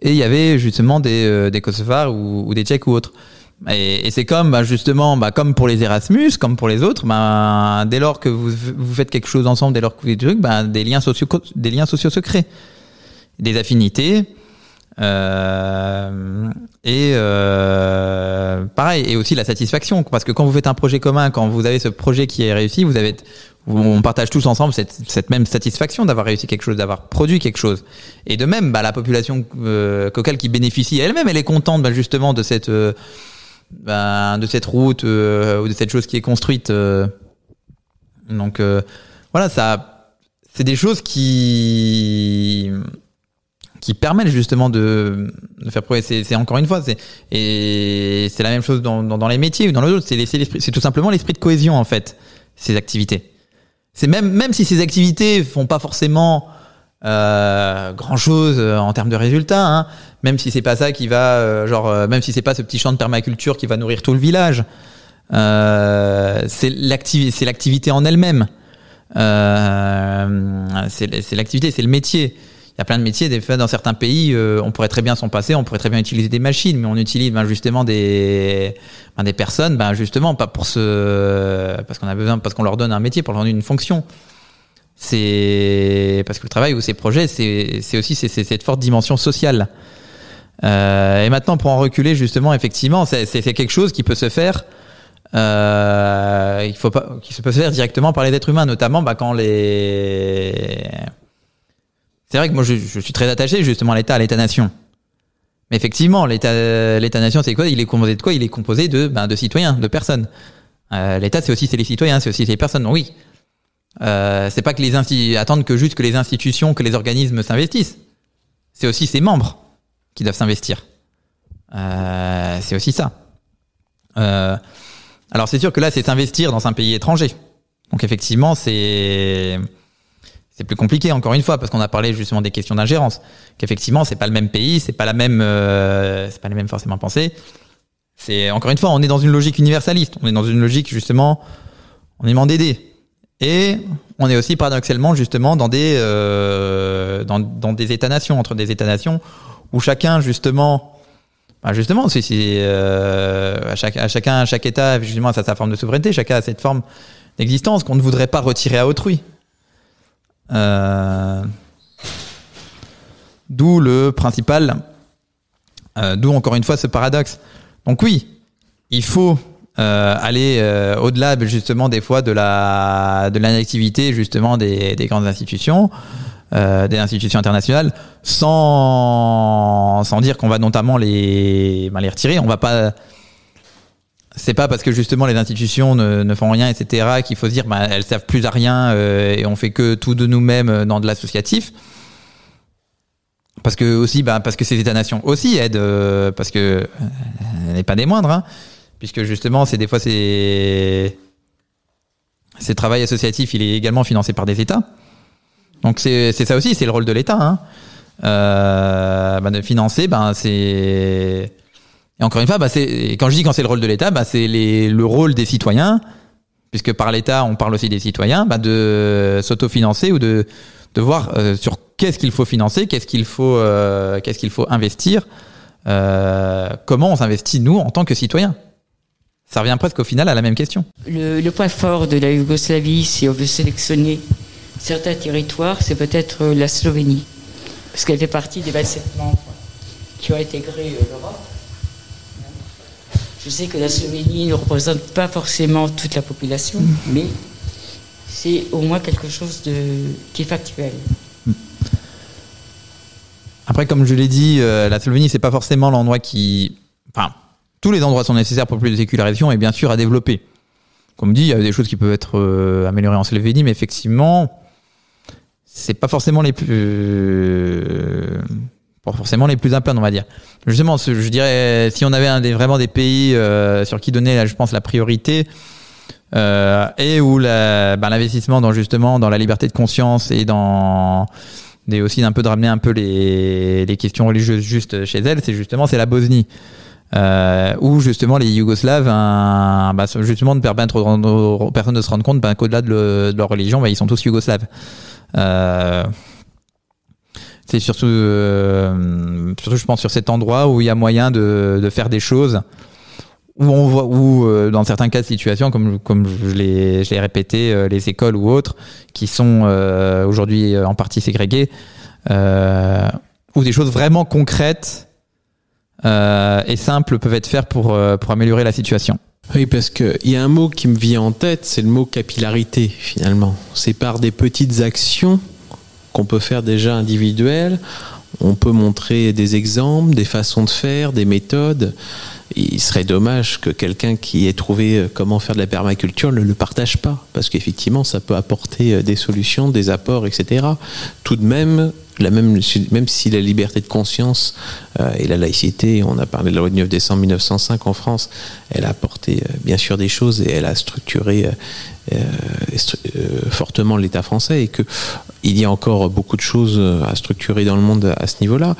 et il y avait justement des, euh, des Kosovars ou, ou des Tchèques ou autres. Et, et c'est comme bah, justement, bah, comme pour les Erasmus, comme pour les autres, bah, dès lors que vous, vous faites quelque chose ensemble, dès lors que vous faites des trucs, bah, des liens sociaux, des liens sociaux secrets, des affinités. Euh, et euh, pareil, et aussi la satisfaction, parce que quand vous faites un projet commun, quand vous avez ce projet qui est réussi, vous avez, on partage tous ensemble cette, même satisfaction d'avoir réussi quelque chose, d'avoir produit quelque chose. Et de même, bah, la population euh, cocale qui bénéficie elle-même, elle est contente bah, justement de cette, euh, bah, de cette route euh, ou de cette chose qui est construite. euh. Donc voilà, ça, c'est des choses qui qui permettent justement de, de faire progresser. C'est encore une fois, c'est et c'est la même chose dans, les métiers ou dans les autres. C'est l'esprit, c'est tout simplement l'esprit de cohésion en fait. Ces activités. C'est même même si ces activités font pas forcément euh, grand chose en termes de résultats, hein, même si c'est pas ça qui va, euh, genre, euh, même si c'est pas ce petit champ de permaculture qui va nourrir tout le village, euh, c'est l'activité, en elle-même. Euh, c'est l'activité, c'est le métier. Il y a plein de métiers, des fois dans certains pays, euh, on pourrait très bien s'en passer, on pourrait très bien utiliser des machines, mais on utilise ben, justement des, ben, des personnes, ben, justement pas pour ce, parce qu'on a besoin, parce qu'on leur donne un métier, pour leur donner une fonction. C'est parce que le travail ou ces projets, c'est aussi c'est cette forte dimension sociale. Euh, et maintenant, pour en reculer, justement, effectivement, c'est quelque chose qui peut se faire. Euh, il faut pas, qui se peut faire directement par les êtres humains, notamment bah, quand les. C'est vrai que moi, je, suis très attaché justement à l'État, à l'État-nation. Mais effectivement, l'État, l'État-nation, c'est quoi? Il est composé de quoi? Il est composé de, ben, de citoyens, de personnes. Euh, L'État, c'est aussi c'est les citoyens, c'est aussi les personnes. Oui, euh, c'est pas que les attendre que juste que les institutions, que les organismes s'investissent. C'est aussi ses membres qui doivent s'investir. Euh, c'est aussi ça. Euh, alors c'est sûr que là, c'est s'investir dans un pays étranger. Donc effectivement, c'est c'est plus compliqué encore une fois parce qu'on a parlé justement des questions d'ingérence. Qu'effectivement, c'est pas le même pays, c'est pas la même, euh, c'est pas les mêmes forcément pensées. C'est encore une fois, on est dans une logique universaliste. On est dans une logique justement, on est demande d'aider. Et on est aussi paradoxalement justement dans des euh, dans, dans des États-nations entre des États-nations où chacun justement bah, justement, euh, à, chaque, à chacun, à chaque État, justement, ça sa forme de souveraineté, chacun a cette forme d'existence qu'on ne voudrait pas retirer à autrui. Euh, D'où le principal, euh, d'où encore une fois ce paradoxe. Donc oui, il faut euh, aller au-delà justement des fois de la de l'inactivité justement des, des grandes institutions, des institutions internationales, sans dire qu'on va notamment les ben, retirer. On va pas c'est pas parce que justement les institutions ne, ne font rien, etc., qu'il faut se dire bah, elles servent plus à rien euh, et on fait que tout de nous-mêmes euh, dans de l'associatif. Parce que aussi, bah, parce que ces États-nations aussi aident, euh, parce que euh, n'est pas des moindres, hein, puisque justement, c'est des fois c'est ces travail associatif, il est également financé par des États. Donc c'est ça aussi, c'est le rôle de l'État, hein. Euh, bah, de financer, ben c'est et encore une fois, bah, quand je dis quand c'est le rôle de l'État, bah, c'est le rôle des citoyens, puisque par l'État, on parle aussi des citoyens, bah, de s'autofinancer ou de, de voir euh, sur qu'est-ce qu'il faut financer, qu'est-ce qu'il faut, euh, qu'est-ce qu'il faut investir, euh, comment on s'investit nous en tant que citoyens. Ça revient presque au final à la même question. Le, le point fort de la Yougoslavie, si on veut sélectionner certains territoires, c'est peut-être euh, la Slovénie. Parce qu'elle fait partie des 27 membres qui ont intégré euh, l'Europe. Je sais que la Slovénie ne représente pas forcément toute la population, mais c'est au moins quelque chose de, qui est factuel. Après, comme je l'ai dit, euh, la Slovénie, c'est pas forcément l'endroit qui. Enfin, tous les endroits sont nécessaires pour plus de sécularisation et bien sûr à développer. Comme dit, il y a des choses qui peuvent être euh, améliorées en Slovénie, mais effectivement, c'est pas forcément les plus. euh, forcément les plus à plaindre, on va dire. Justement, je dirais, si on avait vraiment des pays euh, sur qui donner, je pense, la priorité, euh, et où ben, l'investissement dans justement dans la liberté de conscience et dans aussi d'un peu de ramener un peu les, questions religieuses juste chez elle, c'est justement c'est la Bosnie. Euh, où justement les Yougoslaves, bah, justement de permettre aux, personnes de se rendre compte qu'au-delà de, le- de leur religion, bah, ils sont tous yougoslaves. C'est surtout, euh, surtout, je pense, sur cet endroit où il y a moyen de, de faire des choses où on voit, où euh, dans certains cas de situation, comme comme je l'ai répété, euh, les écoles ou autres qui sont aujourd'hui en partie ségrégées, où des choses vraiment concrètes et simples peuvent être faites pour pour améliorer la situation. Oui, parce qu'il y a un mot qui me vient en tête, c'est le mot capillarité, finalement. C'est par des petites actions qu'on peut faire déjà individuelles. On peut montrer des exemples, des façons de faire, des méthodes. Il serait dommage que quelqu'un qui ait trouvé euh, comment faire de la permaculture ne le partage pas, parce qu'effectivement, ça peut apporter euh, des solutions, des apports, etc. Tout de même, même, si la liberté de conscience euh, et la laïcité, on a parlé de la loi du 9 décembre 1905 en France, elle a apporté euh, bien sûr des choses et elle a structuré euh, fortement l'État français et que il y a encore beaucoup de choses à structurer dans le monde à ce niveau-là.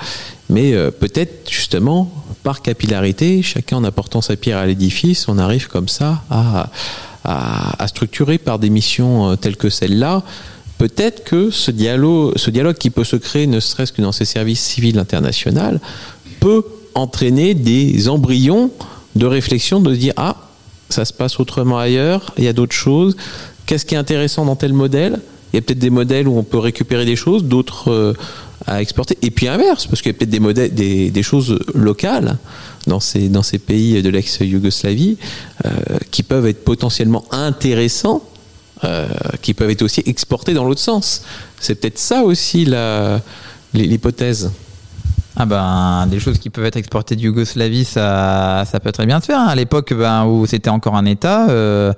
Mais peut-être justement, par capillarité, chacun en apportant sa pierre à l'édifice, on arrive comme ça à, à, structurer par des missions telles que celle-là. Peut-être que ce dialogue, qui peut se créer, ne serait-ce que dans ces services civils internationaux, peut entraîner des embryons de réflexion, de dire ah, ça se passe autrement ailleurs, il y a d'autres choses. Qu'est-ce qui est intéressant dans tel modèle? Il y a peut-être des modèles où on peut récupérer des choses, d'autres euh, à exporter. Et puis inverse, parce qu'il y a peut-être des, modèles, des, choses locales dans ces, dans ces pays de l'ex-Yougoslavie euh, qui peuvent être potentiellement intéressants, euh, qui peuvent être aussi exportés dans l'autre sens. C'est peut-être ça aussi l'hypothèse. Ah ben, des choses qui peuvent être exportées de Yougoslavie, ça, ça peut très bien se faire. hein. À l'époque ben, où c'était encore un État, euh,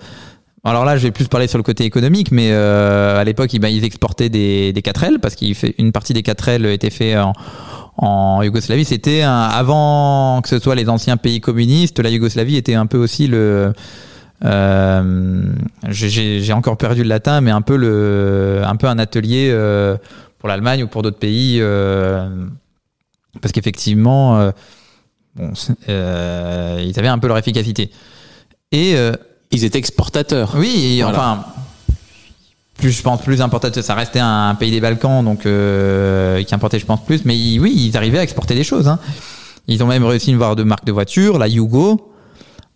alors là, je vais plus parler sur le côté économique, mais euh, à l'époque, ben, ils exportaient des, des 4L parce qu'une partie des 4L était fait en, Yougoslavie. C'était avant que ce soit les anciens pays communistes, la Yougoslavie était un peu aussi le euh, j'ai- encore perdu le latin, mais un peu le, un peu un atelier euh, pour l'Allemagne ou pour d'autres pays. euh, parce qu'effectivement, euh, bon, euh, ils avaient un peu leur efficacité. Et euh, Ils étaient exportateurs. oui, et Voilà. enfin, plus je pense plus importateur, ça restait un pays des Balkans, donc euh, qui importait, je pense plus. Mais ils- oui, ils arrivaient à exporter des choses. Hein. Ils ont même réussi une voir de marque de voiture, la Yugo.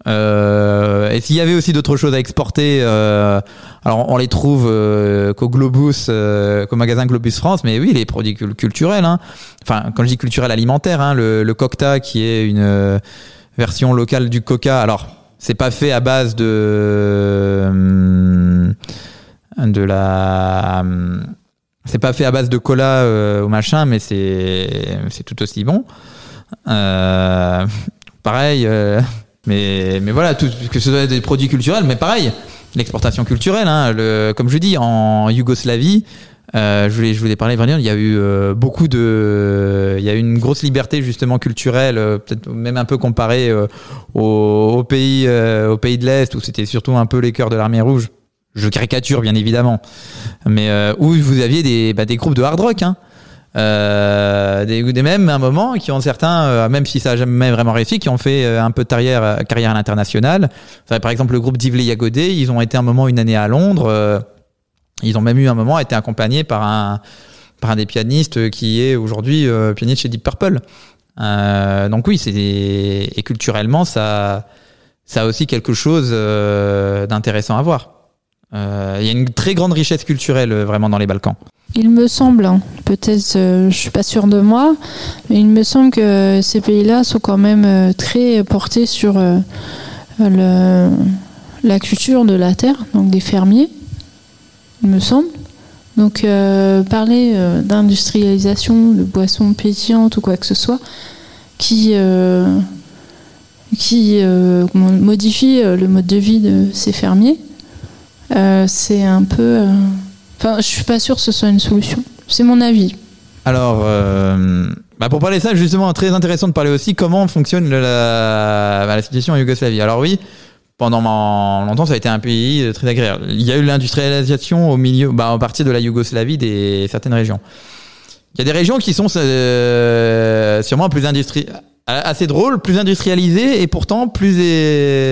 Euh, et s'il y avait aussi d'autres choses à exporter, euh, alors on les trouve euh, qu'au Globus, euh, qu'au magasin Globus France, mais oui, les produits cul- culturels. Hein. Enfin, quand je dis culturel alimentaire, hein, le, le Cocta qui est une euh, version locale du Coca. Alors, c'est pas fait à base de de la c'est pas fait à base de cola euh, ou machin, mais c'est c'est tout aussi bon. Euh, pareil, euh, mais mais voilà, tout, que ce soit des produits culturels, mais pareil, l'exportation culturelle. Hein, le, comme je dis, en Yougoslavie, euh, je voulais je voulais parler. Il y a eu euh, beaucoup de, il y a eu une grosse liberté justement culturelle, euh, peut-être même un peu comparée euh, aux, aux pays euh, aux pays de l'est où c'était surtout un peu les cœurs de l'armée rouge. Je caricature bien évidemment, mais où vous aviez des bah, des groupes de hard rock. Hein. Euh, des, des mêmes à un moment qui ont certains, euh, même si ça a jamais vraiment réussi, qui ont fait euh, un peu de carrière, euh, carrière à l'international. Par exemple, le groupe d'Ivlé Yagodé, ils ont été un moment une année à Londres. ils ont même eu un moment été accompagnés par un par un des pianistes qui est aujourd'hui pianiste chez Deep Purple. Donc oui, c'est et culturellement ça ça a aussi quelque chose d'intéressant à voir. Euh, Il y a une très grande richesse culturelle euh, vraiment dans les Balkans. Il me semble, hein, peut-être euh, je suis pas sûre de moi, mais il me semble que ces pays-là sont quand même euh, très portés sur la culture de la terre, donc des fermiers, il me semble. Donc parler d'industrialisation, de boissons pétillantes ou quoi que ce soit, qui, modifie le mode de vie de ces fermiers, c'est un peu... euh, Enfin, je suis pas sûre que ce soit une solution. C'est mon avis. Alors, euh, bah pour parler de ça, justement, très intéressant de parler aussi comment fonctionne le- la, bah, la situation en Yougoslavie. Alors oui, pendant longtemps, ça a été un pays euh, très agréable. Il y a eu l'industrialisation au milieu, bah, en partie de la Yougoslavie, des certaines régions. Il y a des régions qui sont euh, sûrement plus industri assez drôles, plus industrialisées et pourtant plus,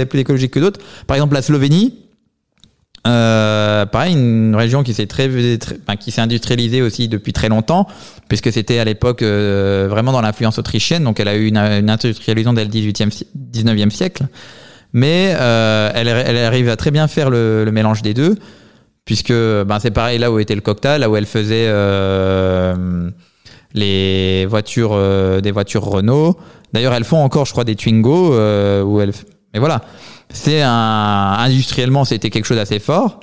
plus écologiques que d'autres. Par exemple, la Slovénie. Euh, pareil, une région qui s'est très, qui s'est industrialisée aussi depuis très longtemps, puisque c'était à l'époque euh, vraiment dans l'influence autrichienne, donc elle a eu une, industrialisation dès le 18e, si- 19e siècle. Mais euh, elle, elle arrive à très bien faire le, mélange des deux, puisque ben, c'est pareil là où était le Cocta, là où elle faisait les voitures, des voitures Renault. D'ailleurs, elles font encore, je crois, des Twingo, où elles. Mais voilà, c'est un industriellement, c'était quelque chose d'assez fort.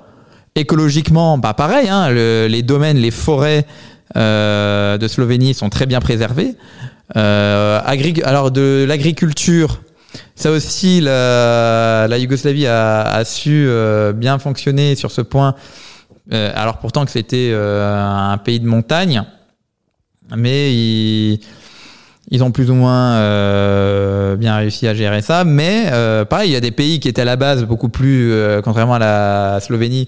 Écologiquement, bah pareil, hein, le- les domaines, les forêts euh, de Slovénie sont très bien préservés. Euh, alors de l'agriculture, ça aussi, la, la Yougoslavie a, a su euh, bien fonctionner sur ce point. Euh, alors pourtant que c'était euh, un pays de montagne, mais ils, ils ont plus ou moins euh, bien réussi à gérer ça. Mais euh, pareil, il y a des pays qui étaient à la base beaucoup plus, euh, contrairement à la Slovénie,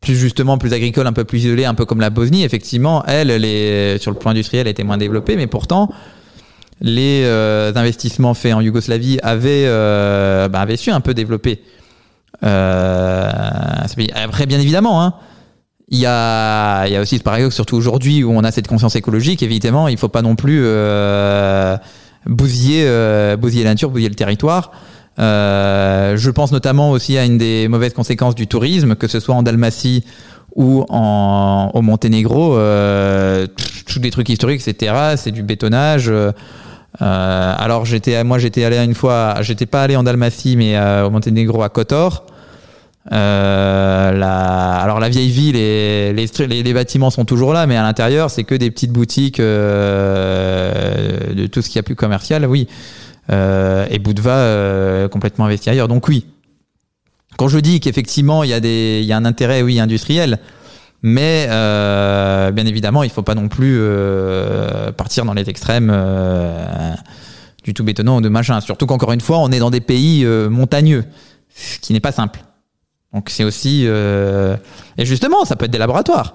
plus justement plus agricole, un peu plus isolée, un peu comme la Bosnie. Effectivement, elle, est, sur le plan industriel, elle était moins développée, mais pourtant les euh, investissements faits en Yougoslavie avaient, euh, bah, avaient su un peu développer. Euh. Après, bien évidemment, hein, il y a, aussi ce paradoxe, surtout aujourd'hui où on a cette conscience écologique, évidemment, il faut pas non plus euh, bousiller, euh, bousiller la nature, bousiller le territoire. Euh, je pense notamment aussi à une des mauvaises conséquences du tourisme, que ce soit en Dalmatie ou au Monténégro, euh, tous des trucs historiques, etc. C'est du bétonnage. euh, alors j'étais, moi j'étais allé une fois, j'étais pas allé en Dalmatie, mais au Monténégro à Kotor. Euh, alors la vieille ville et les, bâtiments sont toujours là, mais à l'intérieur c'est que des petites boutiques euh, de tout ce qu'il y a plus commercial, oui. Euh, et Budva euh, complètement investi ailleurs. Donc oui. Quand je dis qu'effectivement il y a des, il y a un intérêt, oui, industriel, mais bien évidemment il faut pas non plus partir dans les extrêmes. du tout bétonnant ou de machin. Surtout qu'encore une fois, on est dans des pays montagneux, ce qui n'est pas simple. Donc c'est aussi euh, et justement ça peut être des laboratoires.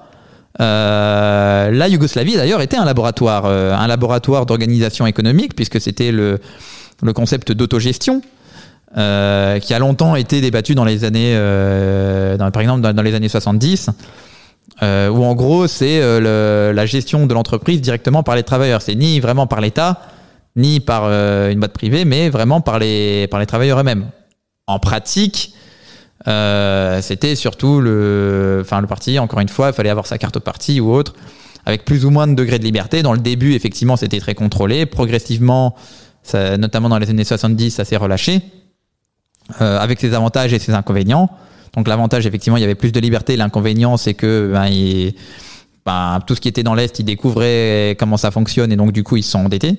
Euh, la Yougoslavie d'ailleurs était un laboratoire, euh, un laboratoire d'organisation économique puisque c'était le le concept d'autogestion euh, qui a longtemps été débattu dans les années, euh, par exemple dans, les années 70. Euh, où en gros c'est la gestion de l'entreprise directement par les travailleurs. C'est ni vraiment par l'État, ni par une boîte privée, mais vraiment par les, par les travailleurs eux-mêmes. En pratique, euh, c'était surtout le, enfin, le parti, encore une fois, il fallait avoir sa carte au parti ou autre, avec plus ou moins de degrés de liberté. Dans le début, effectivement, c'était très contrôlé. Progressivement, notamment dans les années 70, ça s'est relâché, euh, avec ses avantages et ses inconvénients. Donc l'avantage, effectivement, il y avait plus de liberté. L'inconvénient, c'est que ben, il, ben, tout ce qui était dans l'Est, ils découvraient comment ça fonctionne et donc du coup, ils se sont endettés.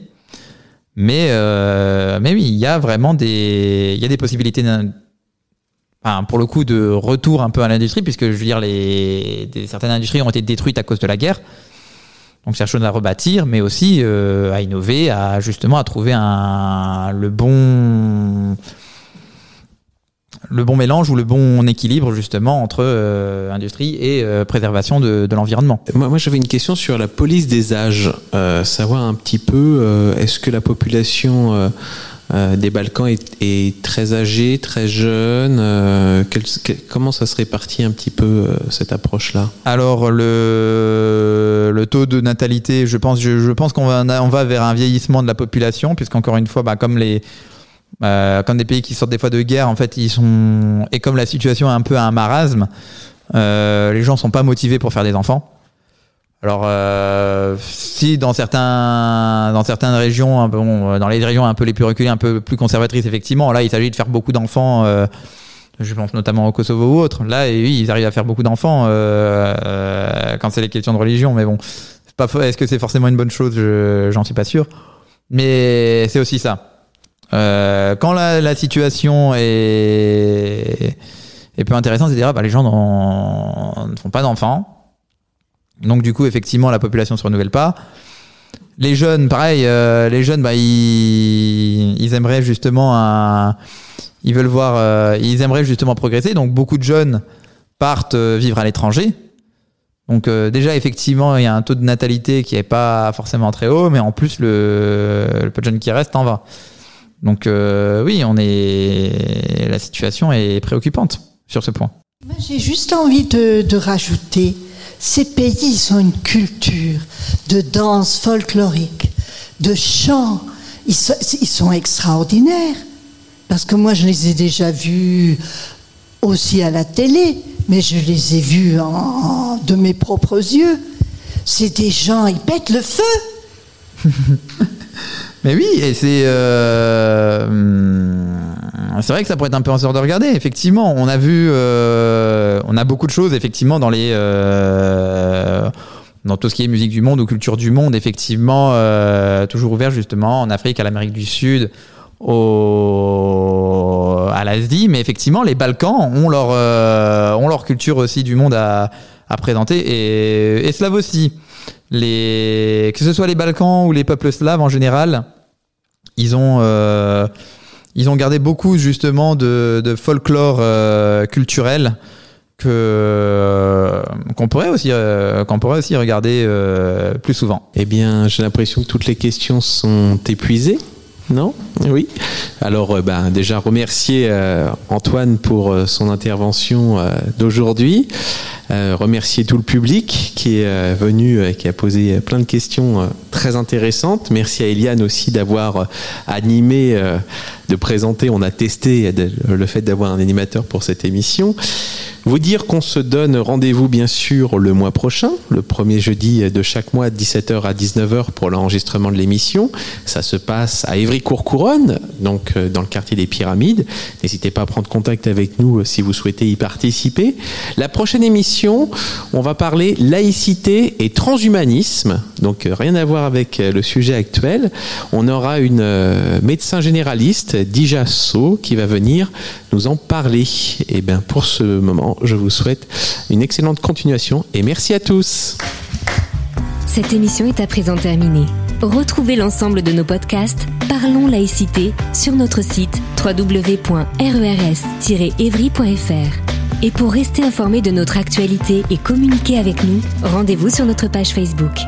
Mais, euh, mais oui, il y a vraiment des, il y a des possibilités enfin, pour le coup de retour un peu à l'industrie, puisque je veux dire, les, des, certaines industries ont été détruites à cause de la guerre. Donc cherchons à rebâtir, mais aussi euh, à innover, à justement à trouver un, le bon le bon mélange ou le bon équilibre justement entre euh, industrie et euh, préservation de, de l'environnement. Moi, moi j'avais une question sur la police des âges. Euh, savoir un petit peu, euh, est-ce que la population euh, des Balkans est, est très âgée, très jeune euh, quel- Comment ça se répartit un petit peu euh, cette approche-là? Alors le, le taux de natalité, je pense, je, je pense qu'on va, on va vers un vieillissement de la population, puisqu'encore une fois, bah, comme les euh, comme des pays qui sortent des fois de guerre, en fait, ils sont et comme la situation est un peu un marasme, euh, les gens sont pas motivés pour faire des enfants. Alors, euh, si dans certains, dans certaines régions, bon, dans les régions un peu les plus reculées, un peu plus conservatrices, effectivement, là, il s'agit de faire beaucoup d'enfants. euh, je pense notamment au Kosovo ou autre. Là, oui, ils arrivent à faire beaucoup d'enfants euh, euh, quand c'est les questions de religion. Mais bon, c'est. Est-ce que c'est forcément une bonne chose? Je- J'en suis pas sûr. Mais c'est aussi ça. Euh, quand la, la situation est, est peu intéressante, c'est-à-dire bah, les gens ne font pas d'enfants. Donc du coup, effectivement, la population se renouvelle pas. Les jeunes, pareil, euh, les jeunes, bah, ils, aimeraient justement un, ils veulent voir, euh, ils aimeraient justement progresser. Donc beaucoup de jeunes partent euh, vivre à l'étranger. Donc déjà effectivement il y a un taux de natalité qui est pas forcément très haut, mais en plus le, peu de jeunes qui restent en va. Donc oui, on est, la situation est préoccupante sur ce point. J'ai juste envie de, de rajouter, ces pays, ont une culture de danse folklorique, de chant. Ils sont, extraordinaires. Parce que moi, je les ai déjà vus aussi à la télé, mais je les ai vus de mes propres yeux. C'est des gens, ils pètent le feu. Mais oui, et c'est euh, c'est vrai que ça pourrait être un peu en sorte de regarder. Effectivement, on a vu, euh, on a beaucoup de choses effectivement dans les euh, dans tout ce qui est musique du monde ou culture du monde. Effectivement, euh, toujours ouvert justement en Afrique, à l'Amérique du Sud, au à l'Asie. Mais effectivement, les Balkans ont leur euh, ont leur culture aussi du monde à à présenter et, et slaves aussi les que ce soit les Balkans ou les peuples slaves en général, ils ont euh, ils ont gardé beaucoup justement de, folklore euh, culturel que euh, qu'on pourrait aussi qu'on pourrait aussi regarder plus souvent. Eh bien, j'ai l'impression que toutes les questions sont épuisées. Non? Oui. Alors, ben, déjà remercier Antoine pour son intervention d'aujourd'hui. Euh, remercier tout le public qui est euh, venu et qui a posé euh, plein de questions euh, très intéressantes. Merci à Eliane aussi d'avoir euh, animé, euh, de présenter. On a testé le fait d'avoir un animateur pour cette émission. Vous dire qu'on se donne rendez-vous bien sûr le mois prochain, le premier jeudi de chaque mois de 17h à 19h pour l'enregistrement de l'émission. Ça se passe à Évry-Courcouronne, donc euh, dans le quartier des Pyramides. N'hésitez pas à prendre contact avec nous euh, si vous souhaitez y participer. La prochaine émission, on va parler laïcité et transhumanisme, donc euh, rien à voir avec euh, le sujet actuel. On aura une euh, médecin généraliste, Dija So, qui va venir nous en parler. Et bien pour ce moment, je vous souhaite une excellente continuation et merci à tous. Cette émission est à présent terminée. Retrouvez l'ensemble de nos podcasts Parlons laïcité sur notre site www.rers-evry.fr. Et pour rester informé de notre actualité et communiquer avec nous, rendez-vous sur notre page Facebook.